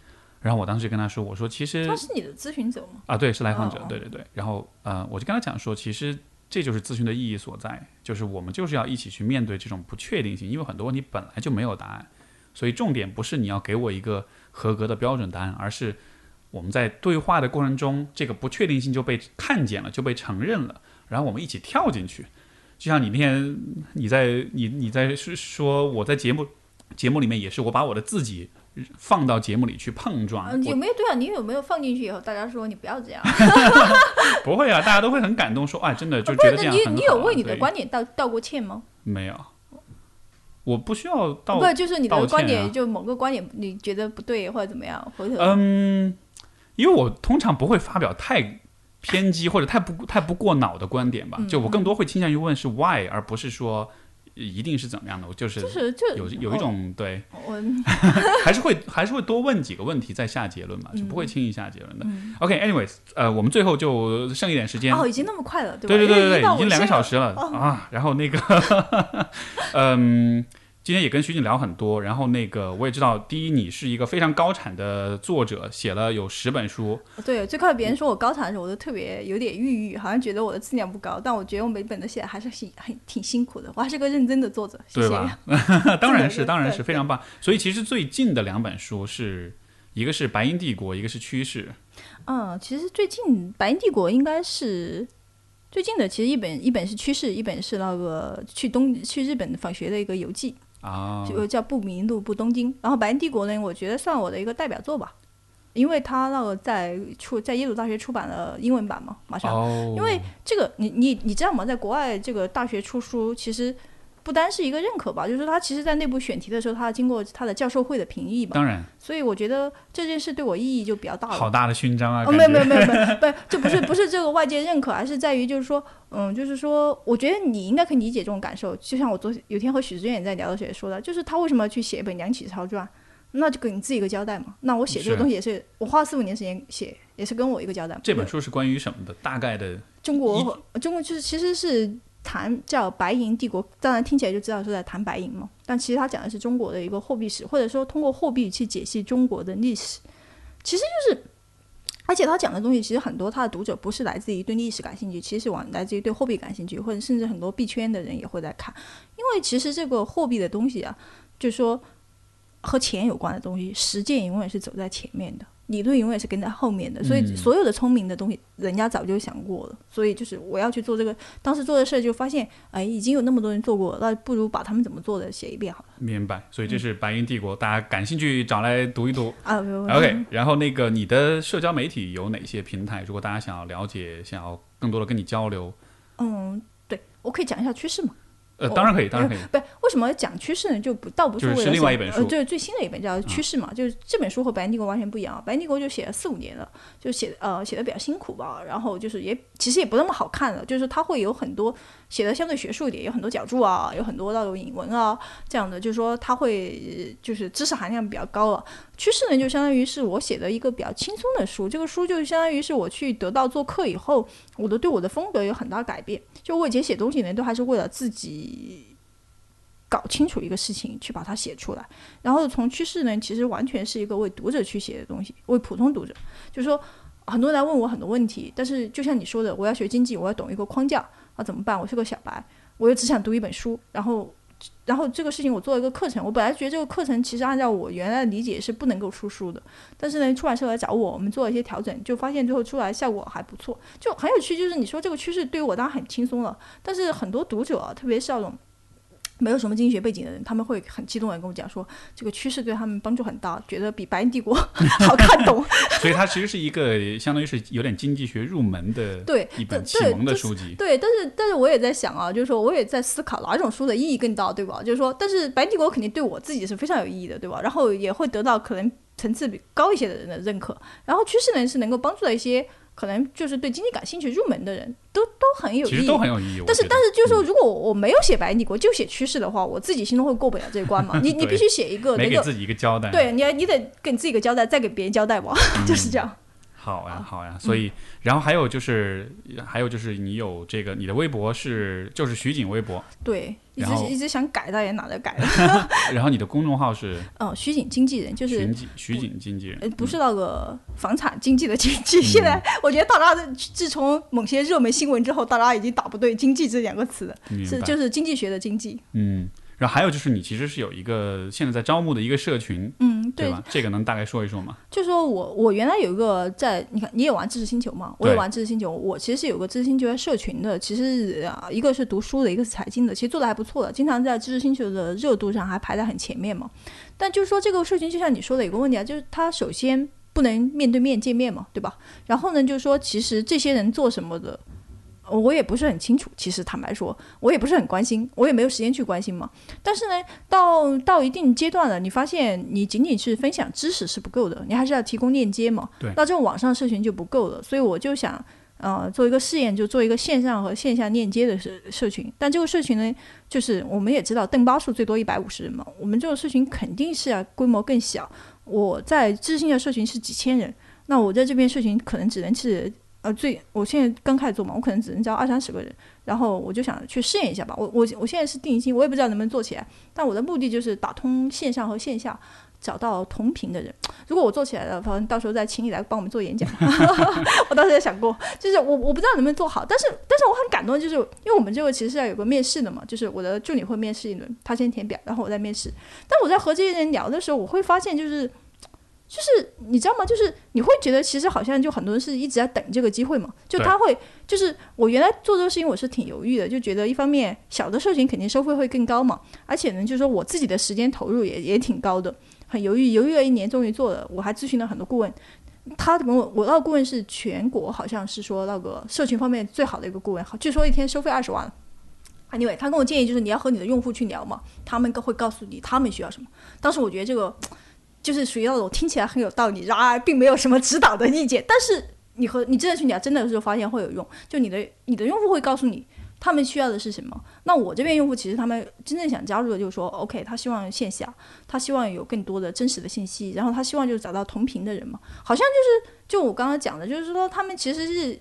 然后我当时跟他说，我说其实他是你的咨询者吗？啊，对，是来访者，对对对。然后呃，我就跟他讲说，其实这就是咨询的意义所在，就是我们就是要一起去面对这种不确定性，因为很多问题本来就没有答案，所以重点不是你要给我一个合格的标准答案，而是我们在对话的过程中，这个不确定性就被看见了，就被承认了，然后我们一起跳进去。就像你那天你在你你在是说我在节目节目里面也是我把我的自己放到节目里去碰撞，嗯，有没有对啊？你有没有放进去以后，大家说你不要这样？不会啊，大家都会很感动，说哎，真的就，觉得这样很好啊你有为你的观点道道过歉吗？没有，我不需要道不，就是你的观点，就某个观点你觉得不对或者怎么样，回头嗯，因为我通常不会发表太偏激或者太不太不过脑的观点吧，嗯就我更多会倾向于问是 why，而不是说一定是怎么样的，我就是就是就有有一种对，我 还是会还是会多问几个问题再下结论嘛，就不会轻易下结论的。嗯 OK，anyways，、呃，我们最后就剩一点时间。哦，已经那么快了，对吧？对对对对已经两个小时了、哦啊。然后那个，嗯，今天也跟徐静聊很多。然后那个我也知道，第一，你是一个非常高产的作者，写了有十本书。对，最开始别人说我高产的时候，我都特别有点抑郁，好像觉得我的质量不高。但我觉得我每本都写的还是很很挺辛苦的，我还是个认真的作者，谢谢。对吧？当然是，当然是非常棒。所以其实最近的两本书是一个是《白银帝国》，一个是《趋势》。嗯，其实最近《白银帝国》应该是最近的，其实一本一本是趋势，一本是那个去东去日本访学的一个游记，啊，就叫不迷路不东京。然后《白银帝国》呢，我觉得算我的一个代表作吧，因为它那个在出在耶鲁大学出版了英文版嘛，马上。哦，因为这个你你你知道吗？在国外这个大学出书，其实不单是一个认可吧，就是说他其实在内部选题的时候，他经过他的教授会的评议吧，当然所以我觉得这件事对我意义就比较大了。好大的勋章啊！哦，没有没有没有没有，不，这不是不是这个外界认可，而是在于就是说，嗯，就是说，我觉得你应该可以理解这种感受。就像我昨有天和许志远在聊的时候也说的，就是他为什么要去写一本梁启超传，那就给你自己一个交代嘛。那我写这个东西也是我花四五年时间写，也是跟我一个交代嘛。这本书是关于什么的？大概的中国中国就是其实是谈叫白银帝国，当然听起来就知道是在谈白银嘛，但其实他讲的是中国的一个货币史，或者说通过货币去解析中国的历史，其实就是。而且他讲的东西，其实很多他的读者不是来自于对历史感兴趣，其实往来自于对货币感兴趣，或者甚至很多币圈的人也会在看。因为其实这个货币的东西啊，就是说和钱有关的东西，实践永远是走在前面的，理论永远是跟在后面的。所以嗯所有的聪明的东西，人家早就想过了。所以就是我要去做这个，当时做的事儿就发现，哎，已经有那么多人做过，那不如把他们怎么做的写一遍好了。明白，所以这是《白银帝国》，大家感兴趣找来读一读。啊 OK，然后那个你的社交媒体有哪些平台？如果大家想要了解，想要更多的跟你交流，嗯，对，我可以讲一下趋势嘛。呃，当然可以，当然可以。不，为什么讲趋势呢？就不倒不是是为了是另外一本书呃，对，最新的一本叫《趋势》嘛，就是这本书和《白银帝国》完全不一样。《白银帝国》就写了四五年了，就写呃写的比较辛苦吧，然后就是也其实也不那么好看了，就是它会有很多写的相对学术一点，有很多脚注啊，有很多那种引文啊这样的，就是说它会就是知识含量比较高了。趋势呢，就相当于是我写的一个比较轻松的书，这个书就相当于是我去得到做客以后，我的对我的风格有很大改变。就我以前写东西呢，都还是为了自己搞清楚一个事情，去把它写出来。然后从趋势呢，其实完全是一个为读者去写的东西，为普通读者。就是说，很多人来问我很多问题，但是就像你说的，我要学经济，我要懂一个框架，怎么办？我是个小白，我又只想读一本书，然后。然后这个事情我做了一个课程，我本来觉得这个课程其实按照我原来的理解是不能够出书的，但是呢，出版社来找我，我们做了一些调整，就发现最后出来效果还不错，就很有趣。就是你说这个趋势对于我当然很轻松了，但是很多读者，特别是那种没有什么经济学背景的人，他们会很激动的跟我讲说，这个趋势对他们帮助很大，觉得比《白银帝国 》好看懂。所以它其实是一个相当于是有点经济学入门的对一本启蒙的就是书籍。对，但是但是我也在想啊，就是说我也在思考哪种书的意义更大，对吧？就是说，但是《白帝国》肯定对我自己是非常有意义的，对吧？然后也会得到可能层次比高一些的人的认可。然后趋势呢是能够帮助到一些可能就是对经济感兴趣入门的人，都都很有意义。其实都很有意义。但是但是就是说，如果我没有写白帝国，就写趋势的话，我自己心中会过不了这一关嘛。你 你必须写一个那个，没给自己一个交代。对，你要你得给你自己一个交代，再给别人交代吧，就是这样。好呀，好呀。所以，然后还有就是，还有就是，你有这个，你的微博是就是徐景微博，对，一直一直想改，但也懒得改了。然后你的公众号是嗯，徐景经纪人就是徐景经纪人，呃，不是那个房产经济的经济。现在我觉得大家的自从某些热门新闻之后，大家已经打不对“经济”这两个词了，是就是经济学的经济。嗯。然后还有就是，你其实是有一个现在在招募的一个社群，嗯，对，对吧？这个能大概说一说吗？就说我我原来有一个在，你看你也玩知识星球嘛，我也玩知识星球，我其实是有个知识星球的社群的，其实啊一个是读书的，一个是财经的，其实做的还不错的，经常在知识星球的热度上还排在很前面嘛。但就是说这个社群就像你说的一个问题啊，就是它首先不能面对面见面嘛，对吧？然后呢，就是说其实这些人做什么的。我也不是很清楚，其实坦白说，我也不是很关心，我也没有时间去关心嘛。但是呢，到到一定阶段了，你发现你仅仅是分享知识是不够的，你还是要提供链接嘛。对那这种网上社群就不够了，所以我就想，呃，做一个试验，就做一个线上和线下链接的社社群。但这个社群呢，就是我们也知道，邓巴数最多一百五十人嘛，我们这个社群肯定是要规模更小。我在知性的社群是几千人，那我在这边社群可能只能是。呃，最我现在刚开始做嘛，我可能只能招二三十个人，然后我就想去试验一下吧。我我我现在是定性，我也不知道能不能做起来，但我的目的就是打通线上和线下，找到同频的人。如果我做起来了，反正到时候再请你来帮我们做演讲。我当时也想过，就是我我不知道能不能做好，但是但是我很感动，就是因为我们这个其实是要有个面试的嘛，就是我的助理会面试一轮，他先填表，然后我再面试。但我在和这些人聊的时候，我会发现就是。就是你知道吗？就是你会觉得其实好像就很多人是一直在等这个机会嘛，就他会就是我原来做这个事情我是挺犹豫的，就觉得一方面小的社群肯定收费会更高嘛，而且呢就是说我自己的时间投入也也挺高的，很犹豫，犹豫了一年终于做了，我还咨询了很多顾问，他跟我我那个顾问是全国好像是说那个社群方面最好的一个顾问，好据说一天收费二十万。Anyway，他跟我建议就是你要和你的用户去聊嘛，他们会告诉你他们需要什么。当时我觉得这个就是属于那种听起来很有道理，然而并没有什么指导的意见。但是你和你真的去聊，真的是发现会有用。就你的你的用户会告诉你他们需要的是什么。那我这边用户其实他们真正想加入的就是说，OK，他希望线下，他希望有更多的真实的信息，然后他希望就是找到同频的人嘛。好像就是就我刚刚讲的，就是说他们其实是。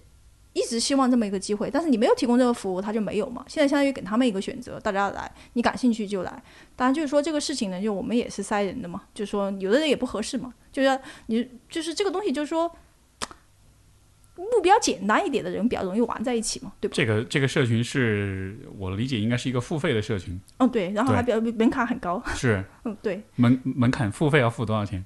一直希望这么一个机会，但是你没有提供这个服务，他就没有嘛。现在相当于给他们一个选择，大家来，你感兴趣就来。当然，就是说这个事情呢，就我们也是筛人的嘛，就是说有的人也不合适嘛，就是你就是这个东西，就是说目标简单一点的人比较容易玩在一起嘛，对吧？这个这个社群是我理解应该是一个付费的社群，嗯，对，然后还比较门槛很高，是 嗯，对，门门槛付费要付多少钱？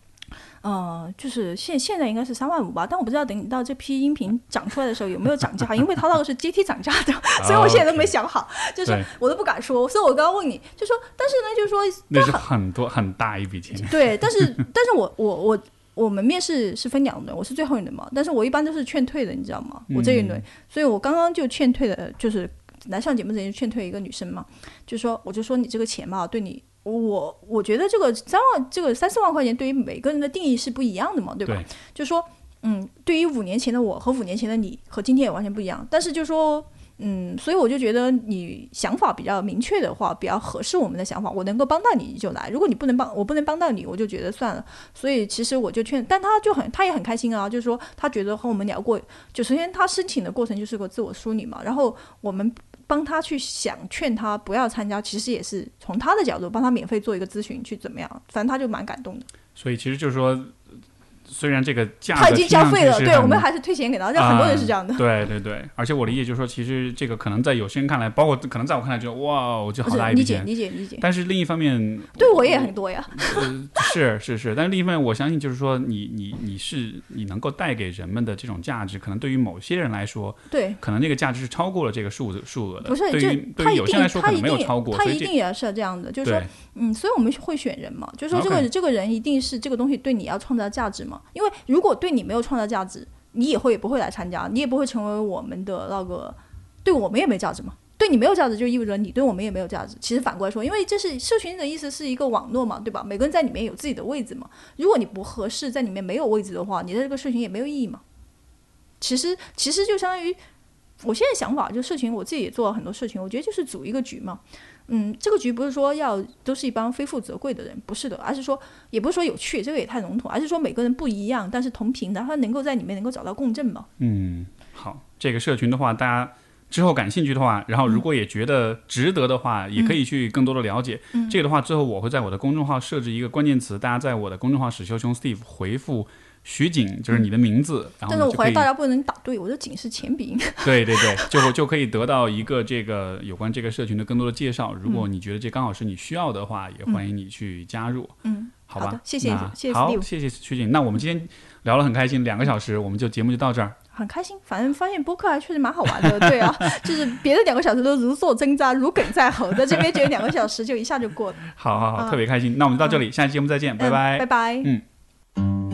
呃，就是现现在应该是三万五吧，但我不知道等你到这批音频涨出来的时候有没有涨价，因为它那个是阶梯涨价的，所以我现在都没想好，就是我都不敢说，所以我刚刚问你，就说，但是呢，就是说那是很多很大一笔钱。对，但是但是我我我我们面试是分两轮，我是最后一轮嘛，但是我一般都是劝退的，你知道吗？我这一轮，所以我刚刚就劝退的，就是来上节目之前就劝退一个女生嘛，就说我就说你这个钱嘛，对你。我我觉得这个三万，这个三四万块钱对于每个人的定义是不一样的嘛，对吧？对就说，嗯，对于五年前的我和五年前的你和今天也完全不一样。但是就说，嗯，所以我就觉得你想法比较明确的话，比较合适我们的想法，我能够帮到你就来。如果你不能帮我不能帮到你，我就觉得算了。所以其实我就劝，但他就很他也很开心啊，就是说他觉得和我们聊过，就首先他申请的过程就是个自我梳理嘛，然后我们。帮他去想劝他不要参加，其实也是从他的角度帮他免费做一个咨询，去怎么样，反正他就蛮感动的。所以其实就是说，虽然这个价他已经交费了，对我我们还是退钱给他，这很多人是这样的。对对对，而且我理解就是说，其实这个可能在有些人看来，包括可能在我看来就哇，我就好大一理解笔钱。理解理解，但是另一方面，对我也很多呀。呃，是是是，但是另一方面，我相信就是说你，你你是你能够带给人们的这种价值，可能对于某些人来说，对，可能那个价值是超过了这个数数额的。不是，就对于对于有些人来说可能没有超过，一定也是这样的，就是说，嗯，所以我们会选人嘛，就是说这个这个人一定是这个东西对你要创造价值嘛，因为如果对你没有创造价值，你以后也不会来参加，你也不会成为我们的那个，对我们也没价值嘛。对你没有价值，就意味着你对我们也没有价值。其实反过来说，因为这是社群的意思是一个网络嘛，对吧？每个人在里面有自己的位置嘛。如果你不合适，在里面没有位置的话，你在这个社群也没有意义嘛。其实其实就相当于我现在想法，就社群我自己也做了很多社群，我觉得就是组一个局嘛。嗯，这个局不是说要都是一帮非富则贵的人，不是的，而是说也不是说有趣，这个也太笼统，而是说每个人不一样，但是同频的，他能够在里面能够找到共振嘛。嗯，好，这个社群的话，大家之后感兴趣的话，然后如果也觉得值得的话，也可以去更多的了解。嗯这个的话，最后我会在我的公众号设置一个关键词，大家在我的公众号史修兄 Steve 回复徐景，就是你的名字，然后但是我怀疑大家不能打对，我的景是前鼻音。对对对，就就可以得到一个这个有关这个社群的更多的介绍。如果你觉得这刚好是你需要的话，也欢迎你去加入。嗯，好吧谢谢谢谢好，谢谢徐景。那我们今天聊了很开心，两个小时，我们就节目就到这儿。很开心，反正发现播客还确实蛮好玩的，对啊，就是别的两个小时都如坐针毡、如鲠在喉的，这边觉得两个小时就一下就过了。好好好，嗯特别开心。那我们就到这里，下期节目再见，拜嗯拜拜。拜。嗯。